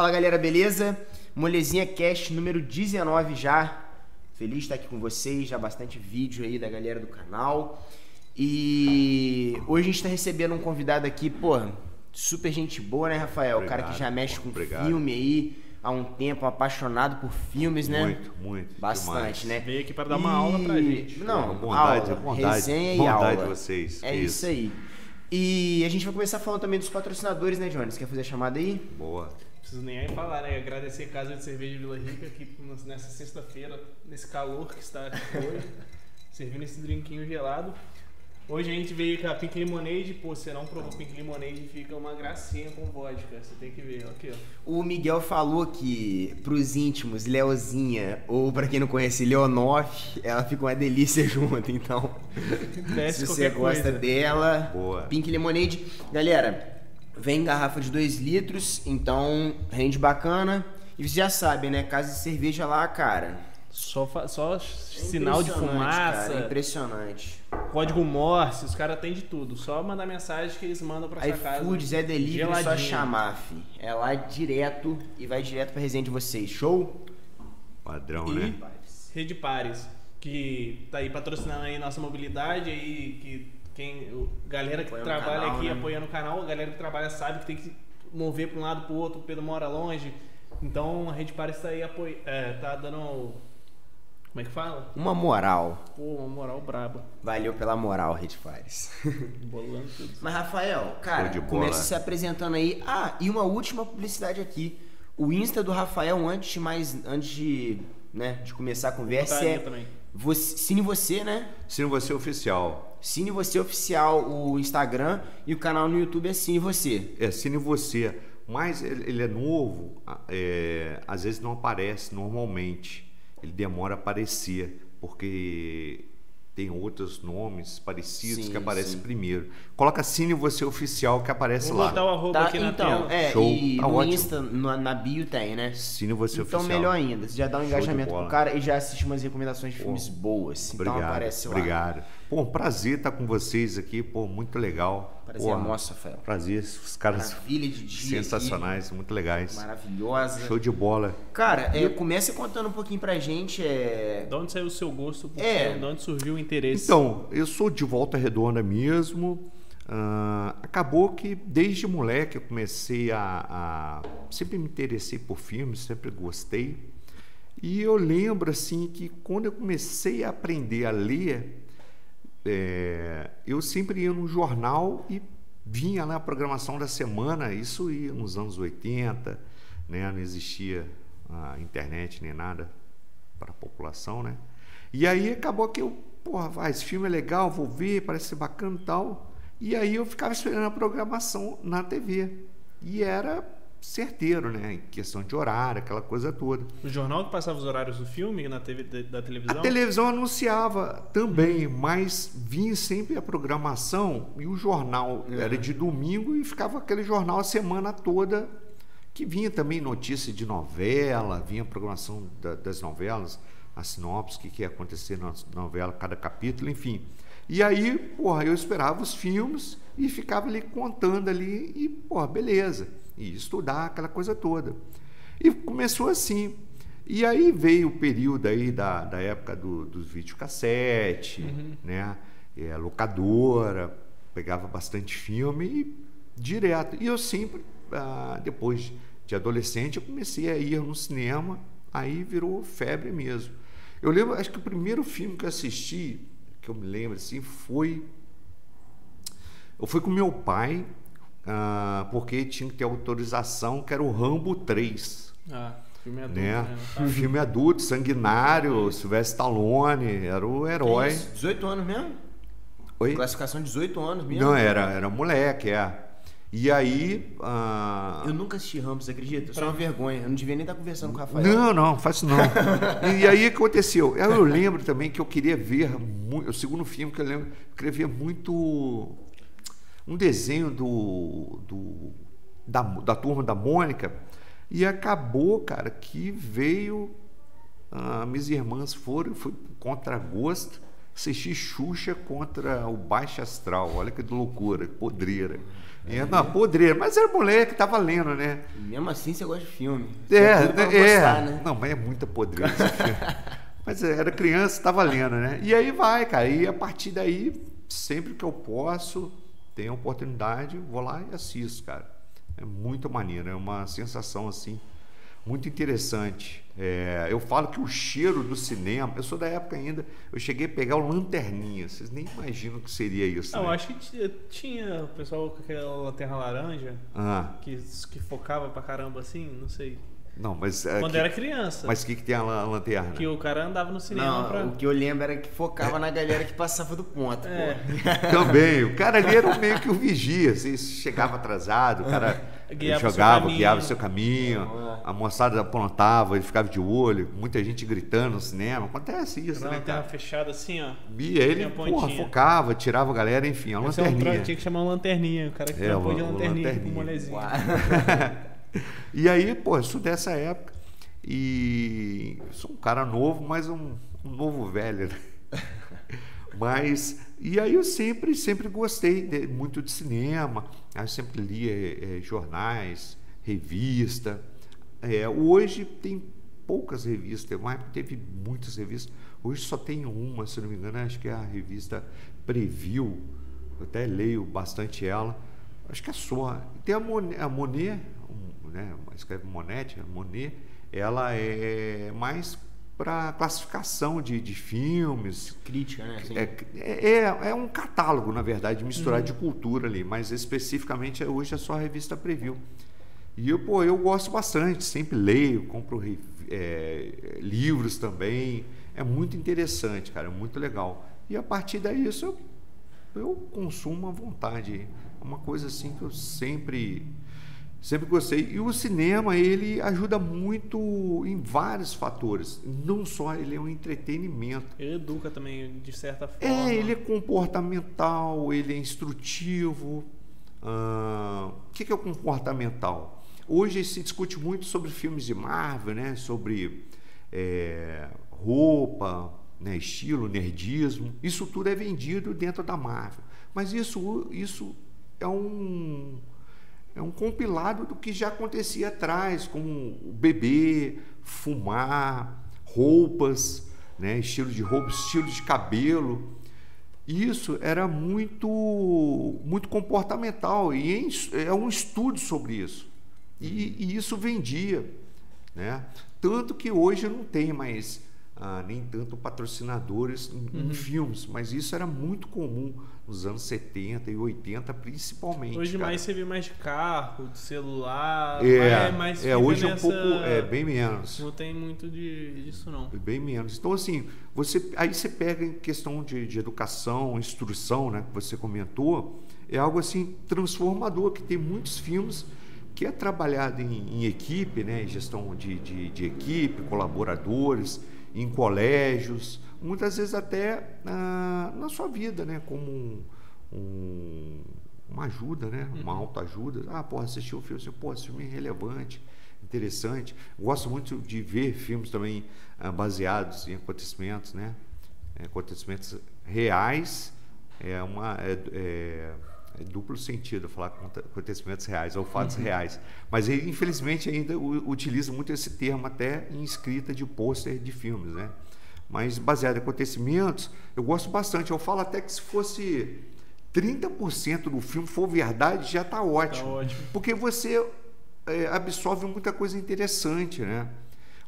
Fala galera, beleza? Molezinha Cast número 19 já. Feliz de estar aqui com vocês, já bastante vídeo aí da galera do canal. E hoje a gente está recebendo um convidado aqui, pô, super gente boa, né, Rafael? O cara que já mexe com obrigado. filme aí há um tempo, apaixonado por filmes, né? Muito, muito. Bastante, demais. né? Veio aqui para dar uma aula pra gente. Não, Bondade, aula, bondade, resenha e bondade aula. de vocês. É isso. aí. E a gente vai começar falando também dos patrocinadores, né, Jones? Quer fazer a chamada aí? Boa. Não preciso nem aí falar, né? Agradecer a Casa de Cerveja Vila Rica aqui nessa sexta-feira, nesse calor que está hoje, servindo esse drinquinho gelado. Hoje a gente veio com a Pink Lemonade, pô, você não provou Pink Lemonade, fica uma gracinha com vodka, você tem que ver, ó, aqui ó. O Miguel falou que pros íntimos, Leozinha, ou pra quem não conhece, Leonoff, ela fica uma delícia junto, então. Desce se você gosta coisa. dela, Boa. Pink Lemonade. Galera, vem em garrafa de 2 litros, então rende bacana. E você já sabe, né? Casa de cerveja lá, cara. Só, fa- só é sinal de fumaça, Cara, é impressionante. código Morse, os caras têm de tudo. Só mandar mensagem que eles mandam pra sua casa. iFood, Zé Delivery, é só geladinho. chamar, fi. É lá direto e vai direto pra resenha de vocês. Show? Padrão, E né? Rede Pares, que tá aí patrocinando aí nossa mobilidade aí, que quem, o- galera que Apoia trabalha canal, aqui né? apoiando o canal, a galera que trabalha sabe que tem que mover para um lado pro outro, o Pedro mora longe. Então a Rede Pares tá aí apoio, é, tá dando como é que fala? Uma moral. Pô, uma moral braba, Valeu pela moral, Red Fires. bolando tudo. Mas, Rafael, cara, começa se apresentando aí. Ah, e uma última publicidade aqui. O Insta do Rafael, antes de mais. Antes de, né, de começar a conversa, é também. você, Cine Você, né? Cine Você Oficial. Cine Você Oficial, o Instagram e o canal no YouTube é Cine Você. É, Cine Você. Mas ele, é novo, é, às vezes não aparece normalmente. Ele demora a aparecer, porque tem outros nomes parecidos Sim, que aparecem sim. primeiro. Coloca Cine Você Oficial que aparece Vou lá. botar o arroba Tá, aqui na então, tela. é, Show, e tá no ótimo. Insta, na, na bio tem, né? Cine Você Então, Oficial. melhor ainda. Você já dá um Show engajamento pro cara e já assiste umas recomendações de Pô, filmes boas. Então Obrigado, aparece lá. obrigado. Pô, um prazer estar com vocês aqui, pô, muito legal. Prazer é Pô, nosso, Rafael. Prazer, os caras Maravilha de dia. sensacionais, muito aqui, legais. maravilhosa. Show de bola. Cara, é, começa contando um pouquinho pra gente. É... De onde saiu o seu gosto? por É. filme? De onde surgiu o interesse? Então, eu sou de Volta Redonda mesmo. Ah, acabou que desde moleque eu comecei a, a- Sempre me interessei por filmes, sempre gostei. E eu lembro assim que quando eu comecei a aprender a ler, é, eu sempre ia no jornal e vinha lá a programação da semana, isso ia nos anos 80, né? não existia a internet nem nada para a população, né? E aí acabou que eu, porra, vai, esse filme é legal, vou ver, parece ser bacana e tal. E aí eu ficava esperando a programação na TV. E era certeiro, né? Em questão de horário, aquela coisa toda. O jornal que passava os horários do filme na TV da- televisão? A televisão anunciava também, mas vinha sempre a programação e o jornal era de domingo e ficava aquele jornal a semana toda que vinha também notícia de novela, vinha a programação da- das novelas, a sinopse, o que, que ia acontecer na novela, cada capítulo, enfim. E aí, porra, eu esperava os filmes e ficava ali contando ali e, porra, beleza. E estudar aquela coisa toda. E começou assim. E aí veio o período aí da, da época do, dos videocassete, né? É, locadora, pegava bastante filme e direto. E eu sempre, ah, depois de adolescente, eu comecei a ir no cinema, aí virou febre mesmo. Eu lembro, acho que o primeiro filme que eu assisti, que eu me lembro assim, foi. Eu fui com meu pai, ah, porque tinha que ter autorização, que era o Rambo 3 Ah, filme adulto, né? né? Um filme adulto, sanguinário, Sylvester Stallone, era o herói. isso? 18 anos mesmo? Oi? Classificação 18 anos mesmo? Não, era, era moleque, é. E aí. ah, Eu nunca assisti Ramos, você acredita? Isso é uma vergonha. Eu não devia nem estar conversando com o Rafael. Não, não, faço não. e, e aí o que aconteceu? Eu, eu lembro também que eu queria ver mu- o segundo filme que eu lembro, eu queria ver muito um desenho do, do da, da turma da Mônica e acabou, cara, que veio ah, minhas irmãs foram, foi contra gosto Assisti Xuxa contra o Baixo Astral. Olha que loucura, que podreira. É, não, podreira, mas era moleque, tava lendo, né? E mesmo assim você gosta de filme. É, pra é. gostar, né? Não, mas é muita podreira esse filme. Mas era criança, estava lendo, né? E aí vai, cara. E a partir daí, sempre que eu posso, tenho oportunidade, vou lá e assisto, cara. É muito maneiro, é uma sensação assim muito interessante. É, eu falo que o cheiro do cinema, eu sou da época ainda, eu cheguei a pegar o lanterninha, vocês nem imaginam o que seria isso. Não, né? acho que t- tinha o pessoal com aquela lanterna laranja Ah, que, que focava pra caramba assim, não sei. Não, mas. é, Quando que- era criança. Mas o que, que tem a la- lanterna? Que o cara andava no cinema Não, pra. o que eu lembro era que focava na galera que passava do ponto, É. pô. Também, o cara ali era meio que o vigia, você chegava atrasado, o cara Guiava o seu jogava, caminho. guiava o seu caminho, a moçada apontava, ele ficava de olho, muita gente gritando no cinema, acontece isso, Na né, lanterna cara? fechada assim, ó. E ele, porra, focava, tirava a galera, enfim, a Esse é um lanterninha. tinha que chamar uma lanterninha. O cara que É, trampou o- de o lanterninha, com lanterninha. molezinho. E aí, pô, eu sou dessa época e sou um cara novo, mas um, um novo velho, né? Mas, e aí eu sempre, sempre gostei de- muito de cinema, eu sempre lia eh, jornais, revista. É, hoje tem poucas revistas, mas teve muitas revistas. Hoje só tem uma, se não me engano, acho que é a revista Preview. Eu até leio bastante ela. Acho que é só. Tem a Monet, a Monet né, escreve Monet, Monet, ela é mais para classificação de, de filmes, Crítica, né? Assim. é, é, é um catálogo, na verdade, misturado de cultura ali, mas especificamente hoje é só a revista Preview. E eu, pô, eu gosto bastante, sempre leio, compro é, livros também. É muito interessante, cara, é muito legal. E a partir daí isso eu, eu consumo à vontade. É uma coisa assim que eu sempre sempre gostei. E o cinema, ele ajuda muito em vários fatores. Não só ele é um entretenimento. Ele educa também, de certa forma. É, ele é comportamental, ele é instrutivo. Ah, o que que é o comportamental? Hoje se discute muito sobre filmes de Marvel, né? sobre é, roupa, né? estilo, nerdismo. Isso tudo é vendido dentro da Marvel. Mas isso, isso é um, é um compilado do que já acontecia atrás, como beber, fumar, roupas, né? estilo de roupa, estilo de cabelo. Isso era muito, muito comportamental e é um estudo sobre isso. E, e isso vendia. Né? Tanto que hoje não tem mais ah, nem tanto patrocinadores em, em filmes, mas isso era muito comum nos anos 70 e 80, principalmente. Hoje cara. mais você vê mais de carro, de celular. É, mais é hoje é um nessa- pouco, é bem menos. Não tem muito de, disso, não. Bem menos. Então, assim, você, aí você pega em questão de, de educação, instrução, né, que você comentou, é algo assim transformador, que tem muitos filmes que é trabalhado em, em equipe, né, em gestão de, de, de equipe, colaboradores, em colégios, muitas vezes até na, na sua vida, né, como um, um- uma ajuda, né, uma autoajuda. Ah, pô, assisti um filme, assim, esse filme é relevante interessante. Gosto muito de ver filmes também ah, baseados em acontecimentos, né? Acontecimentos reais. É uma é- é duplo sentido falar aconte- acontecimentos reais ou fatos reais. Mas ele, infelizmente ainda utiliza muito esse termo até em escrita de pôster de filmes, né? Mas baseado em acontecimentos, eu gosto bastante. Eu falo até que se fosse 30% do filme for verdade, já está ótimo. ótimo. Porque você é, absorve muita coisa interessante, né?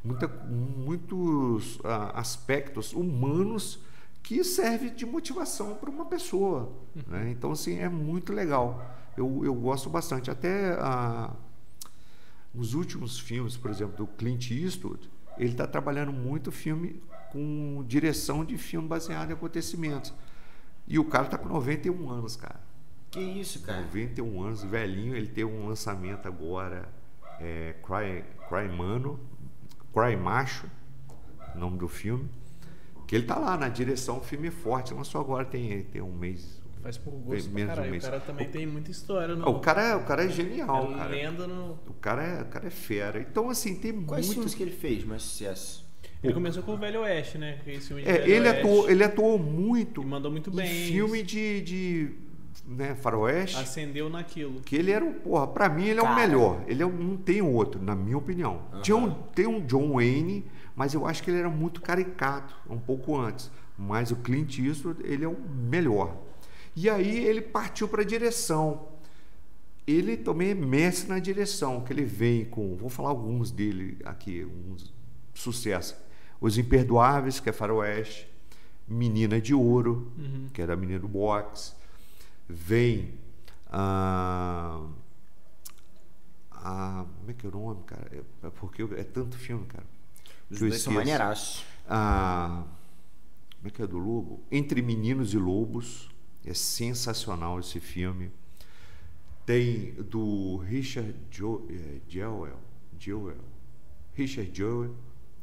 Muita, muitos ah, aspectos humanos que servem de motivação para uma pessoa. Né? Então, assim, é muito legal. Eu, eu gosto bastante. Até ah, nos últimos filmes, por exemplo, do Clint Eastwood, ele está trabalhando muito filme com direção de filme baseado em acontecimentos. E o cara está com 91 anos, cara. Que isso, cara? 91 anos, velhinho, ele tem um lançamento agora, é, Cry, Cry Mano, Cry Macho, nome do filme, que ele tá lá na direção, o filme é forte, lançou agora, tem, tem um mês. Faz por gosto pra menos de um caralho. O mês. cara também tem muita história, não. O cara, é- o cara é genial, é cara. lenda no... O cara é, o cara é fera. Então, assim, tem Quais muito... filmes que ele fez mais sucesso? Ele começou com o Velho Oeste, né? Que esse filme de É, Velho ele, Oeste. atuou, ele atuou muito E mandou muito em bem. filme de, de né, faroeste. Acendeu naquilo. Que ele era um, porra, pra mim ele é o Cara. melhor. Ele é um- não tem outro, na minha opinião. Tinha um, tem um John Wayne, mas eu acho que ele era muito caricato, um pouco antes. Mas o Clint Eastwood, ele é o melhor. E aí ele partiu para direção. Ele também é mestre na direção, que ele vem com, vou falar alguns dele aqui, uns sucessos. Os Imperdoáveis, que é faroeste, Menina de Ouro, Uhum. que era a menina do boxe. Vem a. a como é que é o nome, cara? É, é porque eu- é tanto filme, cara. Os dois são maneiraços. A, como é que é do Lobo? Entre Meninos e Lobos. É sensacional esse filme. Tem do Richard jo, é, Jewell, Jewell. Richard Jewell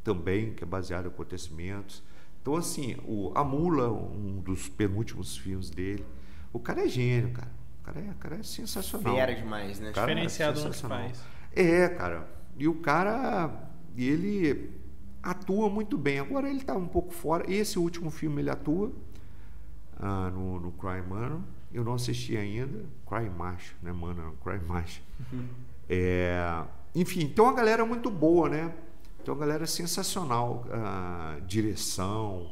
também, que é baseado em acontecimentos. Então, assim, o, A Mula, um dos penúltimos filmes dele. O cara é gênio, cara. O cara é, o cara é sensacional. Fera demais, né? Cara, Diferenciado no que sensacional. faz. É, cara. E o cara, ele atua muito bem. Agora ele tá um pouco fora. Esse último filme ele atua ah, no, no Cry Mano. Eu não assisti ainda. Cry Macho, né, mano? Não, Cry Macho. É, enfim, então a galera é muito boa, né? Então a galera é sensacional. ah, direção,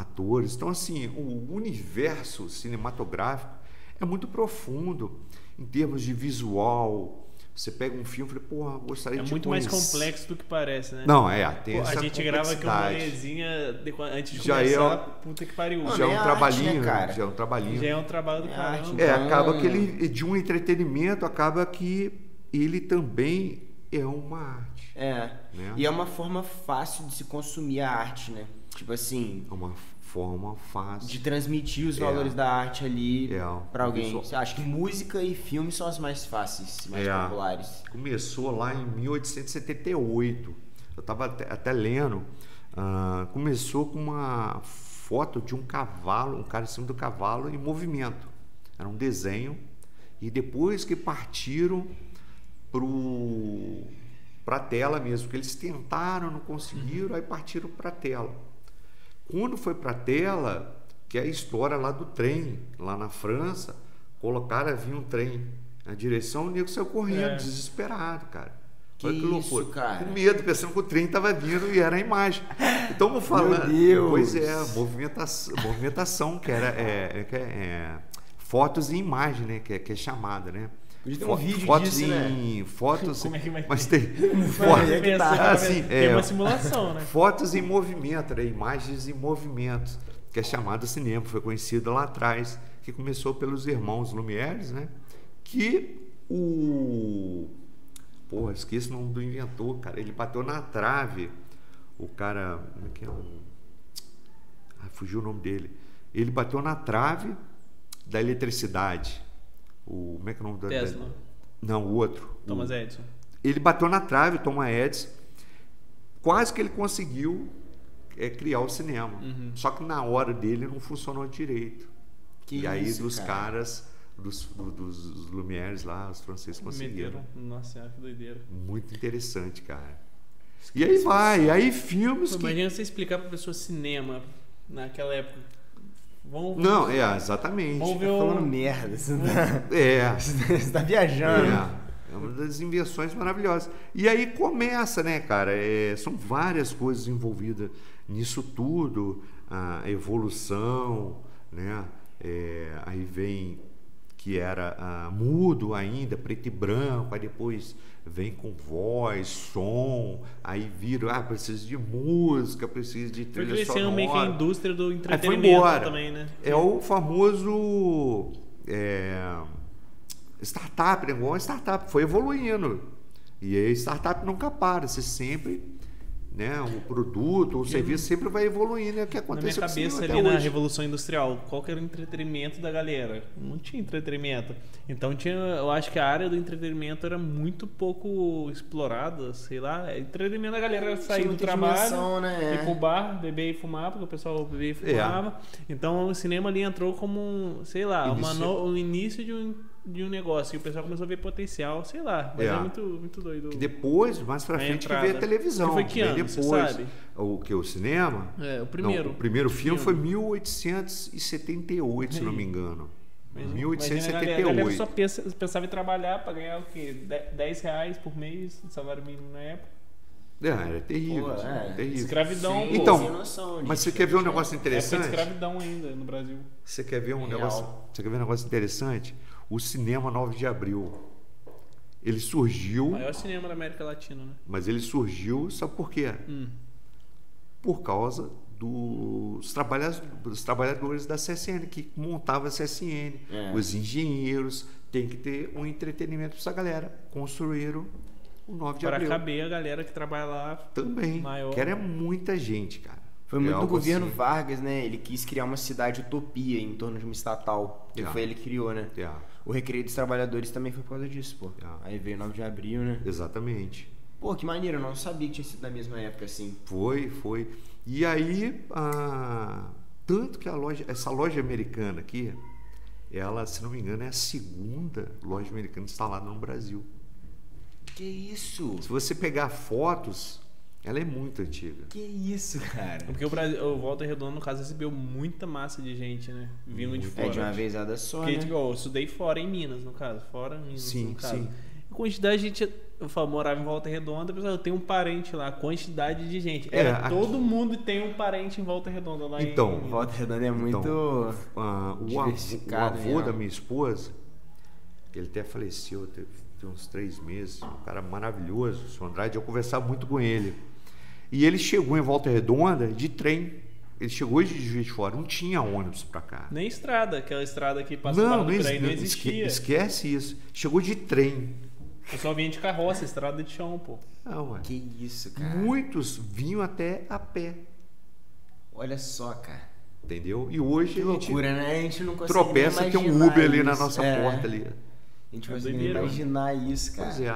atores. Então, assim, o universo cinematográfico é muito profundo em termos de visual. Você pega um filme e fala, porra, gostaria É de muito mais conhecer." complexo do que parece, né? Não, é, tem Pô, essa a gente grava aqui uma de- antes de Já é começar, um- puta que pariu. Já é é um arte, trabalhinho, né, cara? já é um trabalhinho. Já é um trabalho do É caramba. arte, É, Então- acaba que ele, de um entretenimento, acaba que ele também é uma arte. É. Né? E é uma forma fácil de se consumir a arte, né? Tipo assim, É uma forma fácil. de transmitir os É. valores da arte ali É, pra alguém. Você acha que música e filme são as mais fáceis, mais É. populares? Começou lá em 1878. Eu estava até, até lendo. ah, começou com uma foto de um cavalo, um cara em cima do cavalo em movimento. Era um desenho. E depois que partiram para a tela mesmo, que eles tentaram, não conseguiram, aí partiram para a tela. Quando foi para a tela, que é a história lá do trem, lá na França, colocaram, vinha um trem na direção, o nego saiu correndo, É. desesperado, cara. Que Olha isso, cara? Com medo, pensando que o trem estava vindo e era a imagem. Então, vou falar. Deus! Pois é, movimentação, movimentação que era é, é, que é, é, fotos e imagem, né? Que é, que é chamada, né? Podia ter um Fo- vídeo fotos disso, né? em fotos, Como é que vai mas ter? tem é que tá. assim, tem é, uma simulação, né? Fotos em movimento, né? imagens em movimento, que é chamado cinema, foi conhecido lá atrás, que começou pelos irmãos Lumieres, né? Que o. Porra, esqueci o nome do inventor, cara. Ele bateu na trave. O cara. Como é que é? Ah, fugiu o nome dele. Ele bateu na trave da eletricidade. O, como é que é o nome da. Tesla. da- Não, o outro. Thomas o, Edison. ele bateu na trave, Thomas Edison. Quase que ele conseguiu é, criar o cinema. Uhum. Só que na hora dele não funcionou direito. Que e aí isso, dos cara? caras, dos, do- dos Lumières lá, os franceses conseguiram. Meteram. Nossa senhora, que doideira. Muito interessante, cara. E aí vai, e aí filmes Pô, que. Imagina você explicar pra pessoa cinema naquela época. Vamos, Não, é, exatamente. vamos Tá ver falando o. merda. Você tá, É. você tá viajando. É, é uma das invenções maravilhosas. E aí começa, né, cara? É, são várias coisas envolvidas nisso tudo, a evolução, né? É, aí vem que era ah, mudo ainda, preto e branco, aí depois vem com voz, som, aí vira, ah, precisa de música, precisa de trilha crescendo sonora. meio que a indústria do Aí foi entretenimento embora. também, né? É o famoso é, startup, né? Igual startup, foi evoluindo. E aí startup nunca para, você sempre, né? O produto, o serviço sempre vai evoluindo. É o que Na minha aconteceu com o cabeça cinema ali na hoje. Revolução Industrial, qual que era o entretenimento da galera? Não tinha entretenimento. Então tinha, eu acho que a área do entretenimento era muito pouco explorada, sei lá. Entretenimento da galera era sair do trabalho, né? ir pro bar, beber e fumar, porque o pessoal bebia e É. fumava. Então o cinema ali entrou como, um, sei lá, no- o início de um de um negócio e o pessoal começou a ver potencial, sei lá. Mas é, É. muito, muito doido. Que depois, mais pra A frente, que entrada. veio a televisão. Que foi que ano, você depois. sabe? O que? O cinema? É, o primeiro. Não, o primeiro filme, foi Filme. 1878, se não me engano. Imagina- imagina a galera, a galera 1878. só pensa- pensava em trabalhar pra ganhar o quê? De- 10 reais por mês de salário mínimo na época. É, era terrível. Pô, é. terrível. Escravidão, Sim, pô. Então, noção, Mas você quer ver um negócio interessante? escravidão ainda no Brasil. Você quer ver um Real. negócio? Você quer ver um negócio interessante? O cinema 9 de abril. Ele surgiu, Maior cinema da América Latina, né? mas ele surgiu, sabe por quê? Hum. Por causa dos, trabalha- dos trabalhadores da CSN, que montavam a CSN. É. Os engenheiros tem que ter um entretenimento para essa galera. Construíram o 9 de Para abril. caber a galera que trabalha lá. Também. Maior. Que era muita gente, cara. Foi muito É do governo assim. Vargas, né? Ele quis criar uma cidade utopia em torno de uma estatal. Que É. foi ele que criou, né? É, O Recreio dos Trabalhadores também foi por causa disso, pô. É. Aí veio 9 de abril, né? exatamente. Pô, que maneiro, eu não sabia que tinha sido da mesma época assim. Foi, foi. E aí, ah, tanto que a loja, essa loja americana aqui, ela, se não me engano, é a segunda loja americana instalada no Brasil. Que isso? Se você pegar fotos, ela é muito antiga. Que isso, cara? Porque o, Brasil, o Volta Redonda, no caso, recebeu muita massa de gente, né? Vindo de É fora. de uma vezada só, Porque, né? tipo, eu estudei fora em Minas, no caso. Fora em Minas, Sim, no caso. sim. A quantidade de gente. Eu falo, morava em Volta Redonda, pessoal, eu tenho um parente lá, a quantidade de gente. É, Era, aqui- todo mundo tem um parente em Volta Redonda lá em- Então, em. Volta Redonda é muito... Então, Ah, o, avô, o Diversificado, avô né? da minha esposa, ele até faleceu, teve, tem uns três meses, um cara maravilhoso, o senhor Andrade, eu conversava muito com ele. E ele chegou em Volta Redonda de trem. Ele chegou de Juiz de Fora, não tinha ônibus pra cá. Nem estrada, aquela estrada que passa Não, por não, exi- não existia. esquece isso. Chegou de trem. Eu só vinha de carroça, estrada de chão, pô. Não, ué. Que isso, cara? Muitos vinham até a pé, Olha só, cara. entendeu? E hoje Que a gente loucura, né? A gente não consegue tropeça tem um Uber ali na nossa É. porta ali. A gente É imaginar isso, cara. Pois é.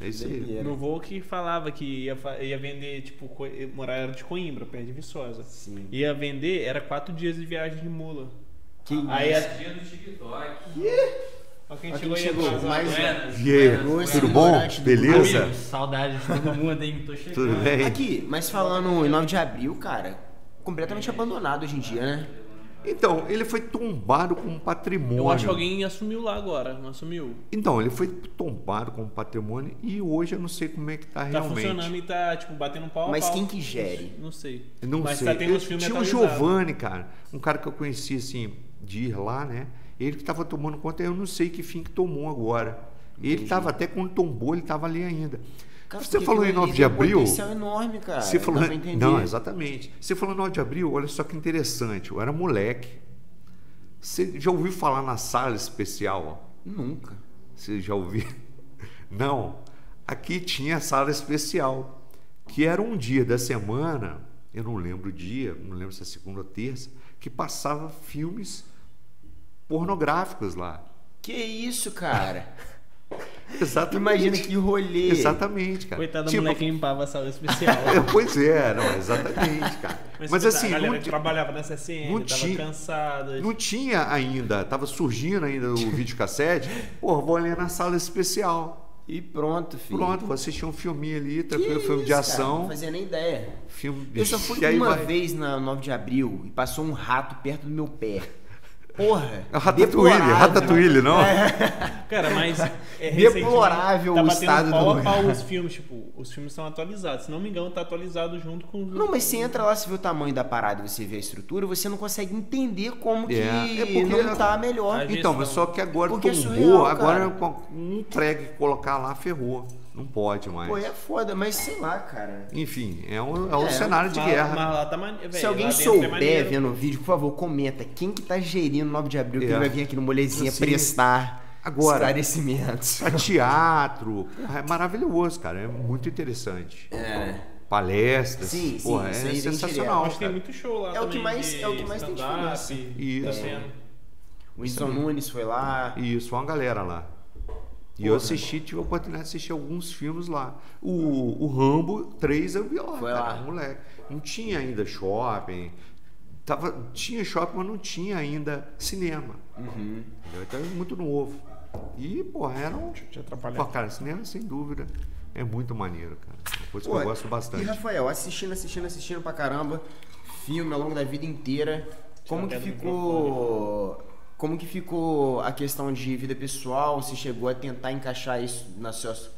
É isso aí. Doideira. No voo que falava que ia, ia vender, tipo, morar era de Coimbra, perto de Viçosa. Sim. Ia vender, era quatro dias de viagem de mula. Que Aí isso? a- Dia do TikTok. Quem Ó quem chegou aí chegou, atrasado. mais um. Aí, buenas, tudo bom? Beleza? Saudades de todo mundo, hein? Tô chegando. Tudo bem? Aqui, mas falando em 9 de abril, cara, completamente abandonado hoje em dia, né? Então, ele foi tombado como patrimônio. Eu acho que alguém assumiu lá agora, não assumiu? Então, ele foi tombado como patrimônio e hoje eu não sei como é que tá, Tá realmente. funcionando e tá, tipo, batendo pau Mas pau. quem que gere? Não sei. Não Mas sei. tá tendo Eu os filmes tinha o atualizados. Giovanni, cara, um cara que eu conheci assim, de ir lá, né? Ele que estava tomando conta, eu não sei que fim que tomou agora. Ele Entendi. estava até quando tombou, ele estava ali ainda. Cara, Você falou em aquilo 9 ali de tem um abril. potencial enorme, cara. Você falou, não, exatamente. Você falou 9 de abril, olha só que interessante. Eu era moleque. Você já ouviu falar na sala especial? Nunca. Você já ouviu? Não. Aqui tinha a sala especial, que era um dia da semana, eu não lembro o dia, não lembro se é segunda ou terça, que passava filmes pornográficos lá. Que isso, cara? Exatamente. Imagina que rolê. Exatamente, cara. Coitado da Tipo, mulher que limpava a sala especial. Pois é, não, exatamente, cara. Mas, a assim, galera não, que trabalhava na CSN, não tava tinha- cansada. não tinha ainda, tava surgindo ainda o videocassete. Pô, vou ali na sala especial. E pronto, filho. Pronto, vou assistir um filminho ali, Que tranquilo, filme de isso, cara? ação. Não fazia nem ideia. Filme Eu só fui uma vai. vez na 9 de abril e passou um rato perto do meu pé. Porra. É o Ratatouille, deplorável. Ratatouille, não? Cara, mas é Deplorável recentemente tá o estado pau do- a pau os filmes, tipo, os filmes são atualizados. Se não me engano, tá atualizado junto com os Não, mas você entra lá, você vê o tamanho da parada e você vê a estrutura, você não consegue entender como que É, é porque- não tá melhor. Então, mas só que agora Porque é tombou, surreal, agora cara. com um prego que colocar lá ferrou. Não pode mais. Pô, é foda, mas sei lá, cara. Enfim, é um, é um É, cenário de Mas- guerra. Mas lá tá mane... Se alguém é souber maneiro. vendo o vídeo, por favor, comenta. Quem que tá gerindo 9 de abril que É. ele vai vir aqui no Molezinha Sim. prestar Agora- esclarecimentos. Pra teatro, porra, é maravilhoso, cara. É muito interessante. É. Palestras, Sim, sim, porra, isso é sensacional. Acho que tem muito show lá É o que mais- de é o que mais tem stand-up, diferença. Isso. Tá vendo? O Whindersson Nunes foi lá. Isso, uma galera lá. E eu assisti, tive a oportunidade de assistir alguns filmes lá. O, o Rambo 3 eu vi lá, Foi cara, lá. moleque. Não tinha ainda shopping. Tava, tinha shopping, mas não tinha ainda cinema. Uhum. Então é muito novo. E, porra, era um. Te atrapalhar. Pô, cara, cinema, sem dúvida, é muito maneiro, cara. É Uma coisa Pô, que eu gosto bastante. E Rafael, assistindo, assistindo, assistindo pra caramba, filme ao longo da vida inteira, como que ficou. Como que ficou a questão de vida pessoal? Você chegou a tentar encaixar isso nas suas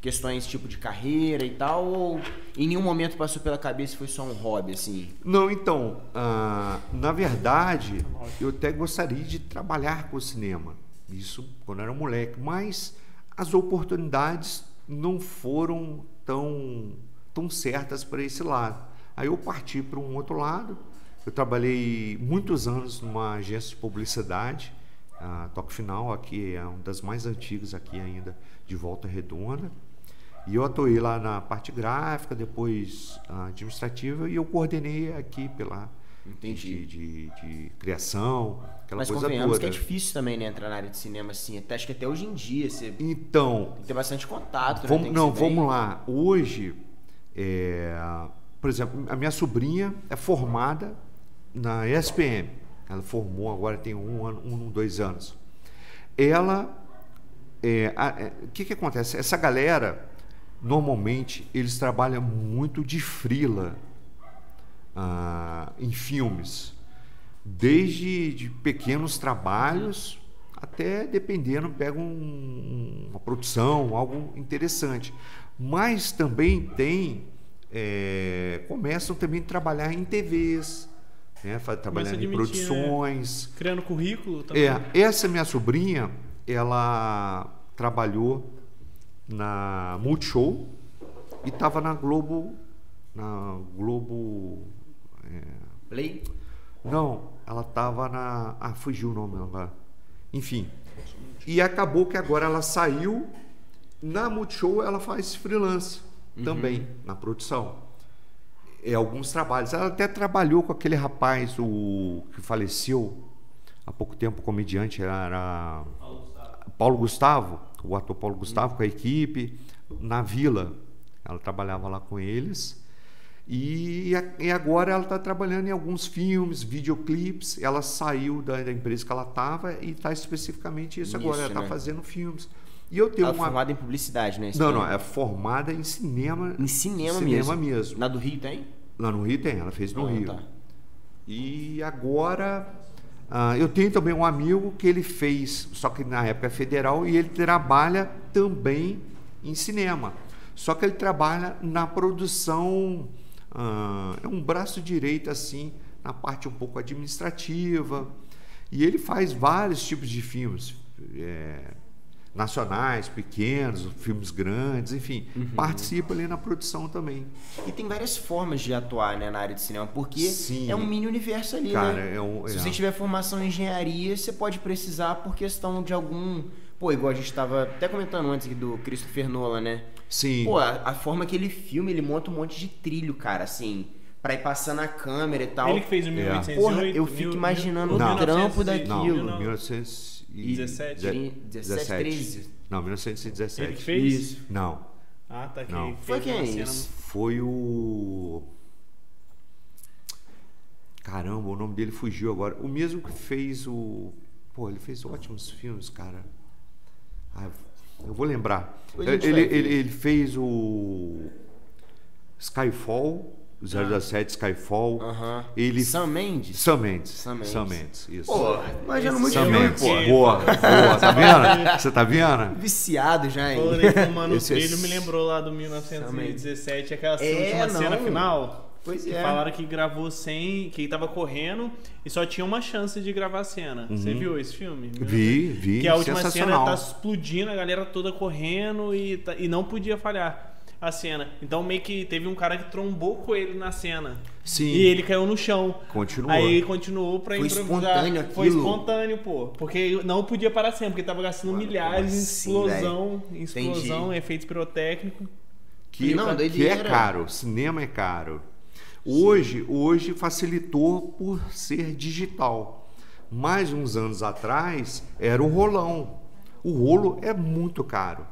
questões tipo de carreira e tal? Ou em nenhum momento passou pela cabeça e foi só um hobby, assim? Não, então, ah, na verdade, eu até gostaria de trabalhar com o cinema. Isso quando era moleque, mas as oportunidades não foram tão, tão certas para esse lado. Aí eu parti para um outro lado. Eu trabalhei muitos anos numa agência de publicidade, a Toque Final, aqui é uma das mais antigas aqui ainda, de Volta Redonda. E eu atuei lá na parte gráfica, depois a administrativa, e eu coordenei aqui pela Entendi. de, de, de criação, aquela Mas coisa convenhamos toda. que é difícil também, né, entrar na área de cinema assim. Até, acho que até hoje em dia você tem Então, que ter bastante contato. né? vamos, Tem que não, ser bem- vamos lá. Hoje, é, por exemplo, a minha sobrinha é formada na ESPM. Ela formou agora tem um ano, um, dois anos. Ela, é, é, o que que acontece? Essa galera, normalmente, eles trabalham muito de frila ah, em filmes, desde de pequenos trabalhos até dependendo pega um- uma produção, algo interessante. Mas também tem é, começam também a trabalhar em TVs, né, a em né? produções. Criando currículo também. É, essa minha sobrinha, ela trabalhou na Multishow e estava na Globo, na Globo, é, Play? não, ela estava na, ah, fugiu o nome agora, enfim, e acabou que agora ela saiu, na Multishow ela faz freelance também, na produção. É, alguns trabalhos. Ela até trabalhou com aquele rapaz, o que faleceu há pouco tempo, o comediante, era Paulo Gustavo, o ator Paulo Gustavo, com a equipe, na Vila. Ela trabalhava lá com eles. E, e agora ela está trabalhando em alguns filmes, videoclipes. Ela saiu da, da empresa que ela estava e está especificamente isso, agora. Nisso, Ela está né? fazendo filmes. E eu tenho Ela é uma. formada em publicidade, né? Não, não, é formada em cinema. Em cinema, cinema mesmo. mesmo. Na do Rio tem? Lá no Rio tem, ela fez no Ah, Rio. tá. E agora ah, eu tenho também um amigo que ele fez, só que na época é federal, e ele trabalha também em cinema. Só que ele trabalha na produção, ah, é um braço direito assim, na parte um pouco administrativa. E ele faz vários tipos de filmes. é, nacionais, pequenos, filmes grandes, enfim, uhum. participa ali na produção também. E tem várias formas de atuar né, na área de cinema, porque Sim. é um mini universo ali, Cara, né? É um, Se é. você tiver formação em engenharia, você pode precisar por questão de algum Pô, igual a gente estava até comentando antes aqui do Christopher Nolan, né? Sim. Pô, a, a, forma que ele filma, ele monta um monte de trilho, cara, assim, pra ir passando a câmera e tal. Ele que fez o é. 1808. Porra, eu fico imaginando o trampo daquilo. Não, 1900 e 17? 17, 13. Não, 1917. Ele que fez? Isso. Não. Ah, tá aqui. Não. Foi quem? É Foi o. Caramba, o nome dele fugiu agora. O mesmo que fez o. Pô, ele fez ótimos filmes, cara. Ah, eu vou lembrar. Ele, ele, ele fez o. Skyfall. 017 Skyfall. Aham. Ele. Sam Mendes? Sam Mendes. Sam Mendes. Sam Mendes, isso. Pô, manjando muito Sam filme, Mendes. pô. Boa, boa. Tá vendo? Você tá vendo? Viciado já, hein? Falando aí, fumando o Esse é trilho, me lembrou lá do 1917, aquela É, última cena não. final. Pois que é. falaram que gravou sem. que tava correndo e só tinha uma chance de gravar a cena. Você viu esse filme? Uhum. Vi, vi. Que a última cena tá explodindo, a galera toda correndo e, tá- e não podia falhar a cena. Então meio que teve um cara que trombou com ele na cena. Sim. E ele caiu no chão. Continuou. Aí continuou pra Foi improvisar. espontâneo Foi aquilo. espontâneo, pô. Porque não podia parar sempre, porque tava gastando Mano, milhares em assim, explosão, Entendi. explosão, efeitos pirotécnicos. que, Não, que é caro, cinema é caro. Hoje, hoje facilitou por ser digital. Mais uns anos atrás era o rolão. O rolo é muito caro.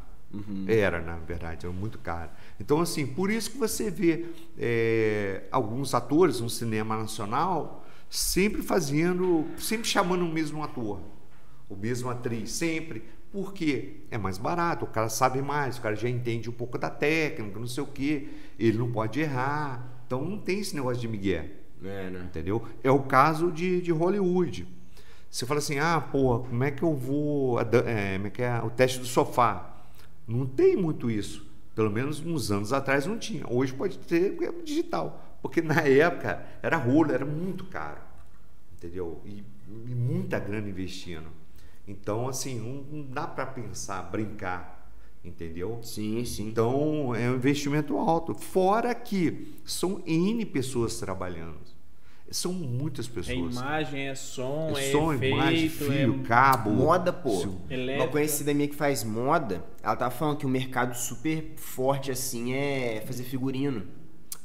Era, na verdade, era muito caro. Então, assim, por isso que você vê é, alguns atores no cinema nacional sempre fazendo, sempre chamando o mesmo ator, o mesmo atriz, sempre, Porque é mais barato, o cara sabe mais, o cara já entende um pouco da técnica, não sei o quê, ele não pode errar. Então não tem esse negócio de Miguel. É, né? Entendeu? É o caso de, de Hollywood. Você fala assim, ah, porra, como é que eu vou. É, como é que é o teste do sofá? Não tem muito isso. Pelo menos uns anos atrás não tinha. Hoje pode ter é digital. Porque na época era rolo, era muito caro. Entendeu? E, e muita grana investindo. Então, assim, não, não dá para pensar, brincar. Entendeu? Sim, sim. Então é um investimento alto. Fora que são N pessoas trabalhando. São muitas É pessoas. imagem, é som, é, É som, efeito, imagem, fio, é... cabo. Moda, pô. se- Uma Elétrica. conhecida minha que faz moda, ela tava falando que o mercado super forte assim é fazer figurino.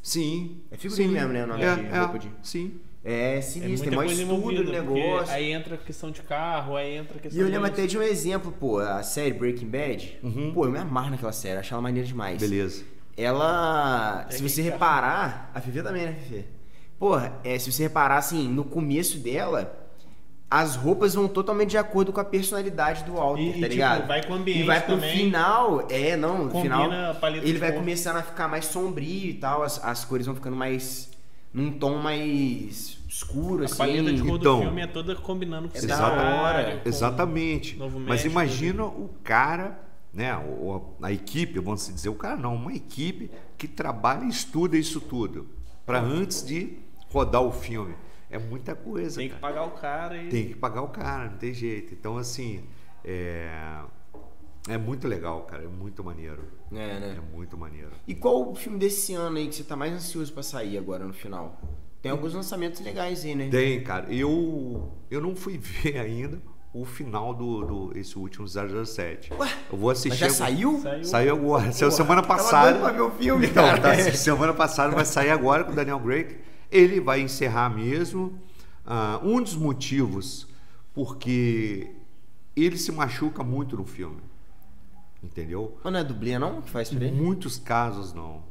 Sim. É figurino sim. mesmo, né, o nome É, de é, roupa de- Sim. É É sinistro, muita tem maior coisa estudo do negócio. aí entra a questão de carro, aí entra a E questão eu lembro de... até de um exemplo, pô, a série Breaking Bad. Uhum. Pô, eu me amarro naquela série, acho ela maneira demais. Beleza. Ela. É se você reparar. A Fifi também, né, Fifi? Porra, é, se você reparar assim, no começo dela, as roupas vão totalmente de acordo com a personalidade do Walter, E- e, tá tipo, ligado? vai com o ambiente E vai pro também. final. É, não, no Combina final. a paleta Ele vai cor. começando a ficar mais sombrio e tal, as, as cores vão ficando mais. num tom mais escuro, A assim. paleta de cor Então, do filme é toda combinando com é o da cenário, hora. com- Exatamente. Novo Mas imagina o cara, né? o- A equipe, vamos se dizer, o cara não, uma equipe que trabalha e estuda isso tudo. Para antes de rodar o filme. É muita coisa. Tem que cara. pagar o cara e... Tem que pagar o cara, não tem jeito. Então, assim, é, é muito legal, cara. É muito maneiro. É, né? É muito maneiro. E qual o filme desse ano aí que você tá mais ansioso pra sair agora no final? Tem alguns lançamentos legais aí, né? Tem, cara. Eu, eu não fui ver ainda o final do, do esse último 007. Ué, eu vou assistir. Mas já agora- saiu? Saiu. Saiu agora. Saiu semana tava passada. doido pra ver o filme, então, cara. tá, semana passada vai sair agora com o Daniel Craig. Ele vai encerrar mesmo. Ah, um dos motivos porque ele se machuca muito no filme. Entendeu? Mas não é dublê não que faz pra Em ele? muitos casos não.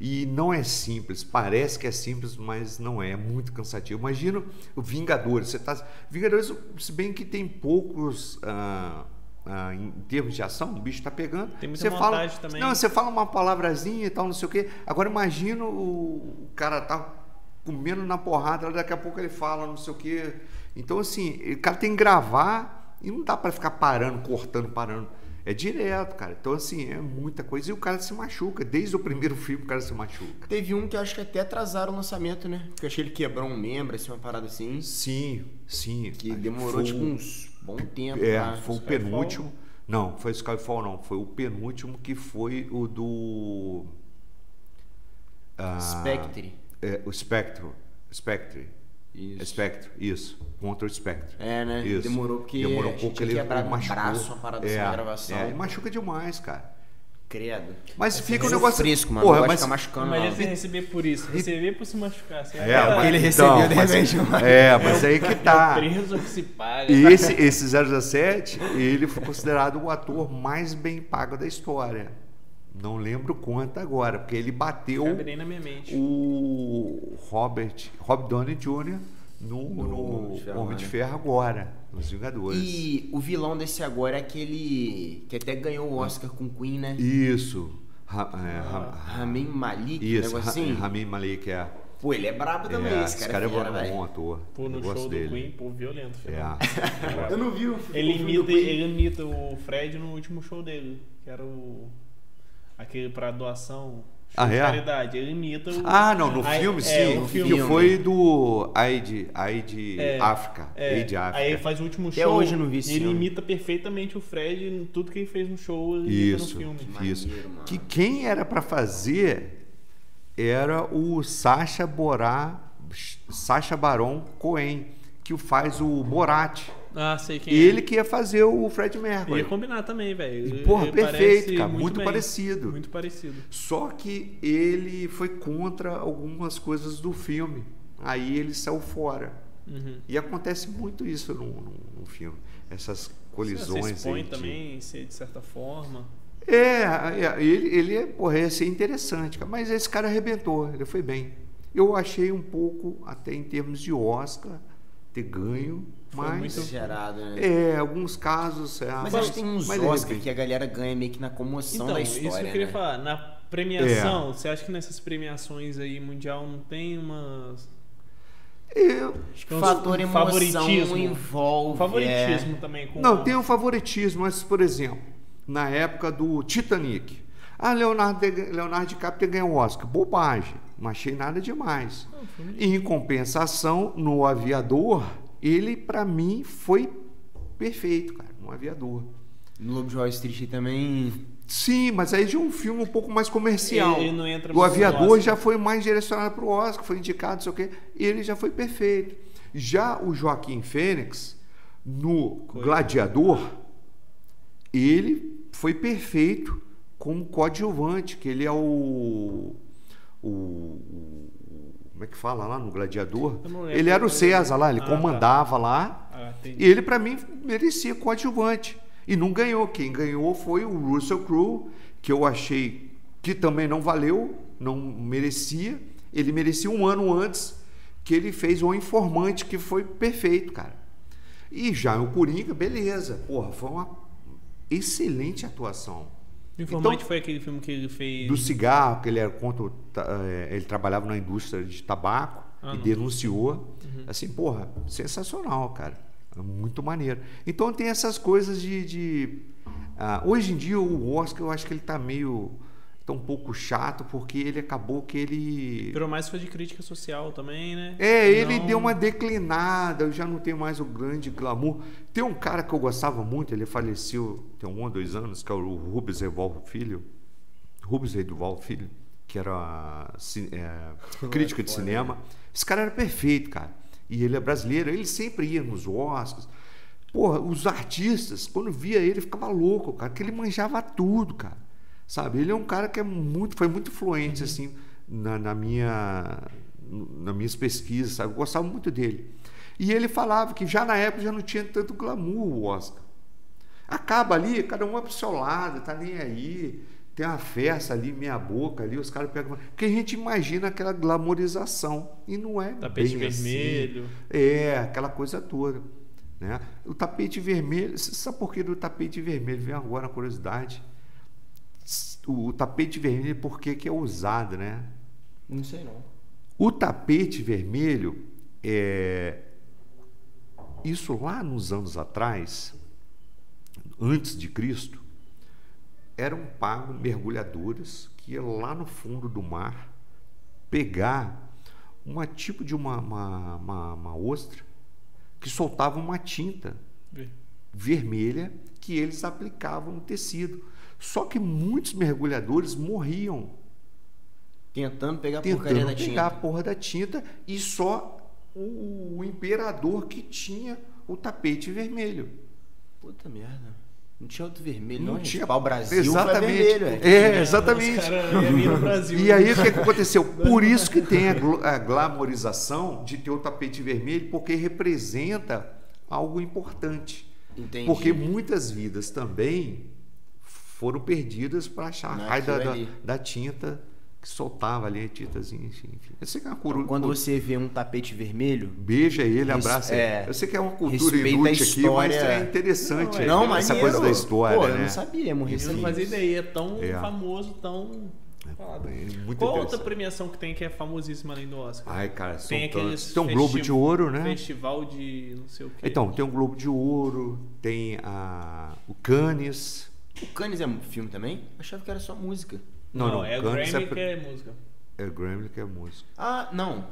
E não é simples, parece que é simples, mas não é, é muito cansativo. Imagina o Vingadores, você tá Vingadores, se bem que tem poucos ah, ah, em termos de ação, o bicho tá pegando. Tem muita você fala, montagem também. Não, você fala uma palavrazinha e tal, não sei o quê. Agora imagina o, o cara tá comendo na porrada, daqui a pouco ele fala não sei o quê. Então assim, o cara tem que gravar e não dá para ficar parando, cortando, parando. É direto, cara. Então, assim, é muita coisa. E o cara se machuca. Desde o primeiro filme, o cara se machuca. Teve um que eu acho que até atrasaram o lançamento, né? Porque eu achei que ele quebrou um membro, assim, uma parada assim. Sim, sim. Que demorou, foi tipo, uns bom tempo. É, pra- foi o Skyfall? penúltimo. Não, foi o Skyfall, não. Foi o penúltimo que foi o do. ah, Spectre. É, o Spectro. Spectre. Isso. Spectre, isso. Contra o Spectre. É, né? Isso. Demorou porque Demorou a um pouco ele quebrado um machucou. braço, uma parada assim na gravação. É, e machuca demais, cara. Credo. Mas fica um negócio. fresco, mano. Porra, mas de machucando, Imagina não. você receber por isso. Receber por se machucar. Você É, mas, ele então, recebeu, de mas- repente, mas- É, mas aí que tá. É o preso que se paga. E esse, esse 017, ele foi considerado o ator mais bem pago da história. Não lembro quanto agora, porque ele bateu Cabe nem na minha mente. o Robert, Rob Downey Jr. no, No no Homem de Ferro, Homem de? Ferro agora, nos Vingadores. E o vilão desse agora é aquele que até ganhou o Oscar com Queen, né? Isso. Ra, é, Ra- Ramin Malik, um isso, negócio Ra- assim. Rami Malek é. Pô, ele é brabo também, é, esse cara, é é fera, bom, velho. bom ator. Pô, no show dele. do Queen, pô, violento. filho. É. Eu não vi o Ele filme imita, do Queen. ele imita o Fred no último show dele, que era o. aquele pra doação. Ah, de é? caridade. Ele imita o. Ah, não, no filme é, sim. o que filme. foi do Aid, Aid É, África. É, Aid África. Aí ele faz o último Até show. hoje eu não vi esse ele imita perfeitamente o Fred em tudo que ele fez no show, ele Isso, no filme. isso. Maneiro. Que quem era para fazer era o Sacha Borá, Sacha Baron Cohen, que faz o Borat. Ah, sei quem Ele é. que ia fazer o Fred Mercury. Ia combinar também, velho. E, porra, perfeito, cara, muito bem. parecido. Muito parecido. Só que ele foi contra algumas coisas do filme. Aí ele saiu fora. Uhum. E acontece muito isso no, no- no filme. Essas colisões. Você expõe aí de- também, ser de certa forma. É, é, ele, ele é, porra, ia ser interessante, cara, mas esse cara arrebentou, ele foi bem. Eu achei um pouco, até em termos de Oscar, ter ganho, mas muito- Exagerado, né? é, alguns casos é, Mas acho que tem uns mas de Oscar que a galera ganha meio que na comoção Então, da isso história, que eu queria né? falar. Na premiação, É. você acha que nessas premiações aí mundial não tem umas. Eu- Acho que é Fator um emoção favoritismo. envolve. Favoritismo é. também com. Não, tem um favoritismo, mas, por exemplo, na época do Titanic. Ah, Leonardo, Leonardo DiCaprio ganhou o Oscar. Bobagem. Não achei nada demais. E, em compensação, no Aviador, ele, pra mim, foi perfeito, cara, no Aviador. No Lobo de Wall Street também. Sim, mas aí já é um filme um pouco mais comercial. Ele não entra o Aviador já foi mais direcionado para o Oscar, foi indicado, não sei o quê. Ele já foi perfeito. Já o Joaquim Fênix, no Gladiador, ele foi perfeito como coadjuvante, que ele é o. o, o- como é que fala lá no Gladiador? Ele era o César lá, ele Ah, tá. comandava lá. Ah. E ele, para mim, merecia coadjuvante. E não ganhou. Quem ganhou foi o Russell Crowe, que eu achei que também não valeu, não merecia. Ele merecia um ano antes que ele fez o Informante, que foi perfeito, cara. E já o Coringa, beleza. Porra, foi uma excelente atuação. O Informante Então- foi aquele filme que ele fez. Do cigarro, que ele era contra. eh, Ele trabalhava na indústria de tabaco Ah, e não. denunciou. Assim, porra, sensacional, cara. Muito maneiro. Então tem essas coisas de. de- ah, hoje em dia o Oscar eu acho que ele tá meio. Tá um pouco chato, porque ele acabou que ele. Virou mais foi de crítica social também, né? É, ele Não- deu uma declinada, eu já não tenho mais o grande glamour. Tem um cara que eu gostava muito, ele faleceu tem um ou dois anos, que é o Rubens Revolvo Filho. Rubens Revolvo Filho, que era é, crítico de cinema. Esse cara era perfeito, cara. E ele é brasileiro, ele sempre ia nos Oscars. Porra, os artistas, quando via ele, ficava louco, cara, que ele manjava tudo, cara. Sabe? Ele é um cara que é muito, foi muito influente, assim, na, na minha, nas minhas pesquisas, sabe? Eu gostava muito dele. E ele falava que já na época já não tinha tanto glamour o Oscar. Acaba ali, cada um é pro seu lado, tá nem aí. Tem uma festa ali, meia boca ali, os caras pegam. Porque a gente imagina aquela glamorização. E não é. Tapete bem assim. vermelho. É, aquela coisa toda. Né? O tapete vermelho, sabe por que do tapete vermelho? Vem agora a curiosidade. O, tapete vermelho, por que, que é usado, né? Não sei não. O tapete vermelho, é, isso lá nos anos atrás, antes de Cristo, eram pagos mergulhadores que iam lá no fundo do mar pegar uma tipo de uma, uma, uma, uma ostra que soltava uma tinta vermelha que eles aplicavam no tecido. Só que muitos mergulhadores morriam Tentando pegar a porcaria tentando da pegar tinta. a porra da tinta e só o, o imperador que tinha o tapete vermelho. Puta merda. Não tinha outro vermelho, Não não, tinha- Pau Brasil Exatamente. vermelho, é. É, exatamente. Brasil. E aí o que que aconteceu? Por isso que tem a, glo- a glamorização de ter o tapete vermelho, porque representa algo importante. Entendi. Porque muitas vidas também foram perdidas para achar a raio da, da, da tinta que soltava ali a tintazinha, enfim. enfim. Eu sei que é uma curu- Quando você vê um tapete vermelho, Beija ele, Res- abraça é, ele. Eu sei que é uma cultura inútil aqui, mas história. é interessante. Não, é, não, mas essa coisa da história, Pô, né? eu não sabia, morri Eu não fazia ideia, é tão É. famoso, tão. É muito Qual outra interessante. premiação que tem que é famosíssima além do Oscar? Ai, cara, são tem aqueles Tem um Globo de Ouro, né? Festival de não sei o quê. Então, tem um Globo de Ouro, tem a, o Cannes. O Cannes é um filme também? Achava que era só música. Não, não, é o Grammy é, que é música. é Grammy que é música. Ah, não.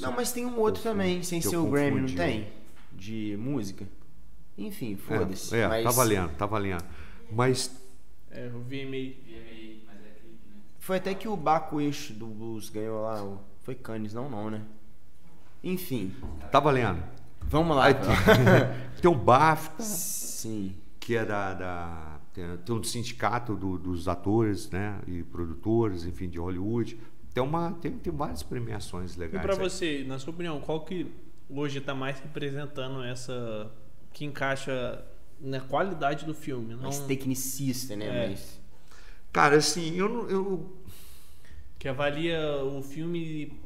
Não, mas tem um outro eu também, sem eu ser o Grammy, não tem? De música. Enfim, foda-se. É, é mas tá valendo, tá valendo. Mas É, o VMA. VMA, mas é clipe, né? Foi até que o Baco Eixo do Blues ganhou lá. o- Foi Cannes, não, não, né? Enfim, tá valendo. vamos lá. Aí tem, tem o BAFTA, Sim. Que é da. da- tem, um sindicato do- dos atores né, e produtores, enfim, de Hollywood. Tem, uma, tem, tem várias premiações E legais. pra aí. você, na sua opinião, qual que hoje tá mais representando essa. que encaixa na qualidade do filme? Não, Mais tecnicista, né? É. Mas. Cara, assim, eu, não- eu que avalia o filme.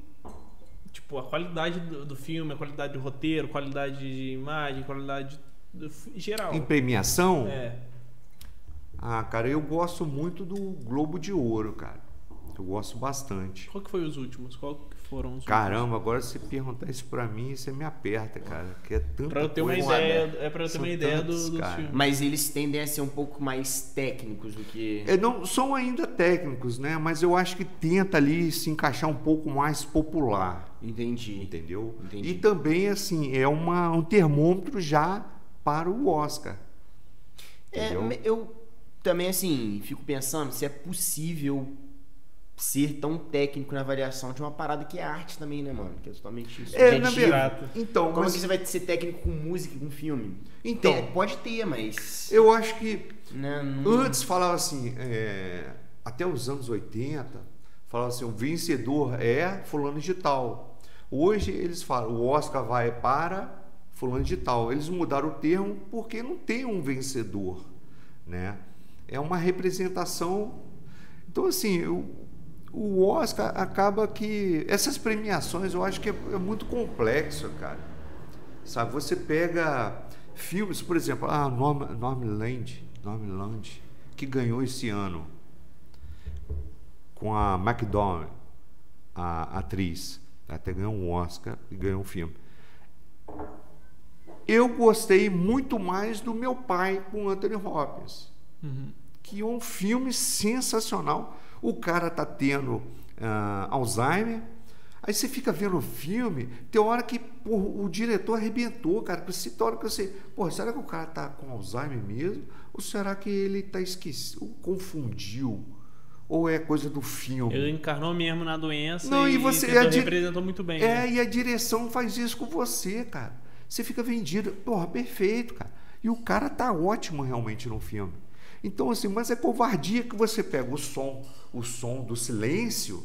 Tipo, a qualidade do, do filme, a qualidade do roteiro, qualidade de imagem, qualidade do, geral. Em premiação, É. ah, cara, eu gosto muito do Globo de Ouro, cara. Eu gosto bastante. Qual que foi os últimos? Qual que foram os Caramba, agora você perguntar isso pra mim, você me aperta, cara. Que é últimos? Pra eu ter uma ideia, é pra eu ter uma ideia do, tantos, dos filmes. Mas eles tendem a ser um pouco mais técnicos do que. É, não são ainda técnicos, né? Mas eu acho que tenta ali se encaixar um pouco mais popular, Entendi. entendeu? Entendi. E também assim é uma, um termômetro já para o Oscar. É, Entendeu? eu também, assim, fico pensando se é possível ser tão técnico na avaliação de uma parada que é arte também, né, mano? Que é totalmente isso. É, na verdade. Então, Como é mas- que você vai ser técnico com música e com filme? Então. Tem- pode ter, mas. eu acho que Né, não- Antes falava assim, é, até os anos 80, falava assim, o vencedor é fulano de tal. Hoje eles falam, o Oscar vai para fulano de tal. Eles mudaram o termo porque não tem um vencedor, né? É uma representação. Então assim, o, o Oscar acaba que essas premiações eu acho que é, é muito complexo, cara. Sabe, você pega filmes, por exemplo, ah, Norm, Normland, Normland, que ganhou esse ano com a McDonald, a atriz, até ganhou um Oscar e ganhou um filme. Eu gostei muito mais do meu pai com Anthony Hopkins, Uhum. que é um filme sensacional. O cara tá tendo ah, Alzheimer, aí você fica vendo o filme, tem hora que porra, o diretor arrebentou, cara. que Você, tem hora que você, pô, será que o cara tá com Alzheimer mesmo? Ou será que ele tá esquecido, confundiu? Ou é coisa do filme? Ele encarnou mesmo na doença Não, e, e você- tentou- a di- representou muito bem. É, né? e a direção faz isso com você, cara. Você fica vendido. Porra, perfeito, cara. E o cara tá ótimo realmente no filme. Então, assim, mas é covardia que você pega o som, o som do silêncio,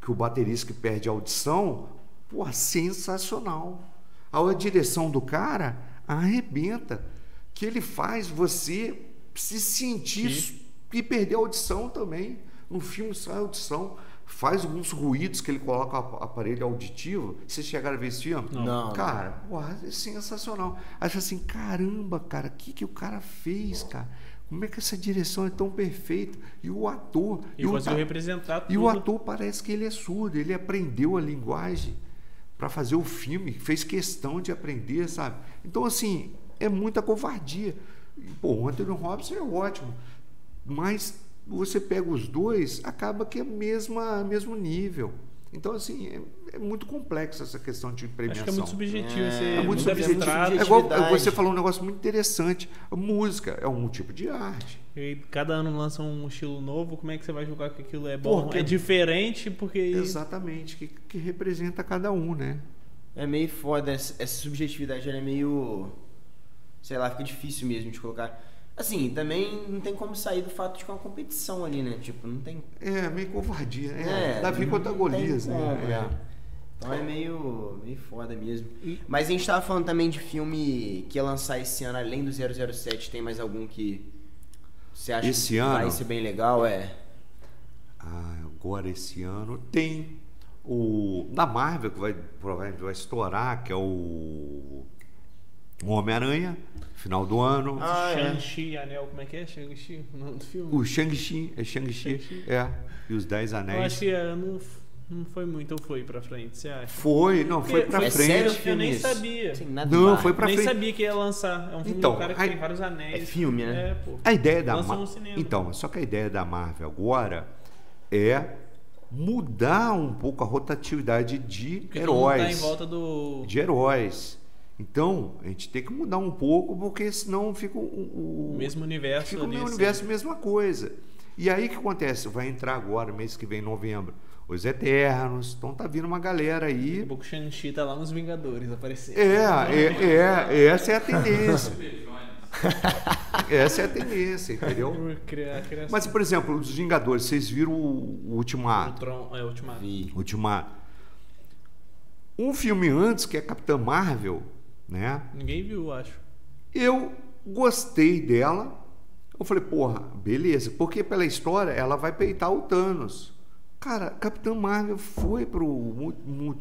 que o baterista que perde a audição, porra, sensacional. A direção do cara arrebenta. Que ele faz você se sentir e perder a audição também. No filme sai a audição. Faz alguns ruídos que ele coloca o aparelho auditivo. Vocês chegaram a ver esse filme? Não. Não. Cara, porra, é sensacional. Acho assim, caramba, cara, o que, que o cara fez, cara? Como é que essa direção é tão perfeita? E o ator. E o conseguiu ta- representar tudo. e o ator parece que ele é surdo, ele aprendeu a linguagem para fazer o filme, fez questão de aprender, sabe? Então, assim, é muita covardia. E, Pô, o Anthony Robinson é ótimo, mas você pega os dois, acaba que é mesma mesmo nível. Então, assim, é, é muito complexo essa questão de Acho premiação. que é muito subjetivo. É, É muito subjetivo. É igual subjetividade. você falou um negócio muito interessante. A música é um tipo de arte. E cada ano lança um estilo novo, como é que você vai julgar que aquilo é bom? Porque- É diferente porque. Exatamente, que, que representa cada um, né? É meio foda, essa, essa subjetividade ela é meio. Sei lá, fica difícil mesmo de colocar. Assim, também não tem como sair do fato de que é uma competição ali, né? Tipo, não tem. É, meio covardia. É, Davi contra Golias, né? né? É. Então é meio, meio foda mesmo. Mas a gente tava falando também de filme que ia lançar esse ano, além do 007, tem mais algum que você acha Esse que vai ano? ser bem legal? É. Ah, agora esse ano tem o da Marvel que vai provavelmente vai estourar, que é o o Homem-Aranha, final do ano. Ah, é. Shang-Chi, Anel, como é que é? Shang-Chi, o nome do filme? O Shang-Chi, é Shang-Chi, Shang-Chi. é, e os Dez Eu Anéis. acho que é, não, não foi muito, ou foi pra frente, você acha? Foi, não, foi pra é frente. sério Eu nem isso? sabia. Nada Não, foi pra Nem frente. sabia que ia lançar. É um filme Então, do cara que aí- tem vários anéis. É filme, né? É, pô. A ideia da Lançou Ma- no cinema. Então, só que a ideia da Marvel agora é mudar um pouco a rotatividade de Porque mundo tá em heróis. volta do. de heróis. Então, a gente tem que mudar um pouco, porque senão fica o, o- O mesmo universo fica o mesmo assim. universo, mesma coisa. E aí o que acontece? Vai entrar agora, mês que vem, em novembro, os Eternos. Então tá vindo uma galera Daqui aí. a pouco o Shang-Chi tá lá nos Vingadores aparecendo. É, é, é, essa é a tendência. Essa é a tendência, entendeu? Mas, por exemplo, os Vingadores, vocês viram o, o o Ultimato? Tron, é, Ultimato. Ultimato. Um filme antes, que é Capitã Marvel, né? Ninguém viu, acho. Eu gostei dela. Eu falei, porra, beleza. Porque pela história ela vai peitar o Thanos. Cara, Capitã Marvel foi pro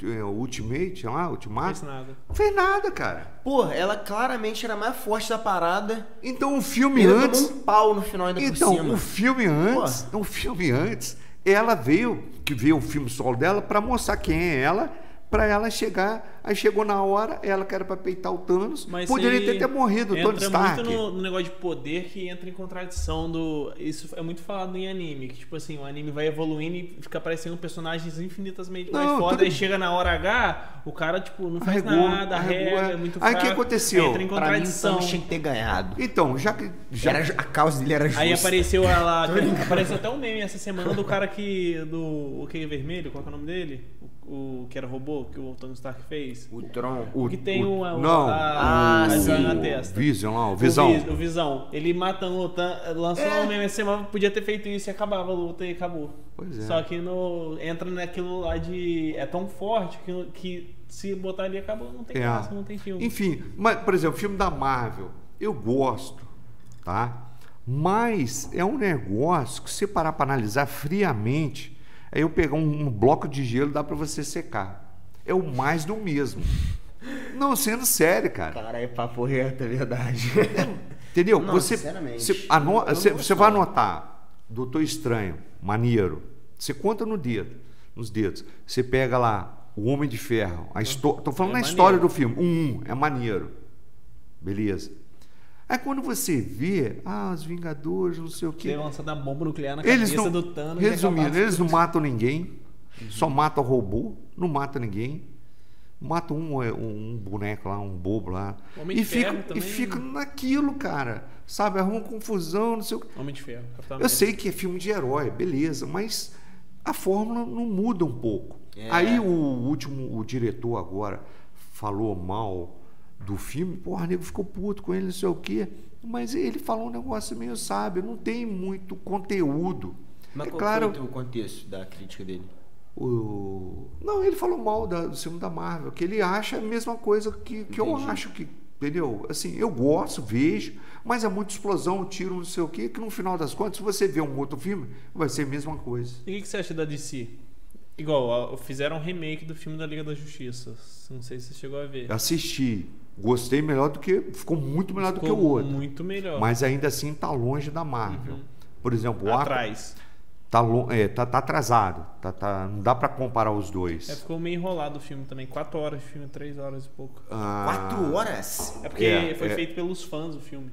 é, Ultimate lá, Não Ultimato. fez nada. Não fez nada, cara. Pô, ela claramente era mais forte da parada. Então o filme E ainda antes. tomou um pau no final ainda Então, por cima. o filme antes, o filme antes, ela veio, que veio o filme solo dela, pra mostrar quem é ela, pra ela chegar. Aí chegou na hora, ela que era pra peitar o Thanos, Mas poderia ter, ter morrido, o Tony entra Stark. muito no, no negócio de poder que entra em contradição do. Isso é muito falado em anime, que tipo assim, o anime vai evoluindo e fica aparecendo personagens infinitamente mais Não, foda. tudo- Aí chega na hora H, o cara, tipo, não faz Arregou, nada, arregou, arrega, é. é muito Aí o fraco. que aconteceu? Entra em Pra mim, o contradição. Thanos tinha que ter ganhado. Então, já que. Já, Era, a causa dele era justa. Aí apareceu ela. apareceu até um meme essa semana do cara que. do. O que é vermelho? Qual que é o nome dele? O, que era robô, que o Tony Stark fez. O Tron. O que tem o, a, não, a, Ah, a sim. na testa. Vision lá, o Visão. Vi- O Visão. Ele matando o Tan, lançou É. um meme essa semana, podia ter feito isso e acabava a luta e acabou. Pois é. Só que no, entra naquilo lá de. É tão forte que, que se botar ali acabou, não tem É. graça, não tem filme. Enfim, mas, por exemplo, filme da Marvel, eu gosto, tá? Mas é um negócio que se parar para analisar friamente, é eu pegar um, um bloco de gelo dá para você secar. É o mais do mesmo. Não, sendo sério, cara. Cara, é papo reto, é verdade. Entendeu? Não, você, sinceramente, você, não você, vai anotar Doutor Estranho, maneiro. Você conta no dedo, nos dedos. Você pega lá o Homem de Ferro. A histó- tô falando É na história maneiro. do filme. Um, um, é maneiro. Beleza. Aí quando você vê, ah, os Vingadores, não sei o quê. lançado a bomba nuclear na Eles cabeça não, do Thanos. e resumindo, eles não matam ninguém, só matam robô, não matam ninguém. Mata um, é, um boneco lá, um bobo lá. Homem E de Ferro fica, e também. fica naquilo, cara. Sabe? Arruma confusão, não sei o que. Homem de Ferro. Capitão Eu sei que é filme de herói, beleza, mas a fórmula não muda um pouco. É. Aí o último, o diretor agora falou mal do filme, porra, o nego ficou puto com ele, não sei o quê. Mas ele falou um negócio meio sábio, não tem muito conteúdo. Mas é qual claro, foi o contexto da crítica dele? o... Não, ele falou mal da- do filme da Marvel, que ele acha a mesma coisa que, que eu acho que. Entendeu? Assim, eu gosto, vejo, mas é muita explosão, tiro, não sei o quê, que no final das contas, se você vê um outro filme, vai ser a mesma coisa. E o que que você acha da DC? Igual, fizeram um remake do filme da Liga da Justiça. Não sei se você chegou a ver. Assisti, gostei melhor do que. Ficou muito melhor do que o Ficou outro. Muito melhor. Mas ainda assim tá longe da Marvel. Uhum. Por exemplo, o Atrás. tá, lo- é, tá, tá atrasado. Tá, tá- não dá pra comparar os dois. É, ficou meio enrolado o filme também. Quatro horas de filme, três horas e pouco. Ah, Quatro horas? É porque É, foi é. feito pelos fãs o filme.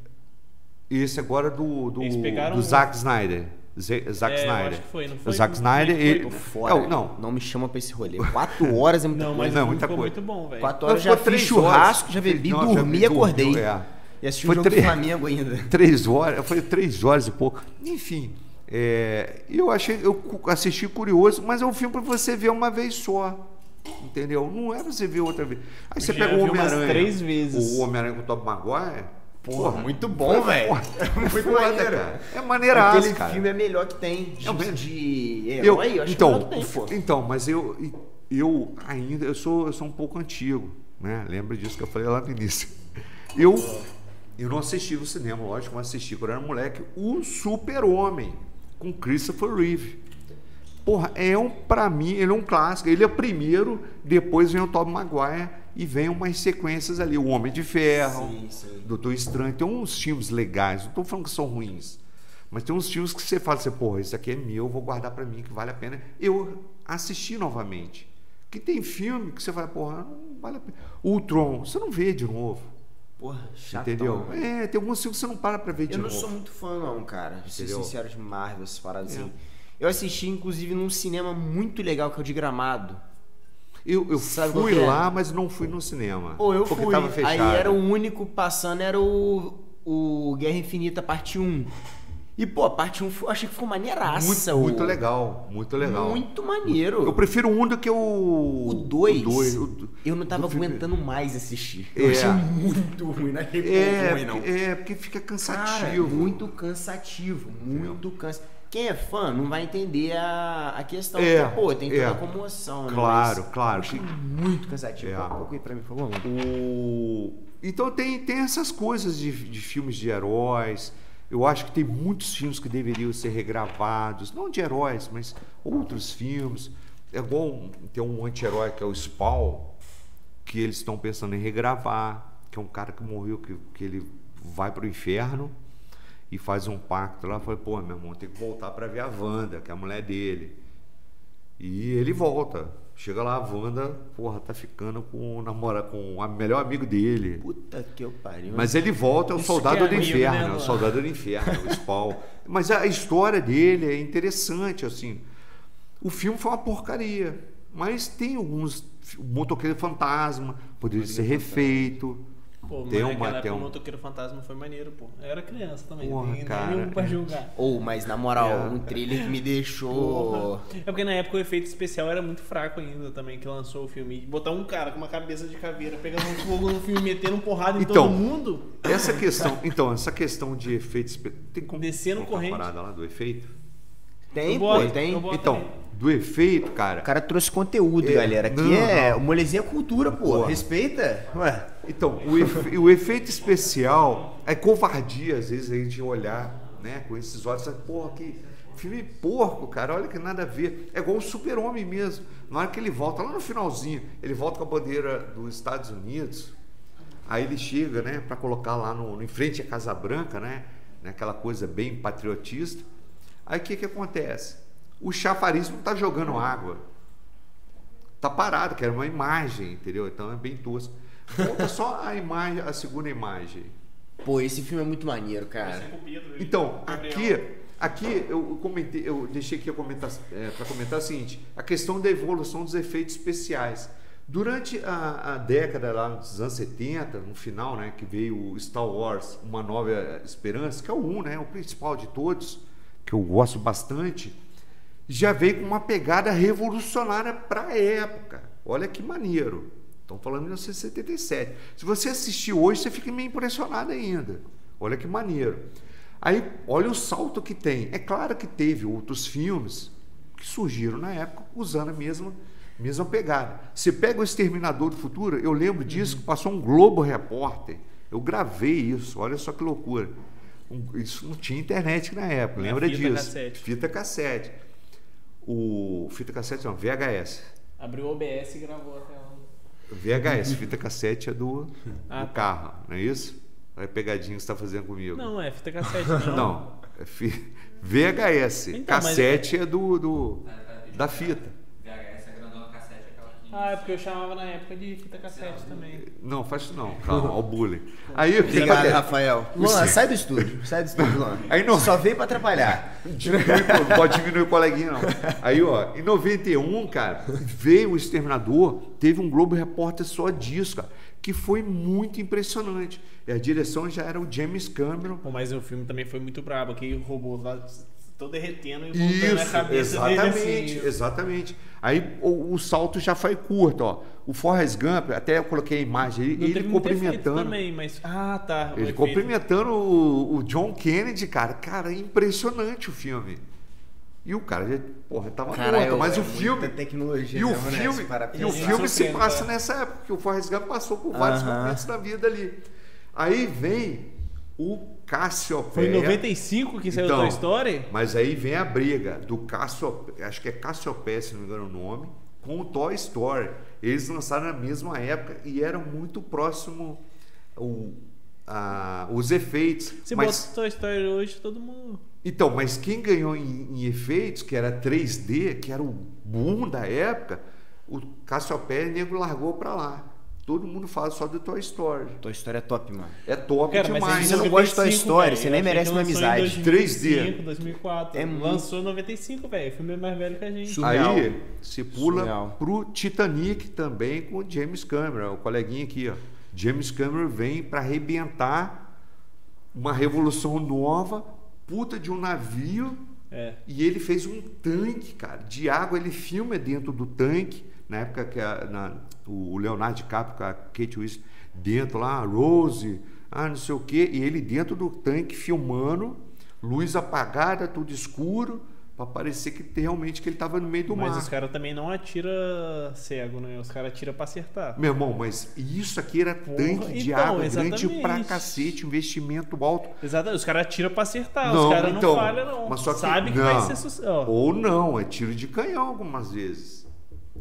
Esse agora do, do, do um- Zack Snyder. Z- Zack É, eu Snyder. acho que foi, não O foi? Zack Não Snyder, foi? ele. Tô É, fora. o- não, Não me chama pra esse rolê. Quatro horas é muita Não, coisa. Não, o muita ficou coisa. muito bom, velho. Quatro Não, horas já ficou fiz três churrasco, horas. já bebi, Não, já dormi e dormiu, acordei. é. E assisti o Foi jogo três- do Flamengo ainda. Três horas, foi três horas e pouco. Enfim, é, eu achei, eu assisti curioso, mas é um filme para você ver uma vez só. Entendeu? Não é pra você ver outra vez. Aí você Já pega o Homem-Aranha. três vezes. O Homem-Aranha com o Tobey Maguire. Porra, muito bom, velho. É Muito foda, maneiro. cara. É maneiraço, Aquele cara. filme é melhor que tem. De, É mesmo. de Eu, herói, eu, acho então, que é melhor que tem, pô. então, mas eu, eu ainda, eu sou, eu sou um pouco antigo, né? Lembra disso que eu falei lá no início. Eu, eu não assisti no cinema, lógico, mas assisti quando eu era moleque, o Super-Homem, com Christopher Reeve. Porra, é um, pra mim, ele é um clássico. Ele é o primeiro, depois vem o Tobey Maguire e vem umas sequências ali. O Homem de Ferro, Sim, sim. Doutor Estranho. Tem uns filmes legais, não estou falando que são ruins. Mas tem uns filmes que você fala assim, porra, isso aqui é meu, vou guardar para mim, que vale a pena. Eu assisti novamente. Que tem filme que você fala, porra, não vale a pena. Ultron, você não vê de novo. Porra, chato. entendeu? É, tem alguns filmes que você não para pra ver de Eu não novo. sou muito fã, não, cara. De ser Entendeu? sincero de Marvel, essas paradas É. assim. Eu assisti, inclusive, num cinema muito legal, que é o de Gramado. Eu, eu Sabe fui é? lá, mas não fui no cinema. Pô, eu porque fui. tava fechado. Aí era o único passando, era o, o Guerra Infinita parte 1. E, pô, a parte 1 eu achei que ficou maneiraça. muito, muito legal, muito legal. Muito maneiro. Eu prefiro um do que o. O 2, O dois, o do- eu não tava filme. aguentando mais assistir. Eu É. achei muito ruim, não achei pouco É, ruim, não. é, porque fica Cara, cansativo. muito cansativo, muito cansativo. Quem é fã não vai entender a, a questão. É, porque, pô, tem toda é. a comoção, né? Claro, claro. Achei muito cansativo. É. Um pouco pra mim, por favor. O... Então tem, tem essas coisas de, de filmes de heróis. Eu acho que tem muitos filmes que deveriam ser regravados, não de heróis, mas outros filmes. É bom ter um anti-herói que é o Spawn, que eles estão pensando em regravar, que é um cara que morreu, que, que ele vai para o inferno e faz um pacto lá. Falei, pô, meu irmão, tem que voltar para ver a Wanda, que é a mulher dele. E ele volta. Chega lá, a Wanda, porra, tá ficando com o namorado, com o melhor amigo dele. Puta que eu pariu. Mas ele volta, é o soldado é do amigo, inferno, né, é o soldado do inferno, o Spawn. Mas a história dele é interessante, assim. O filme foi uma porcaria, mas tem alguns. O Motoqueiro Fantasma poderia ser refeito. Pô, mas Tem naquela uma, o um- Motoqueiro Fantasma foi maneiro, pô. Eu era criança também, Porra, não tem cara. nenhum pra julgar. Ou, mas na moral, É. um trailer que me deixou. Porra. É porque na época o efeito especial era muito fraco ainda também, que lançou o filme. Botar um cara com uma cabeça de caveira pegando um fogo no filme, metendo um porrada em Então, todo mundo. Essa questão, então, essa questão de efeitos. Tem como Descendo corrente. parada lá do efeito? Tem, Eu pô, boto, tem. Então, também. do efeito, cara. O cara trouxe conteúdo, É, galera. Aqui não, é. não. O molezinha é cultura, pô. Porra. Respeita. Ué. Então, o, efe- o efeito especial é covardia, às vezes, a gente olhar, né, com esses olhos, sabe, porra, que filme porco, cara, olha que nada a ver. É igual o super-homem mesmo. Na hora que ele volta, lá no finalzinho, ele volta com a bandeira dos Estados Unidos, aí ele chega, né, para colocar lá no, em frente à Casa Branca, né, naquela coisa bem patriotista. Aí o que que acontece? O chafariz não tá jogando água. Tá parado, que era uma imagem, entendeu? Então é bem tosco. Volta só a imagem, a segunda imagem. Pô, esse filme é muito maneiro, cara. Então, aqui, aqui eu comentei, eu deixei aqui comentar, para comentar o seguinte: a questão da evolução dos efeitos especiais. Durante a, a década lá dos anos 70, no final, né, que veio o Star Wars, Uma Nova Esperança, que é o um, né, o principal de todos, que eu gosto bastante, já veio com uma pegada revolucionária para a época. Olha que maneiro. Estão falando em 1977. Se você assistir hoje, você fica meio impressionado ainda. Olha que maneiro. Aí, olha o salto que tem. É claro que teve outros filmes que surgiram na época usando a mesma, mesma pegada. Você pega o Exterminador do Futuro, eu lembro disso, que passou um Globo Repórter. Eu gravei isso, olha só que loucura. Um- isso não tinha internet na época, Era lembra fita disso? cassete. Fita cassete. O fita cassete não, VHS. Abriu o OBS e gravou até lá. VHS, fita cassete é do, Ah, do tá. carro, não é isso? Olha a pegadinha que você está fazendo comigo. Não, é fita cassete. Não. Não, é fi- VHS. Então, mas- cassete é do, do- da fita. VHS, a grandona cassete, aquela que. Ah, é porque eu chamava na época de fita cassete também. Não, faz isso não. Calma, ó o bullying. Aí o que Obrigado? Rafael. Luan, sai do estúdio. Sai do estúdio, Luan. Aí não- Só veio pra atrapalhar. Diminui, pô, pode diminuir o coleguinha, não. Aí, ó, em 91, cara, veio o Exterminador, teve um Globo Repórter só disso, cara, que foi muito impressionante. E a direção já era o James Cameron. Pô, mas o filme também foi muito brabo, que robô lá tô derretendo e voltando a Isso, cabeça dele exatamente, assim. exatamente. Aí o, o salto já foi curto, ó. O Forrest Gump, até eu coloquei a imagem, ele, Não ele cumprimentando. também, mas... Ah, tá. o Ele efeito. cumprimentando o, o John Kennedy, cara. Cara, impressionante o filme. E o cara, já, porra, tava Caralho, morto, mas é o muita filme. tecnologia E o né? filme, e o filme se passa nessa época, porque o Forrest Gump passou por vários Aham. momentos da vida ali. Aí vem o Cassiopeia. Foi em 95 que saiu Então, Toy Story? Mas aí vem a briga do Cassiopeia, acho que é Cassiopeia, se não me engano o nome, com o Toy Story. Eles lançaram na mesma época e era muito próximo o, a- os efeitos. Se mas, bota Toy Story hoje, todo mundo... então, mas quem ganhou em, em efeitos, que era 3D, que era o boom da época, o Cassiopeia nego largou pra lá. Todo mundo fala só do Toy Story. Tua história é top, mano. É top Cara, mas demais. você em não gosta de Toy 95, Story, velho. você nem merece uma amizade. 2005, 3D. 2004. É Lançou em 95, velho. O filme é mais velho que a gente. Surreal. Aí se pula Surreal. pro Titanic também com o James Cameron, o coleguinha aqui, ó. James Cameron vem para arrebentar uma revolução nova, puta de um navio, É. e ele fez um tanque, cara, de água. Ele filma dentro do tanque, na época que a- na- o Leonardo DiCaprio com a Kate Winslet dentro lá, a Rose, ah, não sei o quê, e ele dentro do tanque filmando, luz apagada, tudo escuro, Pra parecer que realmente que ele tava no meio do Mas mar. os caras também não atira cego, né? Os caras atiram pra acertar. Meu irmão, mas isso aqui era tanque de então, água grande exatamente. pra cacete, investimento alto. Exatamente, os caras atiram pra acertar, Não, os caras então, não falham, não. mas só que- Sabe que não. vai ser sucesso. Ou não, é tiro de canhão algumas vezes.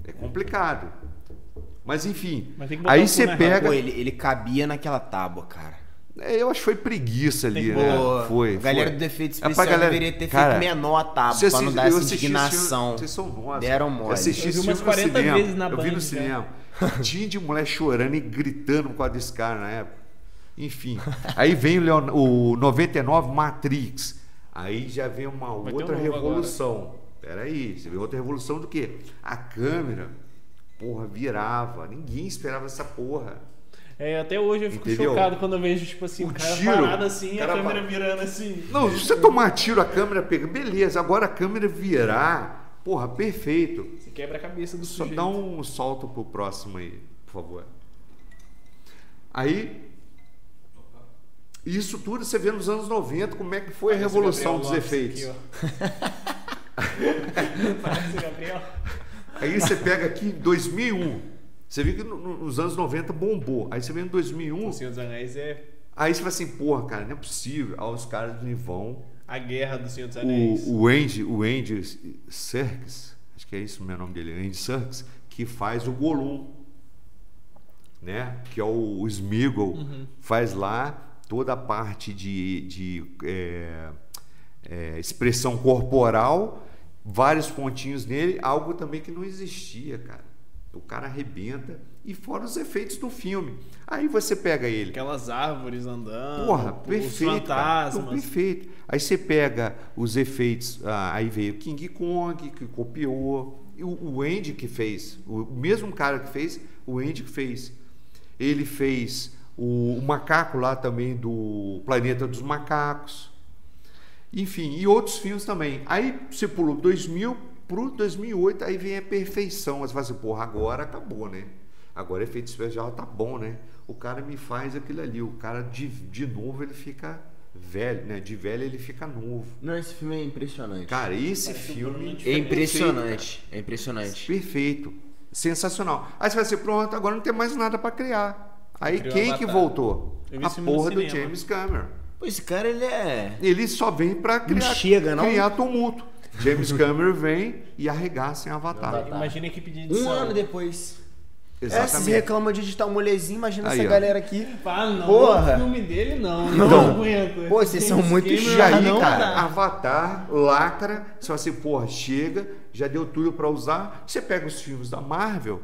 É complicado. Mas enfim, Mas tem que botar aí você pega. Pô, ele, ele cabia naquela tábua, cara. É, Eu acho que foi preguiça ali, né? Pô, foi. a galera foi. do defeito É pra especial galera- deveria ter Cara, feito menor a tábua, pra não dar eu essa assisti esse indignação. Vocês são nós. Deram Eu mole. assisti Eu vi umas filme no 40 cinema. vezes na Eu vi no cinema. Tinha de mulher chorando e gritando por causa desse cara na época. Enfim. Aí vem o, Leon- o 99 Matrix. Aí já vem uma Vai um outra novo revolução. Peraí, você vê outra revolução do quê? A câmera, porra, virava. Ninguém esperava essa porra. É, até hoje eu fico Entendeu? chocado quando eu vejo, tipo assim, O o cara tiro, parado assim e a câmera virando assim. Não, se você tomar tiro, a câmera pega. Beleza, agora a câmera virar. Porra, perfeito. Você quebra a cabeça do Só sujeito. dá um salto pro próximo aí, por favor. Aí, isso tudo você vê nos anos 90, como é que foi a revolução dos efeitos. aqui. Parece o Gabriel. Aí você pega aqui em 2001, você vê que no- no- nos anos 90 bombou. Aí você vê em 2001, O Senhor dos Anéis é aí você fala assim, porra, cara, não é possível. Aí os caras do vão, a guerra do Senhor dos Anéis. o, o Andy, o Andy Serkis, acho que é isso o meu nome dele, Andy Serkis, que faz o Gollum, né? Que é o, o Smeagol, Uhum. faz lá toda a parte de, de é, é, expressão corporal, vários pontinhos nele, algo também que não existia, cara. O cara arrebenta e fora os efeitos do filme. Aí você pega ele, Aquelas árvores andando. Porra, os perfeito. cara. Então, fantasmas. perfeito. Aí você pega os efeitos, ah, aí veio King Kong, que copiou, e o, o Andy que fez, o, o mesmo cara que fez, o Andy que fez. Ele fez o, o macaco lá também do Planeta dos Macacos. Enfim, e outros filmes também. Aí você pulou 2000 pro 2008, aí vem a perfeição. Você fala assim, porra, agora acabou, né? Agora efeito especial tá bom, né? O cara me faz aquilo ali. O cara de, de novo ele fica velho, né? De velho ele fica novo. Não, esse filme é impressionante. Cara, esse Parece filme é impressionante. É impressionante. perfeito, sensacional. Aí você vai assim, pronto, agora não tem mais nada para criar. Aí Criou quem que voltou? Eu A porra do. James Cameron. Esse cara, ele é... Ele só vem para criar, chega, não? criar tumulto. James Cameron vem e arregaça em Avatar. Imagina a equipe de Um edição. ano depois. É, se Exatamente. reclama de editar um molezinho, imagina Aí, essa ó. galera aqui. Ah, não. Porra. O filme dele não. Não Então, aguento. pô, vocês são muito E não cara, dá. Avatar, lacra, você fala assim, porra, chega, já deu tudo para usar. Você pega os filmes da Marvel,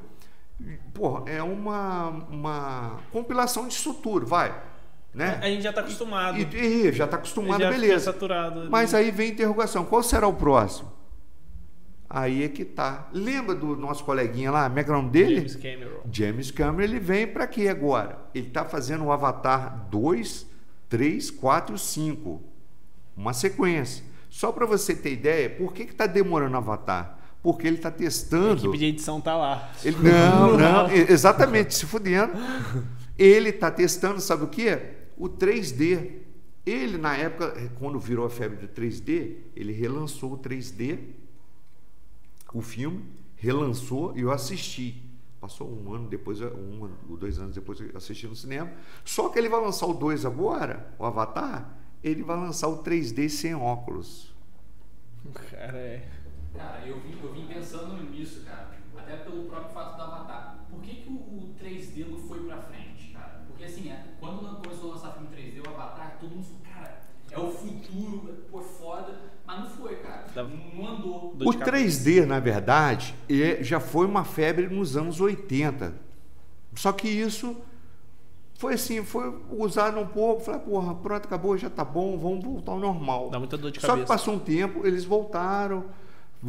porra, é uma, uma compilação disso tudo, vai. Né? A gente já tá acostumado. E, e já tá acostumado, já beleza. saturado. Mas aí vem a interrogação: qual será o próximo? Aí é que tá. Lembra do nosso coleguinha lá? Como é que é dele? James Cameron. James Cameron, ele vem para quê agora? Ele está fazendo o Avatar 2, 3, 4 e 5. Uma sequência. Só para você ter ideia, por que está demorando o Avatar? Porque ele está A testando. equipe de edição tá lá. Ele, não, não, exatamente, se fudendo. Ele está testando, sabe o que? O 3D. Ele, na época, quando virou a febre do 3D, ele relançou o 3D, o filme, relançou e eu assisti. Passou um ano depois, um ano, ou dois anos depois eu assisti no cinema. Só que ele vai lançar o 2 agora, o Avatar, ele vai lançar o 3D sem óculos. Cara, é. Cara, eu vim, eu vim pensando nisso, cara. Até pelo próprio fato Avatar. Por que, que o, o 3D não foi pra frente, cara? Porque assim, é, quando lan- começou a lançar filme 3D, o Avatar, todo mundo falou, cara, é o futuro, por foda. Mas não foi, cara. Dá- Não, não andou. Dor O de cabeça. 3D, na verdade, é- já foi uma febre nos anos 80. Só que isso foi assim, foi usado um pouco, falei, porra, pronto, acabou, já tá bom, vamos voltar ao normal. Dá muita dor de Só que cabeça. passou um tempo, eles voltaram,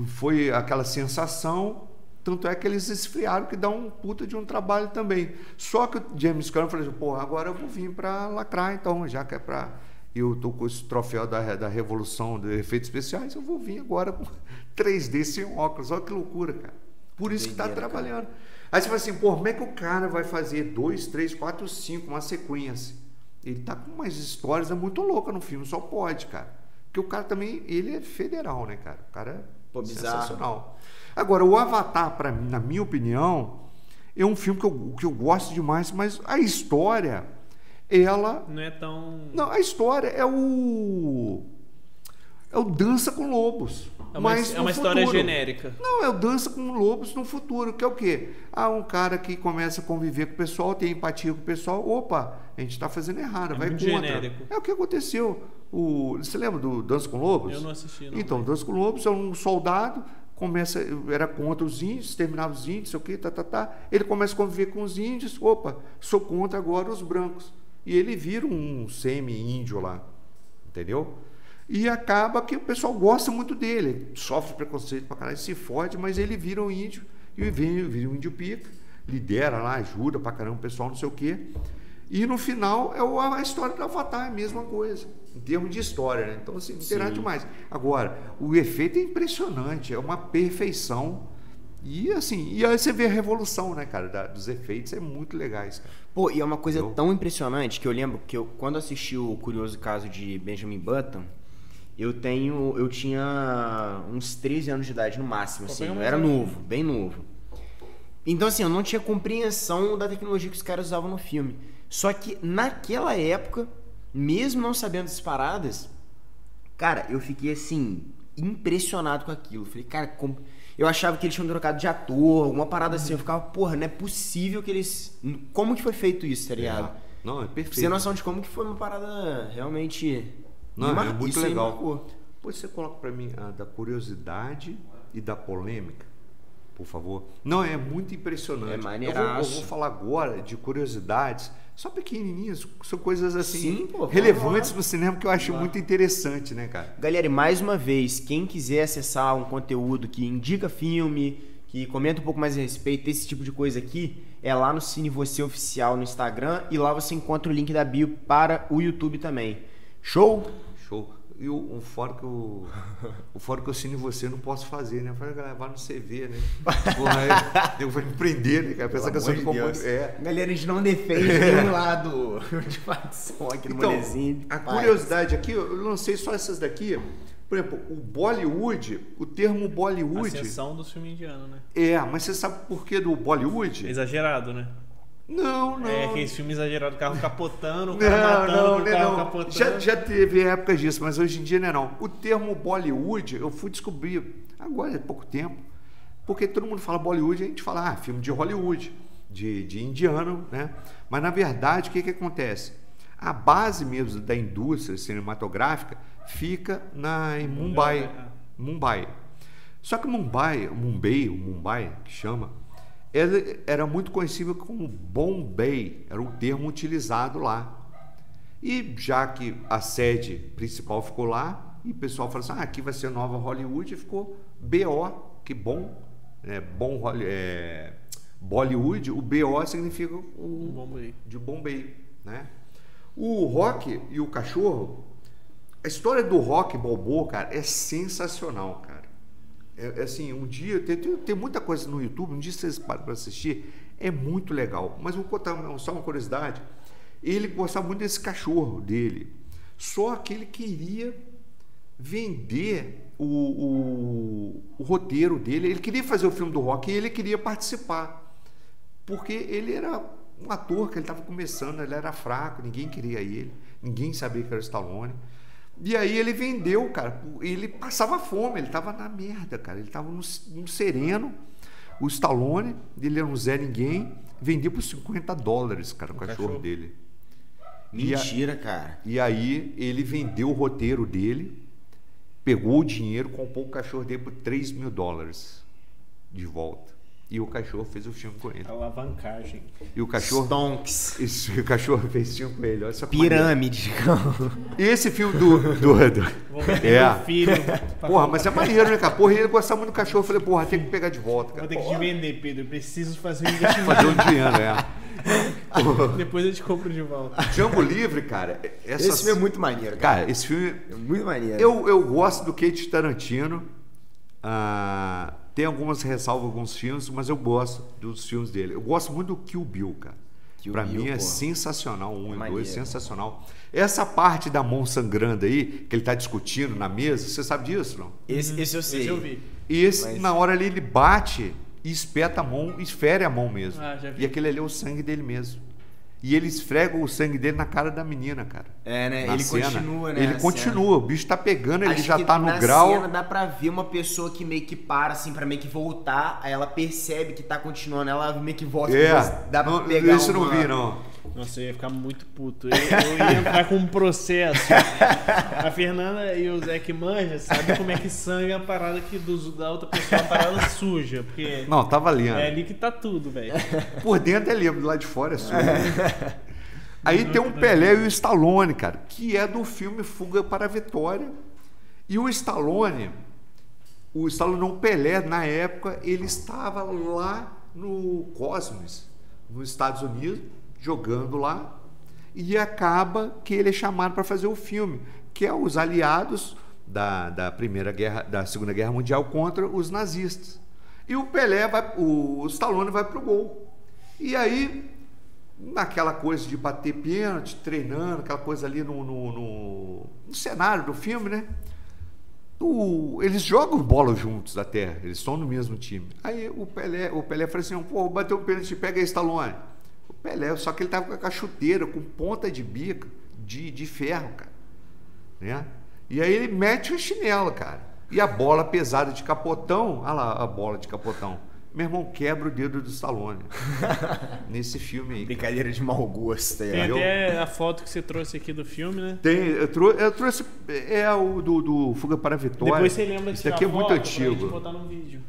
foi aquela sensação, tanto é que eles esfriaram, que dá um puta de um trabalho também. Só que o James Cameron falou assim, porra, agora eu vou vir para lacrar então, já que é para eu tô com esse troféu da, da revolução de efeitos especiais, eu vou vir agora com 3D sem óculos. Olha que loucura, cara. Por isso que está Doideira, cara. trabalhando. Aí você fala assim, pô, como é que o cara vai fazer dois, três, quatro, cinco, uma sequência? Ele tá com umas histórias é muito louca no filme, só pode, cara. Porque o cara também, ele é federal, né, cara? O cara é Pô, sensacional. Agora, o Avatar, para mim, na minha opinião, é um filme que eu, que eu gosto demais, mas a história, ela. Não é tão. Não, a história é o. É o Dança com Lobos. É uma, mas é uma história futuro. genérica. Não, é o Dança com Lobos no futuro, que é o quê? Ah, um cara que começa a conviver com o pessoal, tem empatia com o pessoal. Opa, a gente está fazendo errado, É vai muito contra. genérico. É o que aconteceu. O, você lembra do Dança com Lobos? Eu não assisti, não. Então, Dança com Lobos é um soldado, começa, era contra os índios, terminava os índios, sei o quê, tá, tá, tá. Ele começa a conviver com os índios, opa, sou contra agora os brancos. E ele vira um semi-índio lá, entendeu? E acaba que o pessoal gosta muito dele, ele sofre preconceito pra caralho, se fode, mas ele vira um índio, e vem, vira um índio pica, lidera lá, ajuda pra caramba o pessoal, não sei o quê. E no final é a história do Avatar, é a mesma coisa, em termos de história, né? Então, assim, nada demais. Agora, o efeito é impressionante, é uma perfeição. E assim, e aí você vê a revolução, né, cara, da- dos efeitos, é muito legais, cara. Pô, e é uma coisa Eu- tão impressionante que eu lembro que eu, quando assisti o curioso caso de Benjamin Button, eu tenho. Eu tinha uns 13 anos de idade no máximo, assim. Eu era novo, bem novo. Então, assim, eu não tinha compreensão da tecnologia que os caras usavam no filme. Só que naquela época, mesmo não sabendo dessas paradas, cara, eu fiquei assim, impressionado com aquilo. Falei, cara, como... eu achava que eles tinham trocado de ator, alguma parada assim. Eu ficava, porra, não é possível que eles. Como que foi feito isso, tá ligado? Não, é perfeito. você ter noção de como que foi uma parada realmente. Não, mar- é muito isso legal. Depois você coloca para mim a da curiosidade e da polêmica, por favor. Não, é muito impressionante. É eu, vou, eu maneiraço. vou falar agora de curiosidades, só pequenininhas, são coisas assim Sim, pô, relevantes no cinema que eu acho muito interessante, né, cara? Galera, e mais uma vez, quem quiser acessar um conteúdo que indica filme, que comenta um pouco mais a respeito desse tipo de coisa aqui, é lá no Cine Você Oficial no Instagram e lá você encontra o link da bio para o YouTube também. Show? Show. E o, o fora que o, o fora que eu assino em você eu não posso fazer, né? Eu falei, galera, vai no CV, né? Porra, eu vou me prender, né, cara? Pensa que eu sou de comum. É. Galera, a gente não defende nenhum lado de facção aqui no Então, Molezinho. a Vai. curiosidade aqui, eu lancei só essas daqui. Por exemplo, o Bollywood, o termo Bollywood. Ascensão dos filmes indianos, né? É, mas você sabe por que do Bollywood? Exagerado, né? Não, não. É aqueles filmes exagerados, o carro capotando, o cara Não, matando, não, o carro não. capotando. Já, já teve épocas disso, mas hoje em dia não é não. O termo Bollywood, eu fui descobrir agora há pouco tempo, porque todo mundo fala Bollywood, a gente fala, ah, filme de Hollywood, de, de indiano, né? Mas na verdade, o que, que acontece? A base mesmo da indústria cinematográfica fica na, em Mumbai. Mumbai. Só que Mumbai, Mumbai, Mumbai que chama, ele era muito conhecido como Bombay, era um termo utilizado lá. E já que a sede principal ficou lá, e o pessoal falou assim: ah, aqui vai ser nova Hollywood, e ficou BO, que bom, é, bom é, Bollywood, o BO significa o bom aí. de Bombay, né? O Rock e o cachorro, a história do Rock Balboa, cara, é sensacional, cara. É, é assim, um dia, tem, tem, muita coisa no YouTube, um dia vocês param para assistir, é muito legal. Mas vou contar só uma curiosidade. Ele gostava muito desse cachorro dele, só que ele queria vender o, o, o roteiro dele, ele queria fazer o filme do Rock e ele queria participar porque ele era um ator que ele estava começando, ele era fraco, ninguém queria ele, ninguém sabia que era o Stallone. E aí ele vendeu, cara, ele passava fome, ele estava na merda, cara, ele estava no, no sereno. O Stallone, ele era um Zé Ninguém, vendia por 50 dólares, cara, o, cachorro, cachorro. dele. E a- Mentira, cara. e aí ele vendeu o roteiro dele, pegou o dinheiro, comprou o cachorro dele por 3 mil dólares de volta. E o cachorro fez o filme com ele. Alavancagem. E o cachorro. Stonks. Esse, o cachorro fez filme com ele. Olha só. Pirâmide. Esse filme do. do, do Vou É. filho. porra, mas é maneiro, né, cara? Porra, ele gostava muito do cachorro. Eu falei, porra, tem que pegar de volta, Vou cara. ter que te vender, Pedro. Eu preciso fazer um investimento. Fazer um dinheiro, é. Depois eu te compro de volta. Django Livre, cara. Essa, Esse filme é muito maneiro, cara. Cara, esse filme. É muito maneiro. Eu, eu gosto do Kate Tarantino. Ah, tem algumas ressalvas alguns filmes, mas eu gosto dos filmes dele. Eu gosto muito do Kill Bill, cara. Kill Pra Bill, mim é sensacional, um e Maneiro. dois, sensacional. Essa parte da mão sangrando aí, que ele tá discutindo na mesa, você sabe disso, não? Esse, esse eu sei. Esse eu vi. E esse, Mas- na hora ali, ele bate e espeta a mão, esfere a mão mesmo. Ah, já vi. E aquele ali é o sangue dele mesmo. E ele esfrega o sangue dele na cara da menina, cara. É, né? Na ele cena. continua, né? Ele continua, o bicho tá pegando, ele Acho já tá no na grau. cena dá pra ver uma pessoa que meio que para, assim, pra meio que voltar, aí ela percebe que tá continuando, ela meio que volta. É, dá pra não, pegar isso eu não uma- vi, não. Nossa, eu ia ficar muito puto. Eu, eu ia entrar com um processo. A Fernanda e o Zé que manja sabe como é que sangue a parada que dos, da outra pessoa, a parada suja. Porque Não, tá valendo. é ali que tá tudo, velho. Por dentro é do lado de fora é sujo. Aí tem um Pelé e o Stallone, cara, que é do filme Fuga para a Vitória. E o Stallone, o Stallone não, o Pelé, na época, ele estava lá no Cosmos, nos Estados Unidos, jogando lá, e acaba que ele é chamado para fazer o filme, que é os aliados da, da primeira guerra, da segunda guerra mundial contra os nazistas. E o Pelé vai, o Stallone vai pro gol. E aí, naquela coisa de bater pênalti, treinando, aquela coisa ali no, no, no- no cenário do filme, né? O- eles jogam bola juntos terra, eles estão no mesmo time. Aí o Pelé, o Pelé falou assim: pô, bateu um pênalti, pega aí, Stallone. Pelé, só que ele tava com a chuteira, com ponta de bico, de, de ferro, cara. Né? E aí ele mete o chinelo, cara. E a bola pesada de capotão, olha lá a bola de capotão. Meu irmão quebra o dedo do Stallone. nesse filme aí. cara. Brincadeira de mau gosto, Tem? Eu- até a foto que você trouxe aqui do filme, né? Tem, eu, trou- eu trouxe. É o do, do Fuga para a Vitória. Depois você lembra de Isso aqui é muito antigo.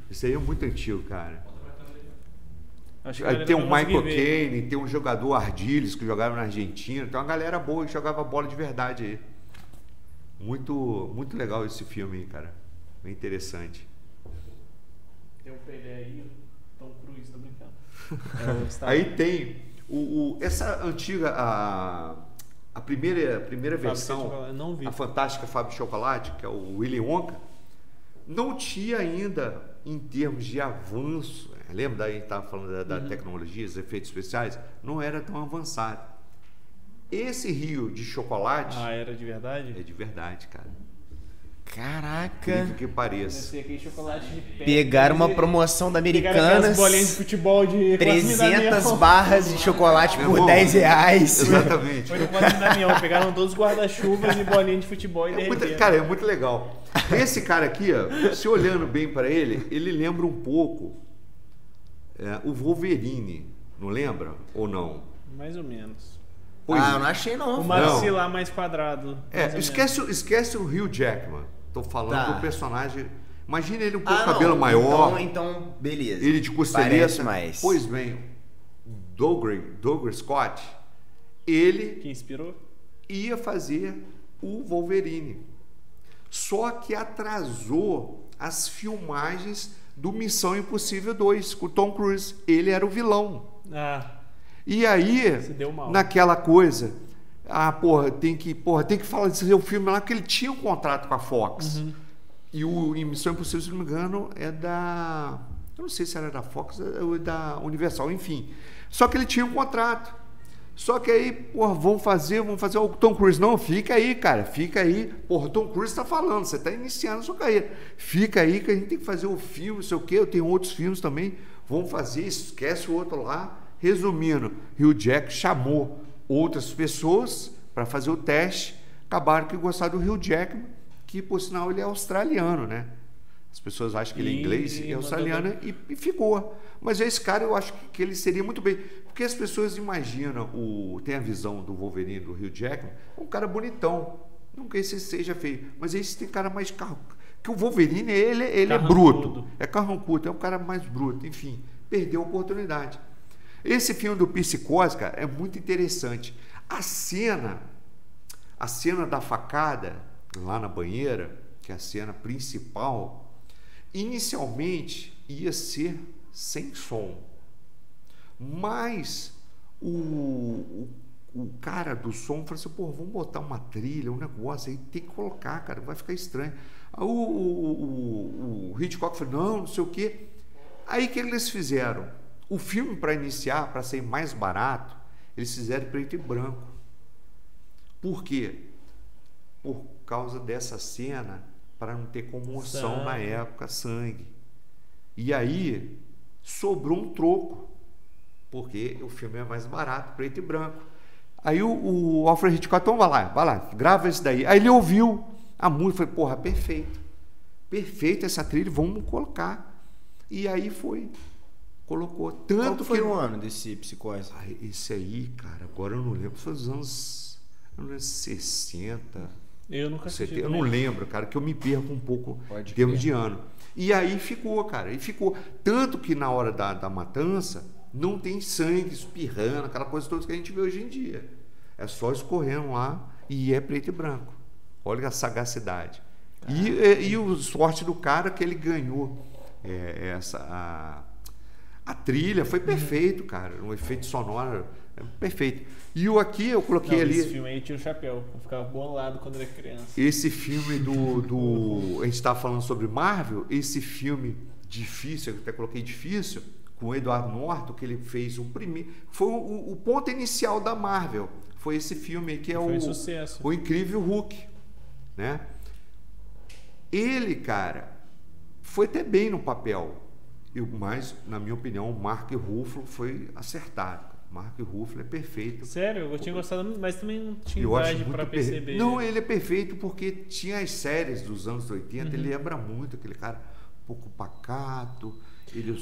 Isso aí é muito antigo, cara. Acho que a Aí tem o Michael ver. Caine, tem um jogador Ardiles que jogava na Argentina. Tem uma galera boa que jogava bola de verdade aí. Muito, muito legal esse filme aí, cara. Bem interessante. Tem um Pelé aí, o Tom Cruise, tô brincando. É o Aí tem o, o- essa antiga, a, a primeira, a primeira versão, a fantástica de Chocolate, que é o Willy Wonka, não tinha ainda, em termos de avanço, lembra daí que estava falando da, da Uhum. tecnologia, dos efeitos especiais, não era tão avançado. Esse rio de chocolate Ah, era de verdade? é de verdade, cara. Caraca. Incrível que pareça. de pé. Pegaram uma promoção da Americanas. bolinhas de futebol de 300 Damião. barras de chocolate por irmão, 10 reais. Exatamente. Foi no Damião, pegaram todos os guarda-chuvas e bolinha de futebol e É muito- cara, é muito legal. Esse cara aqui, ó, se olhando bem para ele, ele lembra um pouco é, o Wolverine, não lembra ou não? Mais ou menos. Pois ah, eu não achei não. O maxilar mais quadrado. é, mais esquece, o- esquece o Hugh Jackman. Tô falando Tá. do personagem. Imagina ele um pouco Ah, não. cabelo maior, Então, então, beleza. ele de costeleta. mais. Pois bem, Douglas, Douglas Scott, ele. Que inspirou? ia fazer o Wolverine. Só que atrasou as filmagens do Missão Impossível 2 com o Tom Cruise. Ele era o vilão. Ah, E aí, naquela coisa, ah, porra, tem que, porra, tem que falar desse filme lá que ele tinha um contrato com a Fox. Uhum. E o em Missão Impossível, se não me engano, é da. Eu não sei se era da Fox ou da Universal, enfim. Só que ele tinha um contrato. Só que aí, porra, vão fazer, vão fazer o Tom Cruise. Não, fica aí, cara, fica aí. Porra, o Tom Cruise está falando, você está iniciando a sua carreira. Fica aí que a gente tem que fazer o filme, não sei o quê. Eu tenho outros filmes também. Vão fazer, esquece o outro lá. Resumindo, Hugh Jack chamou outras pessoas para fazer o teste. Acabaram que gostaram do Hugh Jackman, que por sinal ele é australiano, né? As pessoas acham que ele é inglês e é australiano e, e ficou. Mas esse cara eu acho que, que ele seria muito bem. Porque as pessoas imaginam, o, tem a visão do Wolverine, do Hugh Jackman, um cara bonitão. Não que esse seja feio, mas esse tem cara mais carro. Que o Wolverine, ele, ele é bruto. É carrancudo, é um cara mais bruto. Enfim, perdeu a oportunidade. Esse filme do Psicose, cara, é muito interessante. A cena, a cena da facada lá na banheira, que é a cena principal, inicialmente ia ser sem som. Mas o, o, o cara do som falou assim: pô, vamos botar uma trilha, um negócio aí, tem que colocar, cara, vai ficar estranho. Aí o, o, o, Hitchcock falou: não, não sei o quê. Aí o que eles fizeram? O filme, para iniciar, para ser mais barato, Eles fizeram preto e branco. Por quê? Por causa dessa cena, para não ter comoção Sangue. na época, sangue. E aí sobrou um troco, porque o filme é mais barato, preto e branco. Aí o, o Alfred Hitchcock, então vai lá, vai lá, grava isso daí. Aí ele ouviu a música, foi, porra, perfeito. Perfeito essa trilha, vamos colocar. E aí foi, colocou. Tanto que foi que o ano desse psicose? ah, esse aí, cara, agora eu não lembro. Foi os anos, anos 60, Eu nunca assisti. 70. Eu não lembro, cara, que eu me perco um pouco em termos de ano. E aí ficou, cara, e ficou. Tanto que na hora da, da matança, não tem sangue espirrando, aquela coisa toda que a gente vê hoje em dia. É só escorrendo lá e é preto e branco. Olha a sagacidade. E, e, e o sorte do cara que ele ganhou é, essa. A, a trilha foi perfeito, cara. Um efeito sonoro é perfeito. E o aqui eu coloquei Não, ali. Esse filme aí tinha o chapéu. Eu ficava bolado quando era criança. Esse filme do. do a gente estava falando sobre Marvel, esse filme difícil, eu até coloquei difícil, com o Edward Norton, que ele fez o primeiro. Foi o, o ponto inicial da Marvel. Foi esse filme aí, que é Foi o, sucesso. o Incrível Hulk. Né? Ele, cara, foi até bem no papel. Eu, mas, na minha opinião, o Mark Ruffalo foi acertado. Mark Ruffalo é perfeito. Sério, eu tinha gostado, mas também não tinha idade perfe- perceber. Não, ele é perfeito porque tinha as séries dos anos 80, Uhum. ele lembra muito aquele cara um pouco pacato,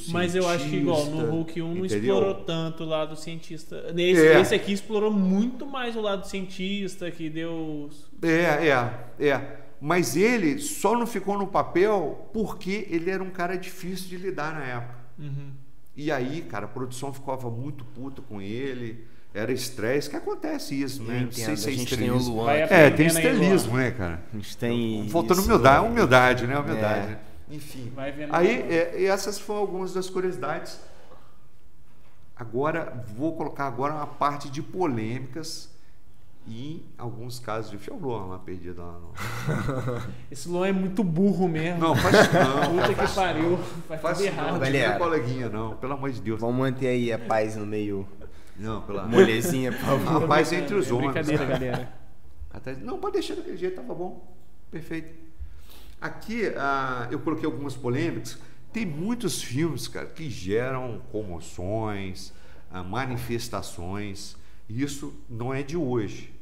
Mas eu acho que igual no Hulk 1 não entendeu? explorou tanto o lado cientista. Nesse, É. esse aqui explorou muito mais o lado cientista, que deu. É, é, é. Mas ele só não ficou no papel porque ele era um cara difícil de lidar na época. Uhum. E aí, cara, a produção ficava muito puta com ele, era estresse, que acontece isso, né? Não entendo, sei se é a gente tem o estrelismo. Aqui. É, tem estrelismo, né, cara? A gente tem. Faltando isso- humildade, humildade, né? Humildade, É. né? Enfim. Vai vendo. Aí, é, essas foram algumas das curiosidades. Agora, vou colocar agora uma parte de polêmicas e em alguns casos de Fio Luan lá perdido lá. No... Esse Luan é muito burro mesmo. Não, faz não. Puta cara, que pariu. Faz Faz tudo isso não, errado. Galera. não é coleguinha não, pelo amor de Deus. Vamos manter aí a paz no meio. Não, pela Molezinha, por favor. A paz entre os É homens. Brincadeira, galera. Até- Não, pode deixar daquele jeito, tava bom. Perfeito. Aqui ah, eu coloquei algumas polêmicas. Tem muitos filmes, cara, que geram comoções, ah, manifestações. Isso não é de hoje.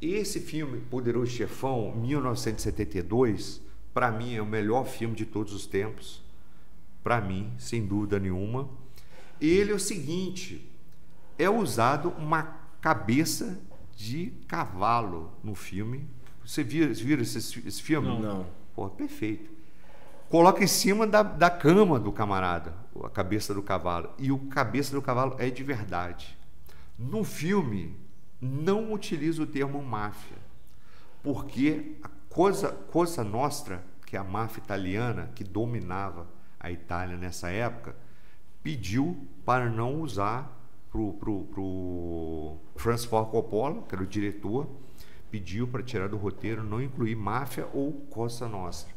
Esse filme, Poderoso Chefão, 1972, para mim é o melhor filme de todos os tempos. Para mim, sem dúvida nenhuma. Ele é o seguinte: é usado uma cabeça de cavalo no filme. Você viu, viram esse, esse filme? Não. Não. Pô, perfeito. Coloca em cima da, da cama do camarada, a cabeça do cavalo. E o cabeça do cavalo é de verdade. No filme, não utiliza o termo máfia, porque a Cosa, Cosa Nostra, que é a máfia italiana que dominava a Itália nessa época, pediu para não usar pro, pro Francis Ford Coppola, que era o diretor, pediu para tirar do roteiro não incluir máfia ou Cosa Nostra.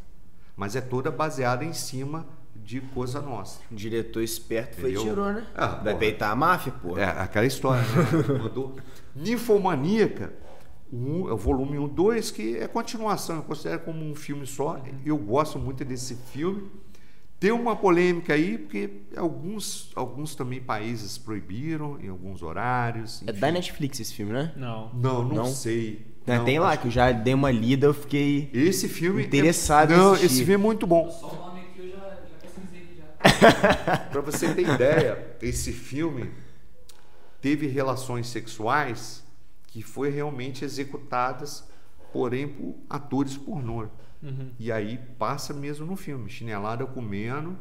Mas é toda baseada em cima de Cosa Nostra. O diretor esperto foi e Entendeu? tirou, né? Ah, Vai porra. peitar a máfia, pô. É, aquela história, né? Mandou. Ninfomaníaca, um, é o volume 1, 2, que é continuação, eu considero como um filme só. Eu gosto muito desse filme. Tem uma polêmica aí, porque alguns, alguns também países proibiram em alguns horários. É enfim. da Netflix esse filme, né? Não. Não, não, Não? sei. Né, Não, tem lá, acho- que eu já dei uma lida, eu fiquei. Esse filme. é- Interessado em Não, assistir. esse filme é muito bom. Só o nome aqui eu já, já pesquisei já. Para você ter ideia, esse filme teve relações sexuais que foi realmente executadas, porém por atores pornô. Uhum. E aí passa mesmo no filme, chinelada comendo,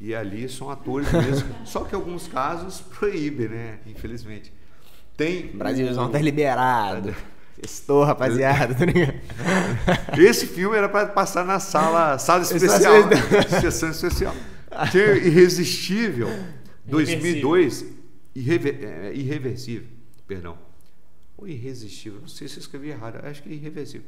e ali são atores mesmo. Só que em alguns casos proíbe, né? Infelizmente. Tem. Brasilzão o- tá liberado. Estou, rapaziada? Esse filme era para passar na sala, sala especial, sessão- sessão especial. Tinha Irresistível, 2002, irrever, é, Irreversível, perdão. Ou Irresistível, não sei se eu escrevi errado, acho que é Irreversível.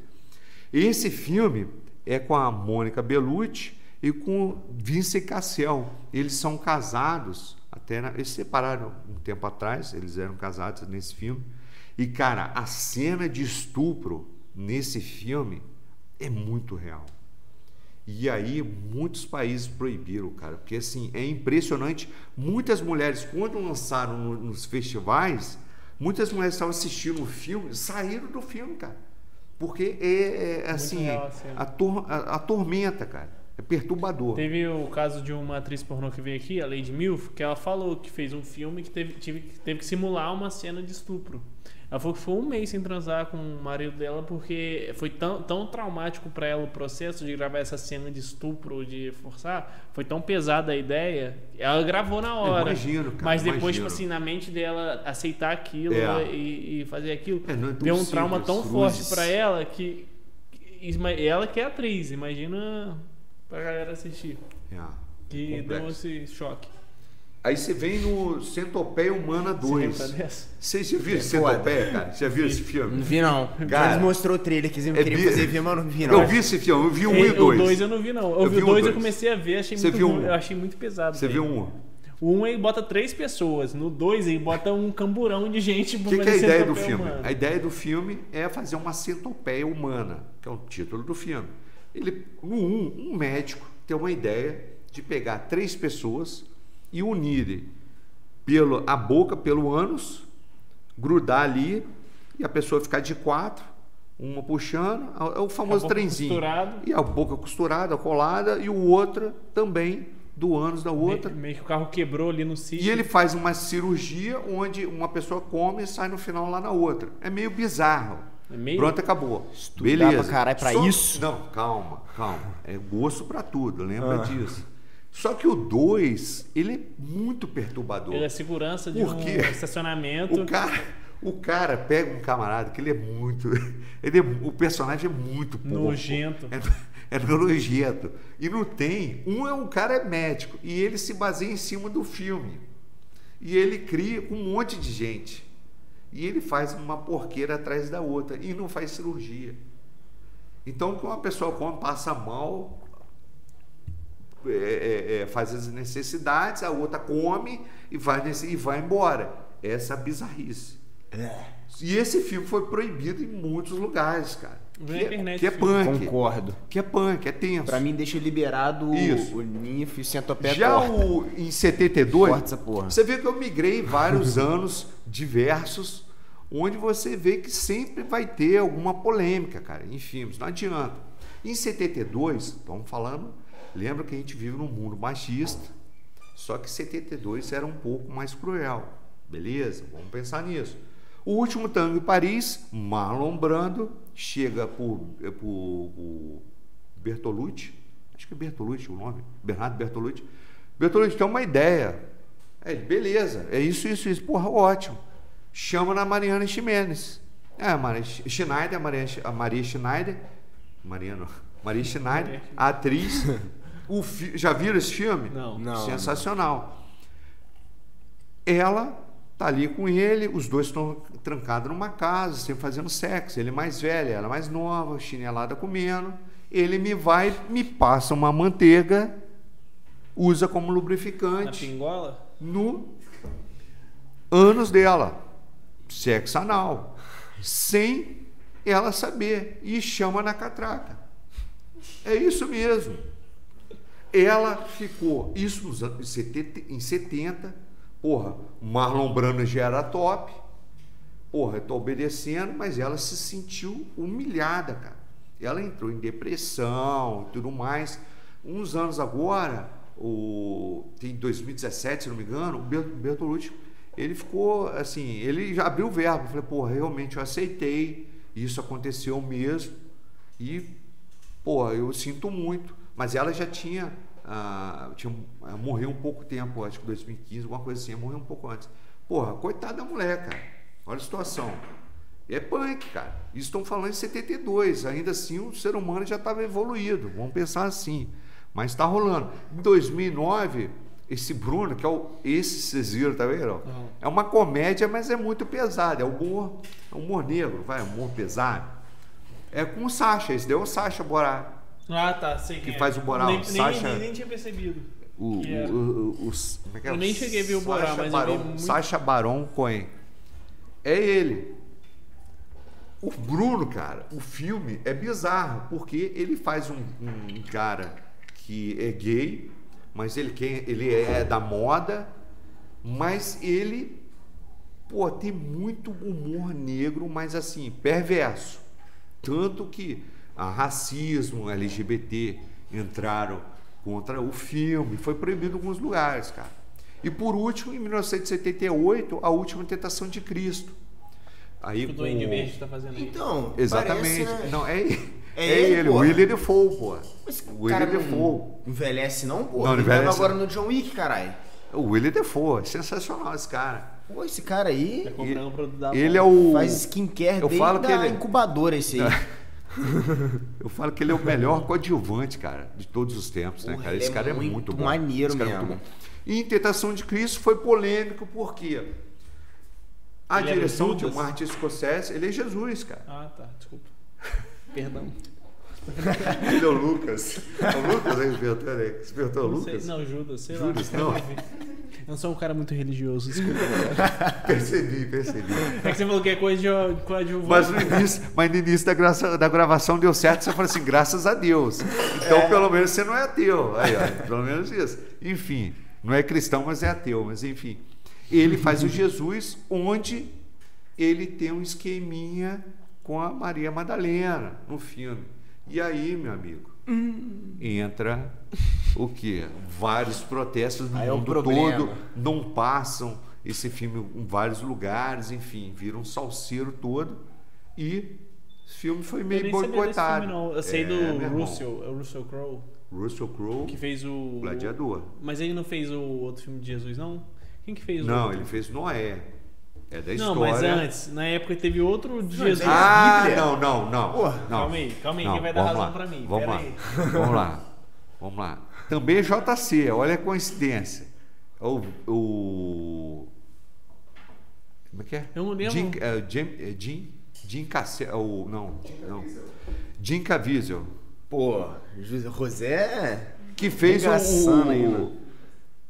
Esse filme é com a Mônica Bellucci e com o Vincent Cassel. Eles são casados Até na- eles se separaram um tempo atrás, eles eram casados nesse filme. E, cara, a cena de estupro nesse filme é muito real. E aí, muitos países proibiram, cara, porque assim, é impressionante. Muitas mulheres, quando lançaram no- nos festivais, muitas mulheres estavam assistindo o filme, saíram do filme, cara. Porque é, é, assim, real a cena. ator, a- atormenta, cara. É perturbador. Teve o caso de uma atriz pornô que veio aqui, a Lady Milf, que ela falou que fez um filme que teve, tive- teve que simular uma cena de estupro. Ela falou que foi um mês sem transar com o marido dela porque foi tão, tão traumático pra ela o processo de gravar essa cena de estupro, de forçar. Foi tão pesada a ideia. Ela gravou na hora. Imagino, cara, mas depois, imagino. tipo assim, na mente dela aceitar aquilo É. e, e fazer aquilo, É, é deu um trauma tão cruzes. forte pra ela que, que ela que é atriz, imagina pra galera assistir. É, Que complexo. deu esse choque. Aí você vem no Centopeia Humana Você 2. lembra dessa? Vocês já viram É. Centopeia, cara? Já viram esse filme? Não vi, não. Cara, Eles mostrou o trailer, que eles é queriam fazer ver, mas eu não vi, não. Eu vi esse filme, eu vi um e o dois. 2 eu não vi, não. Eu, Eu vi vi o o 2 eu dois. comecei a ver, achei Você muito viu um? Eu achei muito pesado. Você viu um? O 1 um, ele bota três pessoas. No 2 ele bota um camburão de gente O que, que é a ideia do filme? humana. A ideia do filme é fazer uma centopeia humana, que é o título do filme. Ele, no um, um médico tem uma ideia de pegar três pessoas e unir pelo, a boca pelo ânus, grudar ali e a pessoa ficar de quatro, uma puxando, é o famoso boca trenzinho. costurado. E a boca costurada, colada, e o outra também do ânus da outra. Me- Meio que o carro quebrou ali no sítio. E ele faz uma cirurgia onde uma pessoa come e sai no final lá na outra. É meio bizarro. É meio- Pronto, acabou. Estudar Beleza. pra caralho pra Só- isso? Não, calma, calma. É gosto pra tudo, lembra Ah. disso. Só que o 2, ele é muito perturbador. Ele é segurança de Por um estacionamento. O cara, o cara pega um camarada que ele é muito. Ele é, o personagem é muito porco. Nojento. É, é nojento. E não tem. Um é um cara é médico. E ele se baseia em cima do filme. E ele cria um monte de gente. E ele faz uma porqueira atrás da outra. E não faz cirurgia. Então, quando uma pessoa come, passa mal, é, é, é, faz as necessidades, a outra come e vai, nesse, e vai embora. Essa é a bizarrice. E esse filme foi proibido em muitos lugares, cara. Que, na é- internet que é punk. Concordo. Que é punk, é tenso. Pra mim, deixa liberado o- Isso. o ninfo e o centopeia Já corta. o, em 72, Corta essa porra. você vê que eu migrei vários anos diversos, onde você vê que sempre vai ter alguma polêmica, cara, em filmes, não adianta. Em 72, estamos falando, lembra que a gente vive num mundo machista, só que 72 era um pouco mais cruel, beleza? Vamos pensar nisso. O último tango em Paris, Marlon Brando, chega por, por, por Bertolucci, acho que é Bertolucci o nome, Bernardo Bertolucci. Bertolucci tem uma ideia. É, beleza, é isso, isso, isso. Porra, ótimo. Chama na Mariana Ximenes. É, a Maria Schneider, a Maria, a Maria Schneider, Mariano, Maria Schneider, a atriz. O fi- já viram esse filme? Não. Não, Sensacional. Ela tá ali com ele, os dois estão trancados numa casa, sempre fazendo sexo. Ele é mais velho, ela mais nova, chinelada comendo. Ele me vai, me passa uma manteiga, usa como Na lubrificante pingola? no ânus dela, sexo anal, sem ela saber, e chama na catraca. É isso mesmo. Ela ficou, isso nos anos 70, em 70, porra, Marlon Brando já era top, porra, eu tô obedecendo, mas ela se sentiu humilhada, cara. Ela entrou em depressão e tudo mais. Uns anos agora, o, tem 2017, se não me engano, o Ber- Bertolucci, ele ficou assim, ele já abriu o verbo, falei, porra, realmente eu aceitei, isso aconteceu mesmo, e, porra, eu sinto muito. Mas ela já tinha, ah, tinha ah, morreu um pouco tempo, acho que 2015, alguma coisa assim, morreu um pouco antes. Porra, coitada da mulher, cara. Olha a situação. É punk, cara. Isso estão falando em 72. Ainda assim, o ser humano já estava evoluído. Vamos pensar assim. Mas está rolando. Em 2009, esse Bruno, que é o. Esse vocês viram, tá vendo? Não. É uma comédia, mas é muito pesado. É humor, é humor negro, vai, humor pesado. É com o Sacha. Esse daí é o Sacha Borá. Ah, tá, sei quem Que é. faz o moral, Nem, Sasha- nem, nem tinha percebido. O, o- o- os- como é que é? Eu nem cheguei a ver o Borá, mas eu Baron, vi muito- Sacha Baron Cohen. É ele. O Bruno, cara, o filme é bizarro, porque ele faz um, um cara que é gay, mas ele, quer, ele é da moda, mas ele, pô, tem muito humor negro, mas assim, perverso. Tanto que a racismo, LGBT entraram contra o filme, foi proibido em alguns lugares, cara. E por último, em 1978, a última tentação de Cristo. Aí, O com- Duende Verde tá fazendo aí. Então, Exatamente. parece, né? Não, é, é, É ele, ele, o pô. William Defoe, pô. Mas O William cara Defoe. envelhece não, pô. Não, Ele envelhece. agora no John Wick, caralho. O William Defoe, sensacional esse cara. Pô, esse cara aí Tá comprando um produto da Ele é o. faz skincare eu falo que da ele- incubadora esse aí. Eu falo que ele é o melhor coadjuvante, cara, de todos os tempos, né, Porra, cara? Esse é cara é muito muito bom. maneiro Esse cara é mesmo. muito bom. E em Tentação de Cristo foi polêmico porque a Ele é direção de Judas? Martin Scorsese, ele é Jesus, cara. Ah, tá. Desculpa. Perdão. Ele é o Lucas. É o Lucas aí inventou, né? Você inventou o Não, sei, Lucas? não, Judas, sei Judas, lá. não. Eu não sou um cara muito religioso, desculpa. Percebi, percebi. É que você falou que é coisa de coadjuvante. Mas no início, mas no início da, graça- da gravação deu certo, você falou assim, graças a Deus. Então, pelo menos você não é ateu. Aí, ó, pelo menos isso. Enfim, não é cristão, mas é ateu. Mas enfim, ele faz o Jesus onde ele tem um esqueminha com a Maria Madalena no filme. E aí, meu amigo, entra o quê? Vários protestos no Aí é mundo problema. todo não passam esse filme em vários lugares, enfim, vira um salseiro todo e esse filme foi Eu meio desse boicotado. filme, não. Eu sei É, do Russell, é o Russell Crowe, Russell Crowe, que fez o... Gladiador. Mas ele não fez o outro filme de Jesus, não? Quem que fez o Não, ele fez Noé. É da Não, história. mas antes, na época teve outro de Não, Jesus. é- Ah, não, não, não. Porra, não. calma aí, calma aí, Não, quem vai dar razão lá, pra mim? Vamos Pera lá. aí. Vamos lá. Vamos lá. Também é JC, olha a coincidência. O, o como é que é? Eu não lembro. Jim, é, Jim, é, Jim, Jim Cassel, o não, não. Jim Caviezel, Pô, José José. que fez o, Engraçando o ainda.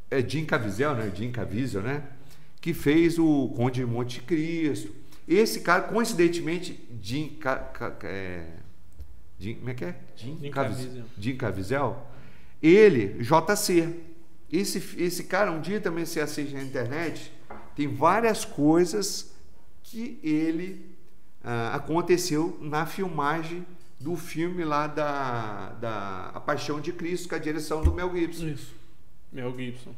é Jim Caviezel, né? Jim Caviezel, né? Que fez o Conde de Monte Cristo. Esse cara, coincidentemente, Jim, Ca, Ca- é, Jim como é que é? Jim, Jim Caviz- Caviezel. Jim Caviezel. Ele, JC. Esse, esse cara, um dia também você assiste na internet, tem várias coisas que ele ah, aconteceu na filmagem do filme lá da, da A Paixão de Cristo, com a direção do Mel Gibson. Isso. Mel Gibson.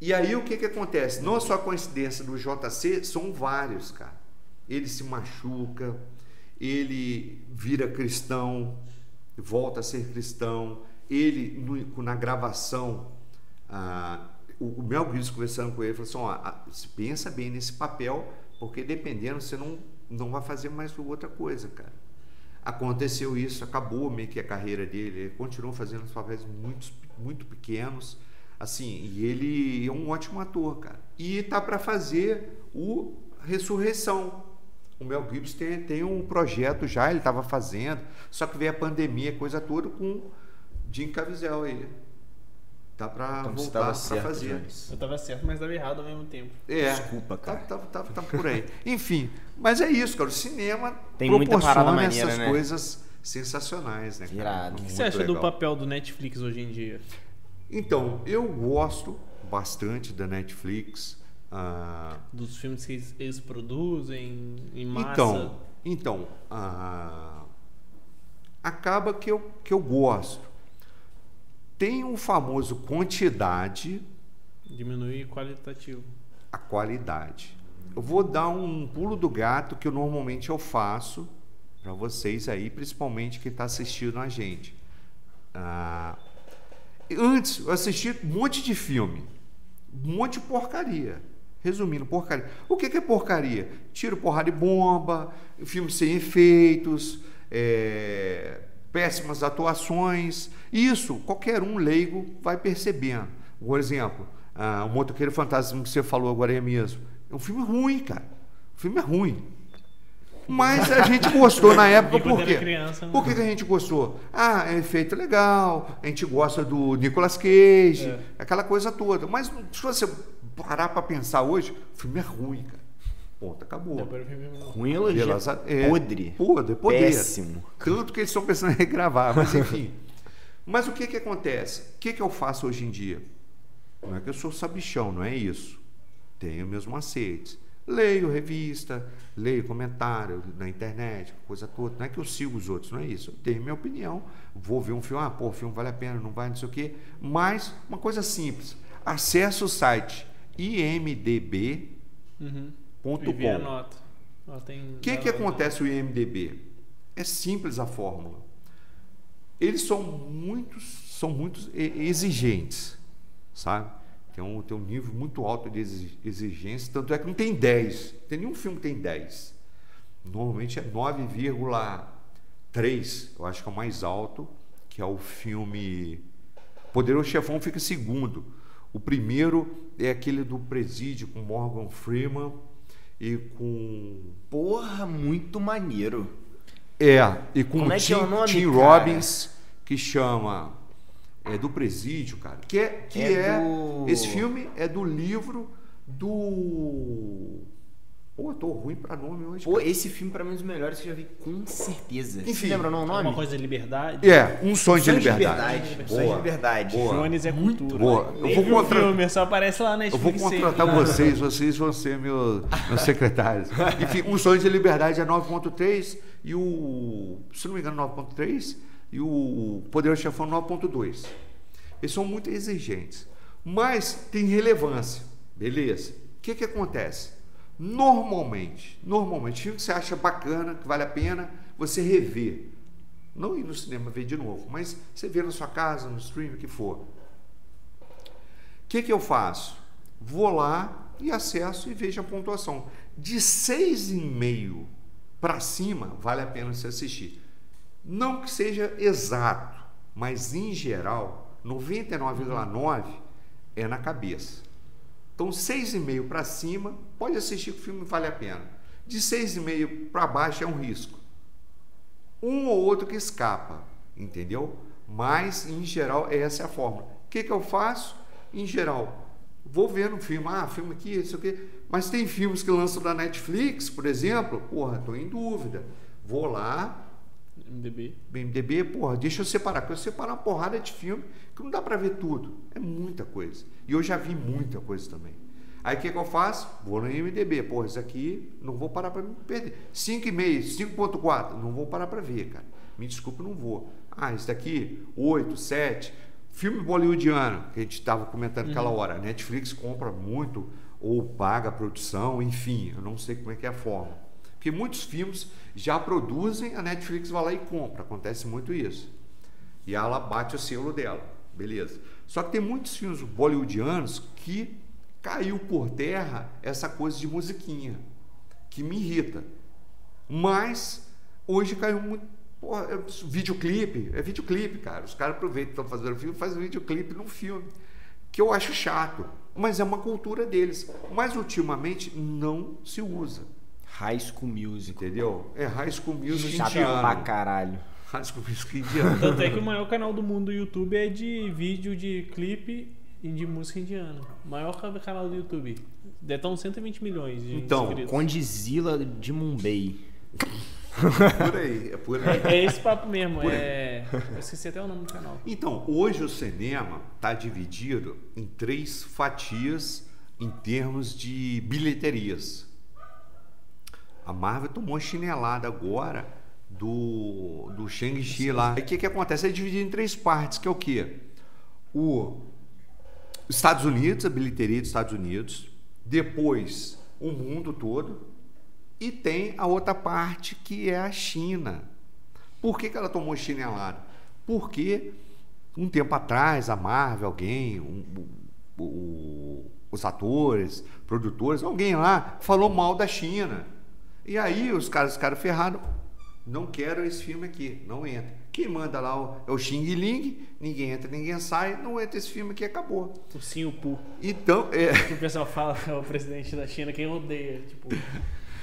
E aí o que, que acontece? Não só a coincidência do JC, são vários, cara. Ele se machuca, ele vira cristão, volta a ser cristão. Ele, no- na gravação, ah, o, o Mel Gibson conversando com ele, falou assim: ó, se pensa bem nesse papel, porque dependendo, você não, não vai fazer mais outra coisa, cara. Aconteceu isso, acabou meio que a carreira dele, ele continuou fazendo os papéis muito, muito pequenos, assim, e ele é um ótimo ator, cara. E tá para fazer o Ressurreição. O Mel Gibson tem, tem um projeto já, ele estava fazendo, só que veio a pandemia, coisa toda, com Jim Caviezel aí. Tá para Então voltar tava para certo, fazer. Eu tava certo, mas tava errado ao mesmo tempo. É, Desculpa, tá, cara. tá, tá, tá por aí. Enfim, mas é isso, cara. O cinema Tem muita proporciona parada maneira, essas né? coisas sensacionais, né? cara? Irado. O que você acha do legal. papel do Netflix hoje em dia? Então, eu gosto bastante da Netflix. ah, Dos filmes que eles, produzem em massa? então, então ah, acaba que eu, que eu gosto. Tem o famoso quantidade, Diminuir qualitativo. a qualidade. Eu vou dar um pulo do gato que eu normalmente eu faço para vocês aí, principalmente quem está assistindo a gente. Ah, antes, eu assisti um monte de filme, um monte de porcaria. Resumindo, porcaria. O que, que é porcaria? Tiro, porrada de bomba, filme sem efeitos, é, péssimas atuações. Isso, qualquer um leigo vai percebendo. Por exemplo, ah, o Motoqueiro Fantasma que você falou agora mesmo. É um filme ruim, cara. O filme é ruim. Mas a gente gostou na época por era quê? criança, não- Por que, que a gente gostou? Ah, é efeito legal, a gente gosta do Nicolas Cage, É. aquela coisa toda. Mas se você parar pra pensar hoje, o filme é ruim, cara. Ponto, acabou. Não. Ruim elogio. Pelas- é, Podre. Podre, poder. Péssimo. Tanto que eles estão pensando em regravar, mas enfim. mas o que que acontece? O que que eu faço hoje em dia? Não é que eu sou sabichão, não é isso. Tenho meus macetes. Leio revista, leio comentário na internet, coisa toda. Não é que eu sigo os outros, não é isso. Eu tenho minha opinião. Vou ver um filme, ah, pô, o filme vale a pena, não vale, não sei o quê. Mas uma coisa simples. Acesse o site imdb.com. Uhum. O que, que acontece o IMDB? É simples a fórmula. Eles são muito, são muito exigentes, sabe? Tem um, tem um nível muito alto de exi- exigência, tanto é que não tem 10. Não tem nenhum filme que tem 10. Normalmente é 9,3, eu acho que é o mais alto, que é o filme Poderoso Chefão fica segundo. O primeiro é aquele do Presídio com Morgan Freeman e com Porra, muito maneiro. É, e com Como o é que Tim, é o nome, Tim? Robbins, que chama. É do Presídio, cara. Que é. Que É é, do- Esse filme é do livro do. Pô, eu tô ruim pra nome hoje. Pô, cara. esse filme pra mim é um dos melhores que eu já vi, com certeza. Enfim, Você lembra não o nome? Alguma coisa de liberdade. É, Um Sonho de Sonho de Liberdade. Liberdade. Sonho de Liberdade. Boa. Jones é cultura. boa. Eu vou vi o contra- filme, só aparece lá na Eu vou contratar sempre. vocês, vocês vão ser meus, meus secretários. Enfim, Um Sonho de Liberdade é 9.3 e o, se não me engano, 9.3 e o Poderoso Chefão 9.2. Eles são muito exigentes, mas tem relevância, beleza? O que que acontece? Normalmente, normalmente, filme que você acha bacana, que vale a pena, você revê. Não ir no cinema ver de novo, mas você vê na sua casa, no stream, o que for. O que, que eu faço? Vou lá e acesso e vejo a pontuação. De 6,5 para cima, vale a pena você assistir. Não que seja exato, mas em geral, 99,9 é na cabeça. Então, 6,5 para cima, pode assistir que o filme vale a pena. De 6,5 para baixo é um risco. Um ou outro que escapa, entendeu? Mas, em geral, essa é a fórmula. O que, que eu faço? Em geral, vou ver no filme, ah, filme aqui, isso aqui. Mas tem filmes que lançam da Netflix, por exemplo, porra, estou em dúvida. Vou lá, MDB. BMDB, porra, deixa eu separar, porque eu separo uma porrada de filme que não dá para ver tudo. É muita coisa. E eu já vi muita coisa também. Aí o que, que eu faço? Vou no IMDB. Porra, isso aqui não vou parar para me perder. 5,5, 5,4, não vou parar para ver, cara. Me desculpe, não vou. Ah, isso daqui, 8, 7. Filme bollywoodiano, que a gente estava comentando aquela hora. A Netflix compra muito ou paga a produção, enfim, eu não sei como é que é a forma. Porque muitos filmes já produzem, a Netflix vai lá e compra. Acontece muito isso. E ela bate o selo dela. Beleza. Só que tem muitos filmes bollywoodianos que caiu por terra essa coisa de musiquinha, que me irrita. Mas hoje caiu muito. Porra, é videoclipe, é videoclipe, cara. Os caras aproveitam que estão fazendo filme e fazem videoclipe num filme. Que eu acho chato, mas é uma cultura deles. Mas ultimamente não se usa. High School Music. Entendeu? É High School Music Chato indiano. pra caralho. High School Music indiano. Tanto é que o maior canal do mundo do YouTube é de vídeo de clipe de música indiana. O maior canal do YouTube. Deve estar uns 120 milhões de Então, inscritos. Condizila de Mumbai. por aí, é por aí. É esse papo mesmo. É... Eu esqueci até o nome do canal. Então, hoje o cinema está dividido em três fatias em termos de bilheterias. A Marvel tomou uma chinelada agora do, do Shang-Chi lá. Aí o que, que acontece? É dividido em três partes, que é o quê? O Estados Unidos, a bilheteria dos Estados Unidos, depois o mundo todo, e tem a outra parte que é a China. Por que, que ela tomou chinelada? Porque um tempo atrás a Marvel, alguém, um, os atores, produtores, alguém lá falou mal da China. E aí os caras ficaram ferrados. Não quero esse filme aqui, não entra. Quem manda lá o- é o Xing Ling, ninguém entra, ninguém sai, não entra esse filme aqui, acabou. O Sim, o Pu. Então, é, o pessoal fala é o presidente da China, quem odeia. Tipo,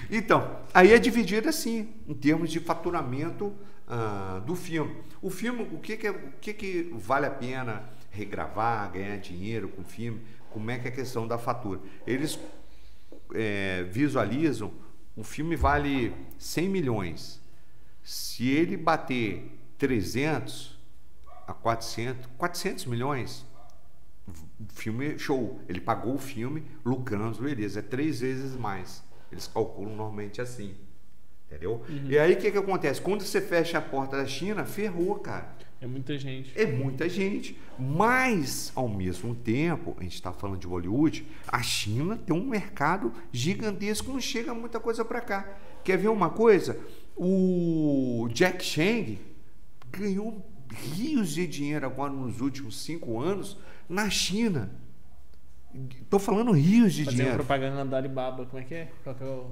Então, aí é dividido assim, em termos de faturamento ah, do filme. O filme, o que que, é- o que que vale a pena regravar, ganhar dinheiro com o filme? Como é que é a questão da fatura? Eles é, visualizam, o filme vale 100 milhões. Se ele bater 300 a 400, 400 milhões, filme é show. Ele pagou o filme lucrando, beleza. É três vezes mais. Eles calculam normalmente assim. Entendeu? E aí o que, que acontece? Quando você fecha a porta da China, ferrou, cara. É muita gente. É muita gente. Mas, ao mesmo tempo, a gente está falando de Bollywood, a China tem um mercado gigantesco, não chega muita coisa para cá. Quer ver uma coisa? O Jack Chang ganhou rios de dinheiro agora nos últimos cinco anos na China. Estou falando rios de Fazer uma dinheiro. propaganda da Alibaba, como é que é? Qual que é o.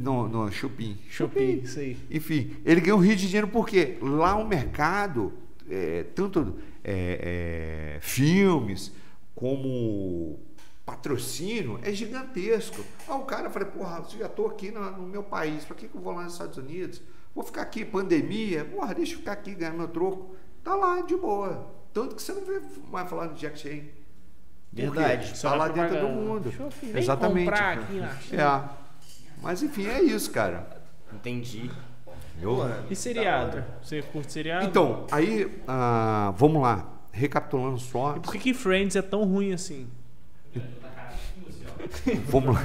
No, no Shopee. Shopee, isso aí. Enfim, ele ganhou rio de dinheiro porque lá o mercado, é, tanto é, é, filmes como patrocínio, é gigantesco. Aí o cara falei, porra, eu já estou aqui no, no meu país, para que, que eu vou lá nos Estados Unidos? Vou ficar aqui, pandemia, porra, deixa eu ficar aqui ganhar meu troco. Tá lá, de boa. Tanto que você não vê mais falar de Jack Chan. Verdade. Está lá na dentro do propaganda. mundo. Shopee, vem Exatamente. comprar aqui na China. É. Mas enfim, é isso, cara. Entendi. Eu- E seriado? Você curte seriado? Então, aí, ah, vamos lá. Recapitulando só. E por que, que Friends é tão ruim assim? Vamos lá.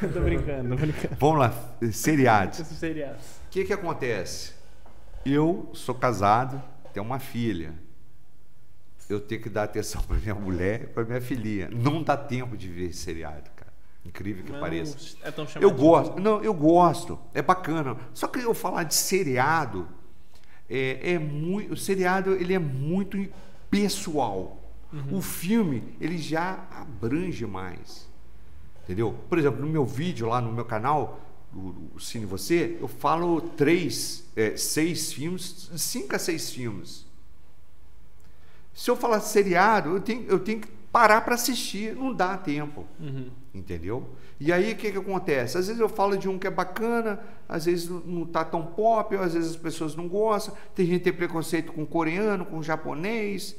tô brincando, tô brincando. Vamos lá. Seriados. O que que acontece? Eu sou casado, tenho uma filha. Eu tenho que dar atenção para minha mulher e para minha filhinha. Não dá tempo de ver seriado, cara. Incrível que Mas pareça. não é tão Eu gosto, não, eu gosto, é bacana. Só que eu falar de seriado é, é muito, o seriado ele é muito pessoal. O filme ele já abrange mais, entendeu? Por exemplo, no meu vídeo lá no meu canal, o, o Cine Você, eu falo três, é, seis filmes, cinco a seis filmes. Se eu falar seriado, eu tenho, eu tenho que parar para assistir, não dá tempo Uhum. entendeu? E aí o que, que acontece? Às vezes eu falo de um que é bacana, às vezes não- não tá tão pop, às vezes as pessoas não gostam. Tem gente que tem preconceito com coreano, com japonês,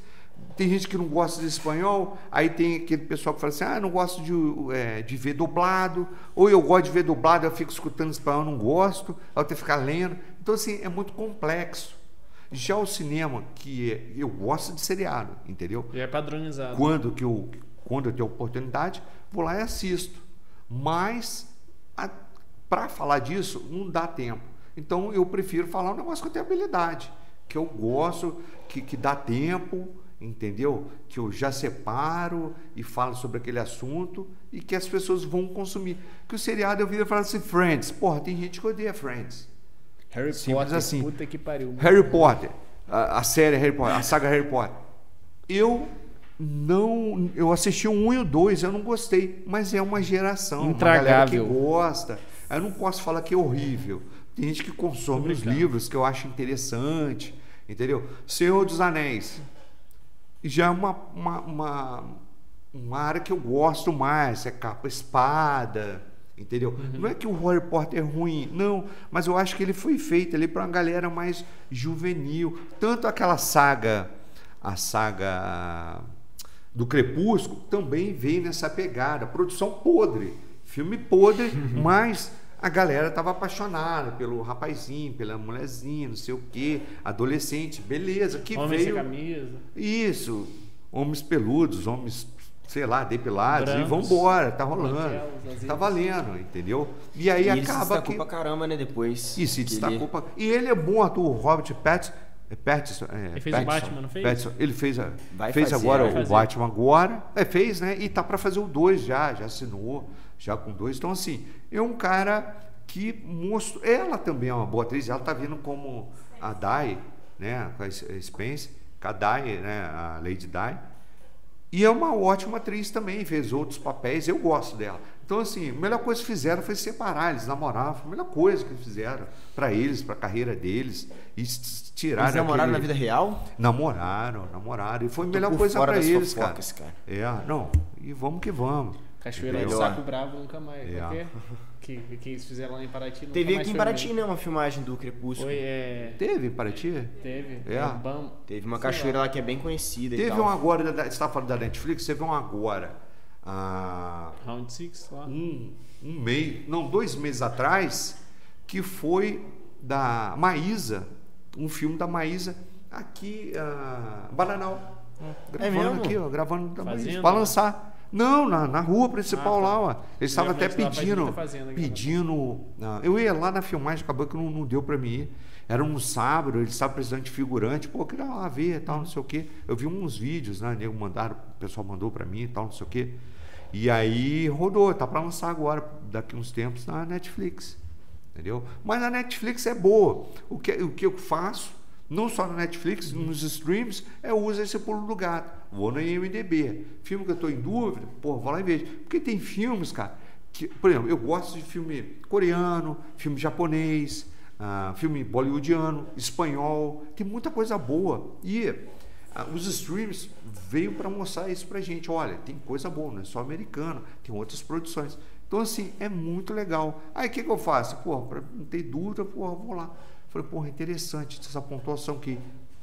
tem gente que não gosta de espanhol, aí tem aquele pessoal que fala assim, ah, eu não gosto de, é, de ver dublado, ou eu gosto de ver dublado, eu fico escutando espanhol, não gosto, aí eu tenho que ficar lendo. Então, assim, é muito complexo. Já o cinema, que é- eu gosto de seriado, entendeu? Já é padronizado. quando que eu quando eu tenho oportunidade vou lá e assisto mas para falar disso não dá tempo então eu prefiro falar um negócio que eu tenho habilidade que eu gosto que, que dá tempo entendeu que eu já separo e falo sobre aquele assunto e que as pessoas vão consumir que o seriado eu vi falar assim Friends porra tem gente que odeia Friends Harry Simples Potter, assim. puta que pariu. Harry Potter, a, a série Harry Potter, a saga Harry Potter. Eu não, eu assisti o 1 e o 2, eu não gostei, mas é uma geração, uma galera que gosta. Eu não posso falar que é horrível. Tem gente que consome Tô os livros que eu acho interessante, entendeu? Senhor dos Anéis já é uma, uma, uma, uma área que eu gosto mais, é capa espada, entendeu? Não é que o Harry Potter é ruim, não, mas eu acho que ele foi feito ali para uma galera mais juvenil. Tanto aquela saga, a saga do Crepúsculo, também veio nessa pegada. Produção podre, filme podre, mas a galera estava apaixonada pelo rapazinho, pela mulherzinha, não sei o quê, adolescente, beleza, que Homem veio... sem camisa. Isso, homens peludos, homens, sei lá, depilados, e Brancos, vambora, tá rolando. branquelos. Tá valendo, entendeu? E aí E ele se acaba destacou que. pra caramba, né, depois. E se destacou ele- pra... E ele é bom ator, o Robert Pattinson. é Pattinson, é, Ele fez o Pattinson, Batman, não fez? Pattinson. Ele fez, a- Vai fez fazer, agora o fazer. Batman agora. É, fez, né? E tá para fazer o 2 já, já assinou, já com dois. Então, assim, é um cara que mostrou. Ela também é uma boa atriz, ela tá vindo como a Dai, né? Com a Spence, com a Dai, né? A Lady Di. E é uma ótima atriz também, fez outros papéis, eu gosto dela. Então, assim, a melhor coisa que fizeram foi separar, eles namoravam, foi a melhor coisa que fizeram para eles, para a carreira deles, e tiraram. Eles namoraram na aquele- vida real? Namoraram, namoraram, e foi a melhor coisa para eles, cara. fofocas, cara. É, não, e vamos que vamos. Cachoeira do Melhor. Saco Bravo nunca mais. É. Por quê? Que, que eles fizeram lá em Paraty. nunca Teve mais aqui em Paraty, mesmo. né, uma filmagem do Crepúsculo. Foi, é. Teve para ti? Teve. É? Bam- Teve uma sei cachoeira lá. lá que é bem conhecida e Teve tal. um agora, da- você estava falando da Netflix, teve um agora. ah, Round 6 lá. um, um mês, não, dois meses atrás, que foi da Maísa, um filme da Maísa aqui, ah, Bananal. Gravando mesmo? aqui, ó, gravando da Maísa, né? lançar. Não, na, na rua principal Ah, tá. lá, ó. Eles estavam até pedindo, fazenda pedindo. ah, eu ia lá na filmagem, acabou que não, não deu para mim ir. Era um sábado, eles estavam precisando de figurante, pô, eu queria lá ver e tal, não sei o quê. Eu vi uns vídeos, né? nego Mandaram, o pessoal mandou para mim e tal, não sei o quê. E aí rodou, tá para lançar agora, daqui uns tempos, na Netflix. Entendeu? Mas a Netflix é boa. O que, o que eu faço, não só na Netflix, nos streams, é uso esse pulo do gato. Vou na IMDB. Filme que eu estou em dúvida, pô, vou lá e vejo. Porque tem filmes, cara, que, por exemplo, eu gosto de filme coreano, filme japonês, ah, filme bollywoodiano, espanhol, tem muita coisa boa. E ah, os streams veio para mostrar isso pra gente. Olha, tem coisa boa, não é só americano, tem outras produções. Então, assim, é muito legal. Aí, o que, que eu faço? Pô, para não ter dúvida, eu vou lá. Falei, porra, interessante essa pontuação aqui.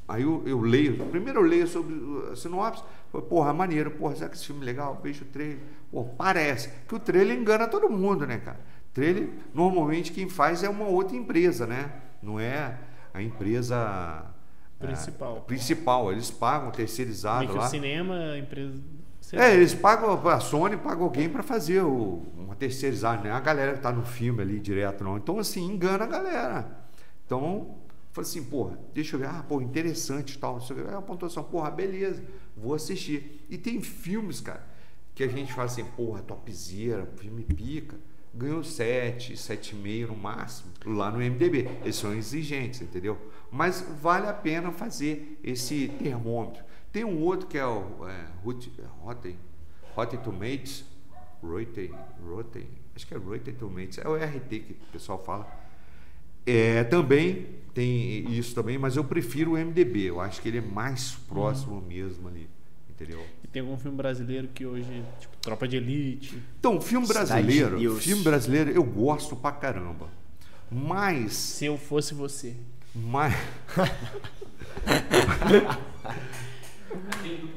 Aí eu, eu leio, primeiro eu leio sobre a sinopse, falei, porra, maneiro, porra, será que esse filme é legal? Vejo o trailer. Pô, parece que o trailer engana todo mundo, né, cara? Trailer, normalmente quem faz é uma outra empresa, né? Não é a empresa ah, Principal. principal. Eles pagam terceirizado Meio que o lá. cinema, a empresa. É, eles pagam, a Sony paga alguém para fazer o, uma terceirizada, não é a galera que tá no filme ali direto, não. Então, assim, engana a galera. Então, falei assim, porra, deixa eu ver, ah, pô, interessante tal. não sei o quê. Aí a pontuação, porra, beleza, vou assistir. E tem filmes, cara, que a gente fala assim, porra, topzera, filme pica. Ganhou 7, 7,5 no máximo, lá no MDB. Eles são exigentes, entendeu? Mas vale a pena fazer esse termômetro. Tem um outro que é o é, Rot- Rotten, Rotten Tomatoes, Rotten, Rotten, acho que é Rotten Tomatoes, é o RT que o pessoal fala. É, também tem isso também, mas eu prefiro o MDB. Eu acho que ele é mais próximo mesmo ali, entendeu? E tem algum filme brasileiro que hoje, tipo, Tropa de Elite. Então, filme brasileiro, de filme brasileiro eu gosto pra caramba. Mas, Se eu fosse você. mas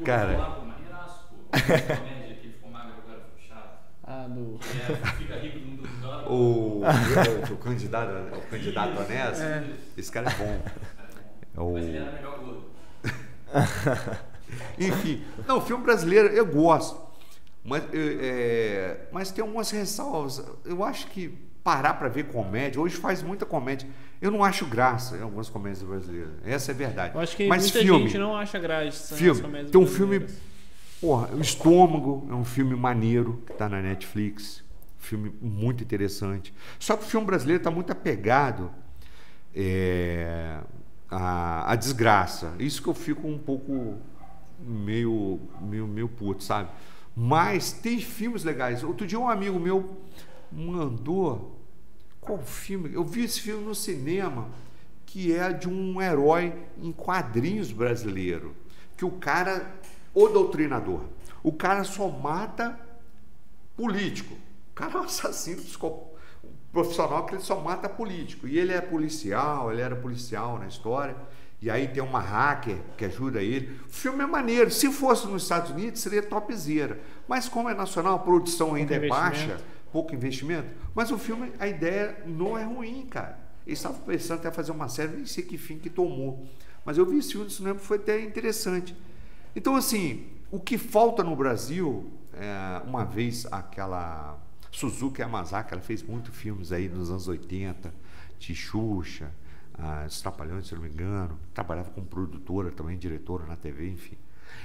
Cara. Ah, do. É, fica rico do do dólar. o, o candidato, o candidato honesto, esse cara é bom. É o- Mas ele era melhor gordo. Enfim, não, filme brasileiro eu gosto, mas, é, mas tem algumas ressalvas. Eu acho que parar para ver comédia, hoje faz muita comédia. Eu não acho graça em algumas comédias brasileiras, essa é a verdade. Eu acho que mas muita filme, gente não acha graça. filme, comédias tem um filme, porra, O Estômago é um filme maneiro que está na Netflix, filme muito interessante. Só que o filme brasileiro está muito apegado é, à, à desgraça. Isso que eu fico um pouco meio, meio, meio puto, sabe? Mas tem filmes legais. Outro dia um amigo meu mandou qual filme? Eu vi esse filme no cinema que é de um herói em quadrinhos brasileiro, que o cara, o doutrinador, o cara só mata político. Cara é um assassino um profissional que ele só mata político. E ele é policial, ele era policial na história. E aí tem uma hacker que ajuda ele. O filme é maneiro. Se fosse nos Estados Unidos, seria topzera. Mas como é nacional, a produção ainda é baixa, pouco investimento. Mas o filme, a ideia não é ruim, cara. Eles estavam pensando até fazer uma série, nem sei que fim que tomou. Mas eu vi esse filme no cinema foi até interessante. Então, assim, o que falta no Brasil, é, uma vez aquela Suzuki Yamazaki, ela fez muitos filmes aí nos anos 80, de Xuxa, ah, se não me engano, trabalhava como produtora também, diretora na TV, enfim.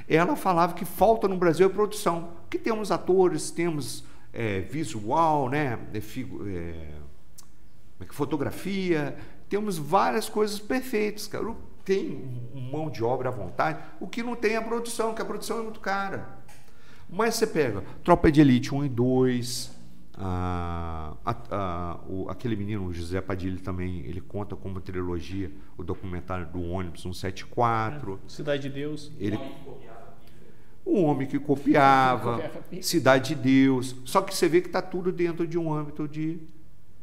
Ela falava que falta no Brasil é produção, que temos atores, temos é, visual, né, é, é, é fotografia, temos várias coisas perfeitas, cara. Tem mão de obra à vontade, o que não tem é a produção, que a produção é muito cara. Mas você pega Tropa de Elite 1 e 2, ah, a- a- o- aquele menino, o José Padilha também, ele conta como trilogia o documentário do ônibus 174. Cidade de Deus. Ele, O homem que copiava, Copiava pizza. Cidade de Deus. Só que você vê que está tudo dentro de um âmbito de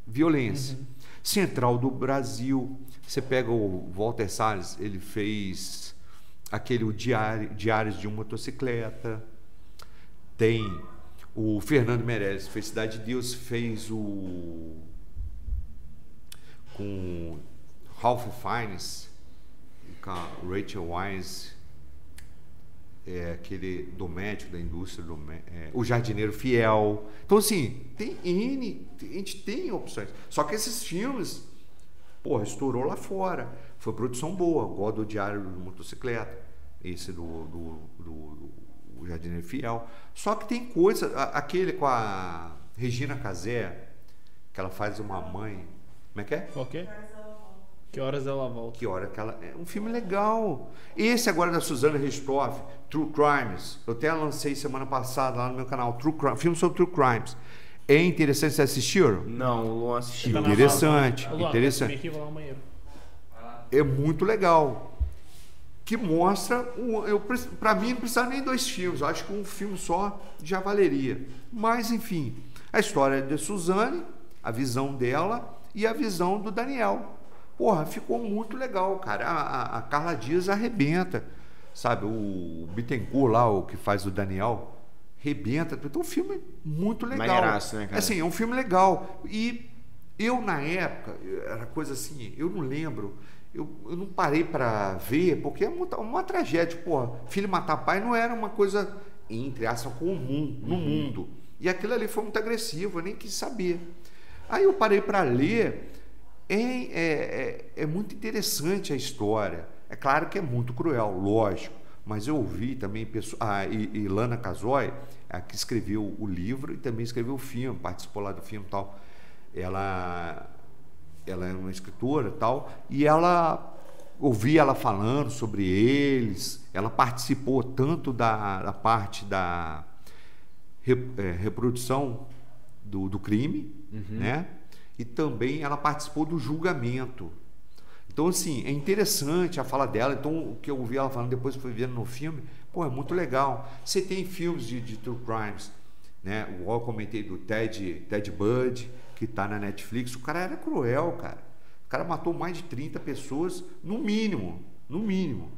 violência. Central do Brasil. Você pega o Walter Salles, ele fez aquele o diário, Diários de uma Motocicleta. Tem o Fernando Meirelles, fez Cidade de Deus, fez o. com Ralph Fiennes, com a Rachel Wise, é, aquele do médico da indústria, é, o jardineiro fiel. Então, assim, tem N, a gente tem opções. Só que esses filmes, porra, estourou lá fora. Foi produção boa, igual do Diário do Motocicleta, esse do, do, do- do- o Jardineiro Fiel. Só que tem coisa, aquele com a Regina Casé, que ela faz uma mãe. Como é que é? Qual que é? Que horas ela volta? Que hora que ela. É um filme legal. Esse agora da Suzana Ristoff, True Crimes. Eu até lancei semana passada lá no meu canal, True Crime, filme sobre True Crimes. É interessante, vocês assistiram? Não, o Luan assistiu. Tá Interessante, Luan, interessante. vem aqui, vou lá no banheiro. É muito legal. Que mostra. Eu, pra mim, não precisava nem dois filmes. Eu acho que um filme só já valeria. Mas, enfim, a história de Suzane, a visão dela e a visão do Daniel. Porra, ficou muito legal, cara. A, a- a Carla Dias arrebenta. Sabe, o Bittencourt lá, o que faz o Daniel, rebenta. Então, um filme muito legal. Maneiraço, né, cara? Assim, é um filme legal. E eu, na época, era coisa assim, eu não lembro, eu, eu não parei para ver, porque é uma, uma tragédia. Filho matar pai não era uma coisa, entre aspas, comum no mundo. E aquilo ali foi muito agressivo, eu nem quis saber. Aí eu parei para ler, é, é, é, é muito interessante a história. É claro que é muito cruel, lógico, mas eu ouvi também pessoas. A I- Ilana Casoy, a que escreveu o livro e também escreveu o filme, participou lá do filme e tal. Ela, ela é uma escritora e tal, e ela ouvi ela falando sobre eles, ela participou tanto da, da parte da re- eh, reprodução do, do crime, né? E também ela participou do julgamento. Então, assim, é interessante a fala dela. Então, o que eu ouvi ela falando depois fui vendo no filme, pô, é muito legal. Você tem filmes de, de true crimes, né? O eu comentei do Ted, Ted Bundy, que tá na Netflix. O cara era cruel, cara. O cara matou mais de 30 pessoas, no mínimo. No mínimo.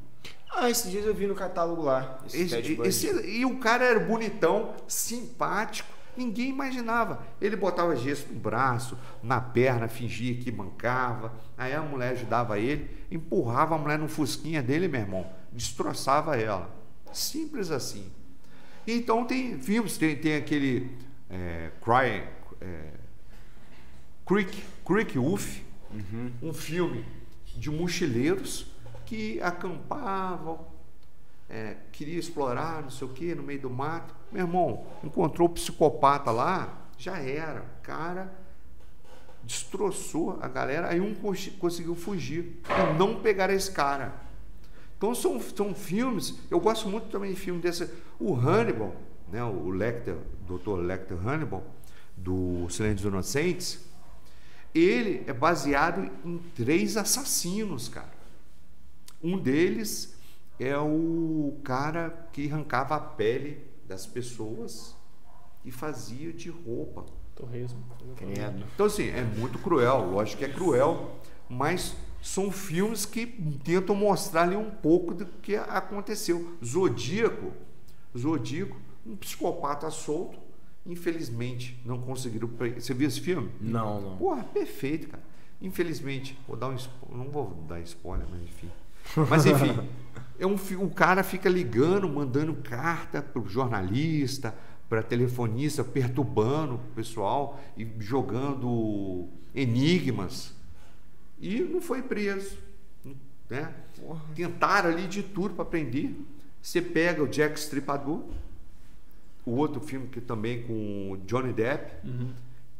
Ah, esses dias eu vi no catálogo lá. Esse, Esse- esse- e o cara era bonitão, simpático. Ninguém imaginava. Ele botava gesso no braço, na perna, fingia que mancava. Aí a mulher ajudava ele, empurrava a mulher no fusquinha dele, meu irmão. Destroçava ela. Simples assim. Então tem filmes, tem, tem aquele é, Cry, é, Creek, Creek Wolf, um filme de mochileiros que acampavam, é, queria explorar, não sei o que, no meio do mato. Meu irmão, encontrou o psicopata lá, já era. O cara destroçou a galera, aí um cons- conseguiu fugir e não pegar esse cara. Então são, são filmes, eu gosto muito também de filme desse. O Hannibal, né, o Lecter, Dr. Lecter Hannibal, do Silêncio dos Inocentes, ele é baseado em três assassinos, cara. Um deles é o cara que arrancava a pele das pessoas e fazia de roupa. Torresmo. Credo. Então, assim, é muito cruel, lógico que é cruel, mas são filmes que tentam mostrar ali um pouco do que aconteceu. Zodíaco, Zodíaco, um psicopata solto, infelizmente não conseguiram. Você viu esse filme? Não, não. Porra, perfeito, cara. Infelizmente, vou dar um spo- não vou dar spoiler, mas enfim. Mas enfim, é um, o cara fica ligando, mandando carta para o jornalista, para telefonista, perturbando o pessoal e jogando enigmas. E não foi preso. Né? Tentaram ali de tudo para prender. Você pega o Jack Stripador, o outro filme que também com o Johnny Depp,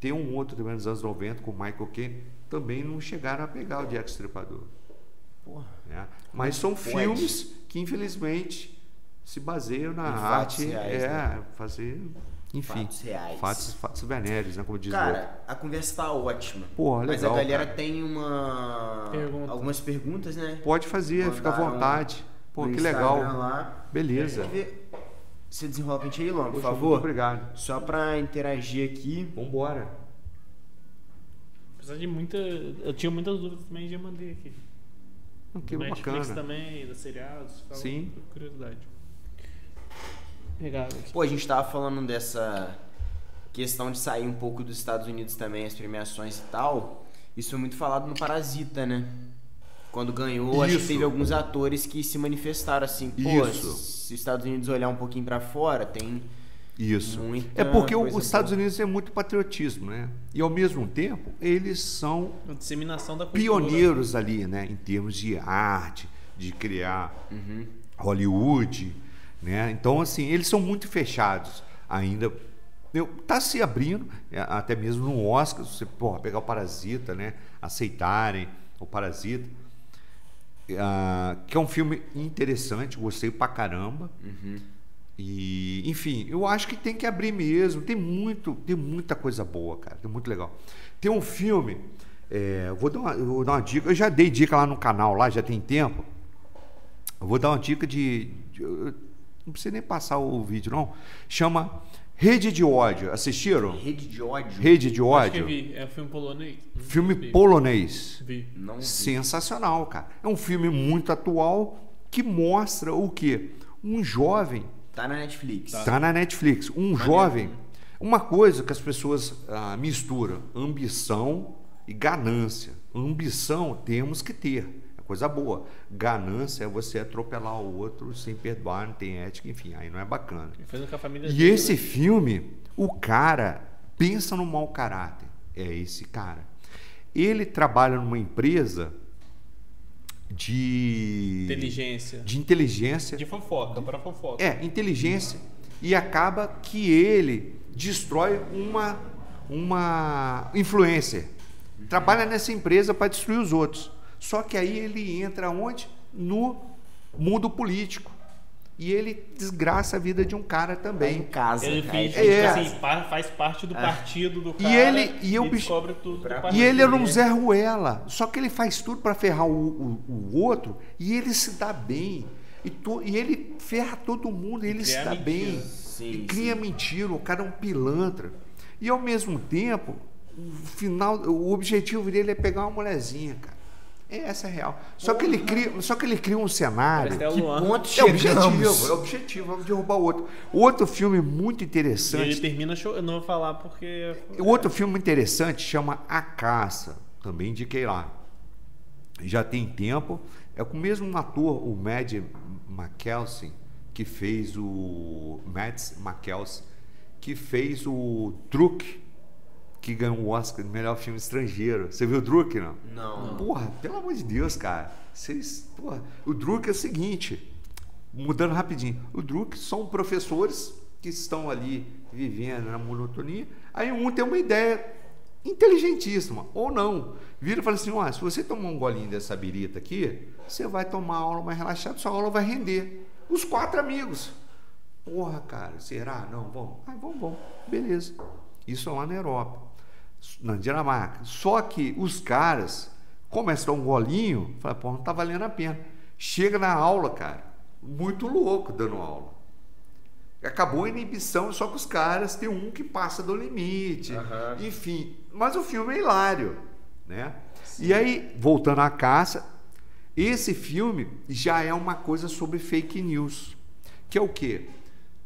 tem um outro também nos anos 90 com o Michael Caine, também não chegaram a pegar o Jack Stripador. Porra. né? Mas são Pode. filmes que infelizmente se baseiam na Em arte, reais, é, né? fazer, enfim, Fatos reais. fatos, fatos venéreos, né, como diz o. Cara, a conversa tá ótima. Porra, Mas legal, a galera cara. tem uma. Pergunta. Algumas perguntas, né? Pode fazer, fica à vontade. Pô, que Instagram legal. Lá. Beleza. Você desenrola pra gente aí, Luan, por favor? muito obrigado. Só pra interagir aqui. Vambora. Apesar de muita. Eu tinha muitas dúvidas também, já mandei aqui. Que Netflix bacana. também, dos seriados. fala Sim. por Curiosidade. Legal. Pô, a gente tava falando dessa questão de sair um pouco dos Estados Unidos também, as premiações e tal. Isso foi muito falado no Parasita, né? Quando ganhou, acho que Isso. teve alguns atores que se manifestaram assim, pô, Isso. Se os Estados Unidos olhar um pouquinho pra fora, tem Isso. muita É porque os Estados boa. Unidos é muito patriotismo, né? E ao mesmo tempo, eles são A disseminação da cultura. pioneiros ali, né? Em termos de arte, de criar Hollywood, né? Então, assim, eles são muito fechados ainda. Eu, tá se abrindo, é, até mesmo no Oscar, se você porra, pegar o Parasita, né? Aceitarem o Parasita. Ah, que é um filme interessante, gostei pra caramba. E, enfim, eu acho que tem que abrir mesmo. Tem muito, tem muita coisa boa, cara. Tem muito legal. Tem um filme, é, vou dar uma, vou dar uma dica. Eu já dei dica lá no canal, lá já tem tempo. Eu vou dar uma dica de, de- não precisa nem passar o vídeo não. Chama Rede de ódio. Assistiram? rede de ódio. Rede de Acho que ódio. vi. É um filme polonês. Filme Vi. polonês. Vi. Não vi. Sensacional, cara. É um filme muito atual que mostra o quê? Um jovem Tá na Netflix. Está na Netflix. Um jovem. Uma coisa que as pessoas ah, misturam: ambição e ganância. Ambição temos que ter. Coisa boa. Ganância é você atropelar o outro sem perdoar, não tem ética, enfim, aí não é bacana. E dele, esse né? filme, o cara pensa no mau caráter. É esse cara. Ele trabalha numa empresa de Inteligência. de inteligência De fofoca, para fofoca. é, inteligência. E acaba que ele destrói uma, uma influencer. Trabalha nessa empresa para destruir os outros. Só que aí ele entra onde? No mundo político. E ele desgraça a vida de um cara Tá em também. casa. Ele finge É. assim, faz parte do partido do cara. ele- e eu- descobre tudo do partido. E ele era um. Zé Ruela. Só que ele faz tudo para ferrar o, o- o outro e ele se dá bem. E, to- e ele ferra todo mundo, e ele se dá mentira. bem. Sim, e cria mentira, o cara é um pilantra. E ao mesmo tempo, o final, o objetivo dele é pegar uma mulherzinha, cara. É essa a real. Só que ele cria, só que ele cria um cenário. Que Luan. ponto É objetivo, é objetivo, vamos derrubar o outro. Outro filme muito E ele interessante. termina show. Eu não vou falar porque. Outro filme interessante chama A Caça, também indiquei lá. Já tem tempo. É com o mesmo ator, o Mad McKelsen, que fez o. Mads McKelsen, que fez o Truque, que ganhou o Oscar de melhor filme estrangeiro. Você viu o Druk, não? Não. Porra, pelo amor de Deus, cara. Vocês, porra, o Druk é o seguinte, mudando rapidinho. O Druk são professores que estão ali vivendo na monotonia. Aí um tem uma ideia inteligentíssima, ou não. Vira e fala assim: ó, se você tomar um golinho dessa birita aqui, você vai tomar aula mais relaxado, sua aula vai render. Os quatro amigos. Porra, cara, será? Não, vamos. Ah, vamos, vamos. Beleza. Isso é lá na Europa, na Dinamarca. Só que os caras começam a dar um golinho, fala, pô, não tá valendo a pena. Chega na aula, cara, muito louco dando aula. Acabou a inibição, só que os caras tem um que passa do limite. Aham. Enfim, mas o filme é hilário, né? E aí, voltando à caça, esse filme já é uma coisa sobre fake news, que é o quê?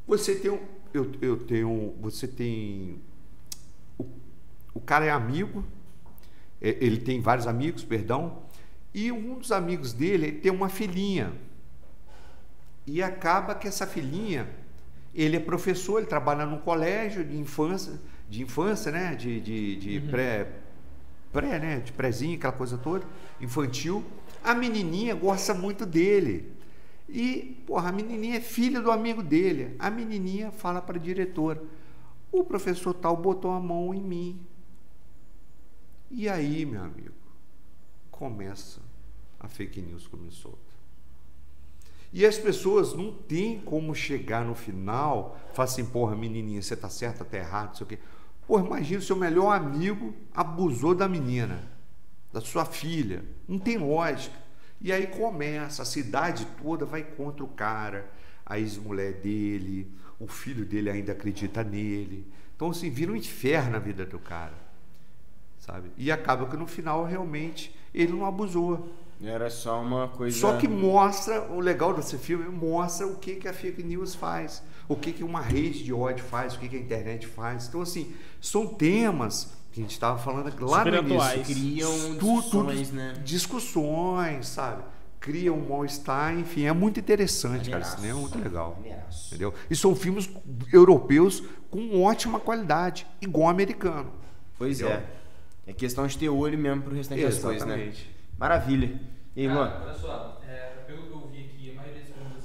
Você tem um, eu, eu tenho, você tem o cara é amigo, ele tem vários amigos, perdão, e um dos amigos dele tem uma filhinha. E acaba que essa filhinha, ele é professor, ele trabalha num colégio de infância, de infância, né? De, de, de pré, pré, né? De prézinho, aquela coisa toda, infantil. A menininha gosta muito dele. E, porra, a menininha é filha do amigo dele. A menininha fala para a diretora: o professor tal botou a mão em mim. E aí, meu amigo, começa a fake news começou. E as pessoas não têm como chegar no final, falar assim, porra, menininha, você tá certa, tá errado, não sei o quê. Porra, imagina o seu melhor amigo abusou da menina, da sua filha. Não tem lógica. E aí começa, a cidade toda vai contra o cara. a ex-mulher dele, o filho dele ainda acredita nele. Então, assim, vira um inferno a vida do cara. Sabe? E acaba que no final, realmente, ele não abusou. Era só uma coisa. Só que mostra, o legal desse filme mostra o que, que a fake news faz, o que, que uma rede de ódio faz, o que, que a internet faz. Então, assim, são temas que a gente estava falando lá Super no atuais. início. criam discussões, tudo- né? Discussões, sabe? Cria um mal-estar, enfim, é muito interessante, cara. Esse é muito legal. Maneiraço. Entendeu? E são filmes europeus com ótima qualidade, igual americano. Pois Entendeu? é. É questão de ter olho mesmo pro restante das coisas, né? Exatamente. Maravilha. E aí, Cara, Luan? olha só, é, pelo que eu vi aqui, a maioria das perguntas.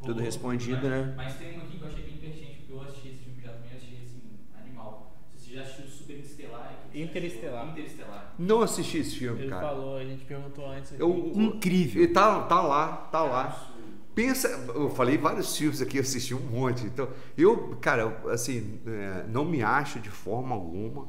Tudo rolou, respondido, mas, né? Mas tem um aqui que eu achei bem pertinente, porque eu assisti esse filme já também, achei assim, animal. Você já assistiu Super Interestelar? O que você Interestelar. Interestelar. Não assisti esse filme, Ele cara. falou, a gente perguntou antes. aqui. Eu, Incrível. Ele tá, tá lá, tá lá. Pensa, eu falei vários filmes aqui, eu assisti um monte. Então, eu, cara, assim, é, não me acho de forma alguma,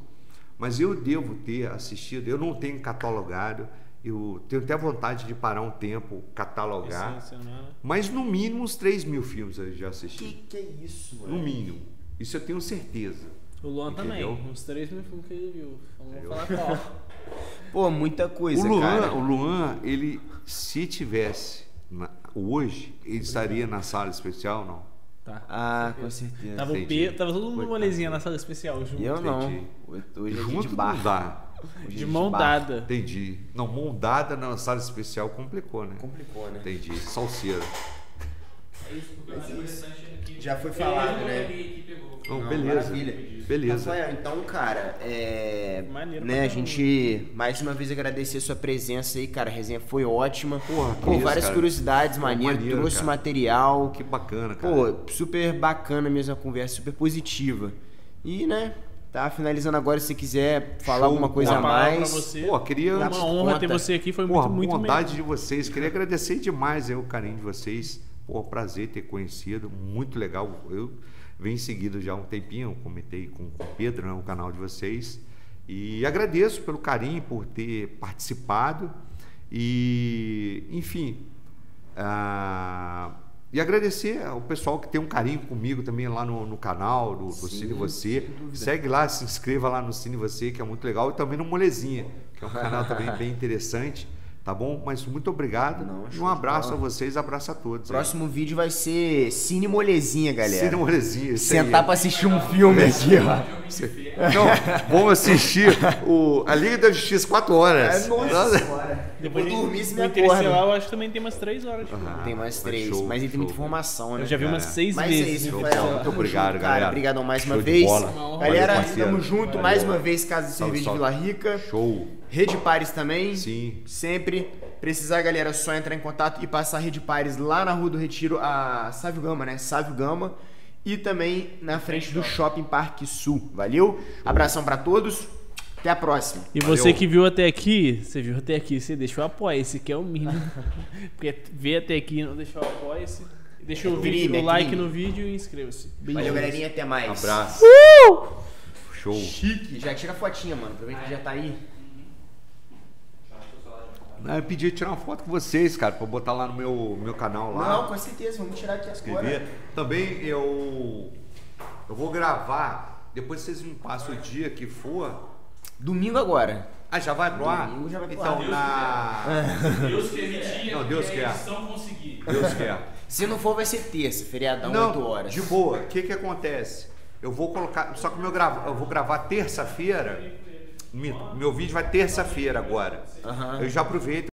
mas eu devo ter assistido. Eu não tenho catalogado, eu tenho até vontade de parar um tempo, catalogar. Né? Mas no mínimo uns 3 mil filmes eu já Que assisti. que é isso, mano? No mínimo. Isso eu tenho certeza. O Luan também. Entendeu? Uns 3 mil filmes que ele viu. Entendeu? falar qual. Pô, muita coisa, o Luan, cara. o Luan, ele se tivesse na- hoje, ele estaria na sala especial, não? Tá. Ah, com certeza. Tava, o Entendi. P, tava todo mundo molezinha na sala especial junto. Eu não. Entendi. Hoje é Junto de não bar. dá. Hoje De mão dada. Entendi. Não, mão dada na sala especial complicou, né? Complicou, né? Entendi. Salseiro. É isso, porque Mas é interessante é que. Já foi falado, né? pegou. Não, beleza. maravilha. Beleza. Rafael, então, cara, é. Maneiro né, a gente mais uma vez agradecer a sua presença aí, cara. A resenha foi ótima. Porra, Pô, isso, várias cara. curiosidades Pô, maneiras, maneiro, trouxe cara. material. Que bacana, cara. Pô, super bacana mesmo a conversa, super positiva. E, né, tá finalizando agora, se você quiser falar Show. alguma coisa Uma a mais. você. Pô, queria. Uma honra ter conta. você aqui, foi Porra, muito, muito bondade mesmo. de vocês. Queria agradecer demais aí, o carinho de vocês. Pô, prazer ter conhecido. Muito legal. Eu venho seguido já há um tempinho. Comentei com, com o Pedro, né, o canal de vocês. E agradeço pelo carinho, por ter participado. E, enfim. ah, e agradecer ao pessoal que tem um carinho comigo também lá no, no canal do, do Sim, Cine Você. Segue lá, se inscreva lá no Cine Você, que é muito legal. E também no Molezinha, que é um canal também bem interessante. Tá bom? Mas muito obrigado. Não, e um abraço a vocês, abraço a todos. aí. Próximo vídeo vai ser Cine Molezinha, galera. Cine Molezinha. aí. Sentar pra assistir um filme aqui, ó. Não, vamos assistir o, a Liga da Justiça 4 horas. É, Nossa senhora. Depois de- dormir se me acorda. Eu acho que também tem umas 3 horas. de filme. Ah, Tem mais três, show, mas aí tem muita informação, né? Eu já vi cara? umas 6 Mas vezes. é isso? Rafael. Muito obrigado, junto, galera. Cara. Obrigadão mais uma Show vez. Galera, tamo junto Valeu. mais uma vez, Casa de Cerveja de. Vila Rica. Show. Rede Pares também. Sim. Sempre. Precisar, galera, é só entrar em contato e passar a Rede Pares lá na Rua do Retiro, a Sávio Gama, né? Sávio Gama. E também na frente do Shopping Parque Sul. Valeu? Abração pra todos. Até a próxima. E Valeu. você que viu até aqui, você viu até aqui, você deixou apoio, esse que é o mínimo. Porque ver até aqui e não deixou apoio, esse. Deixa o, crime, vídeo, é o like crime. no vídeo e inscreva-se. Valeu, galerinha. Até mais. Abraço. Show. Chique. Já tira a fotinha, mano. Aproveita que já tá aí. Não, Eu pedi tirar uma foto com vocês, cara, pra botar lá no meu, meu canal lá. Não, com certeza. Vamos tirar aqui as cores. Também eu eu vou gravar, depois vocês me passam o dia que for. Domingo agora. Ah, já vai pro ar? Domingo já vai pro então, ar. na Deus permitir Não, Deus que quer. conseguir. Deus quer. Se não for, vai ser terça, feriadão, 8 horas. de boa. O que que acontece? Eu vou colocar, só que o meu grava, eu vou gravar terça-feira. Meu vídeo vai terça-feira agora. Aham. Eu já aproveito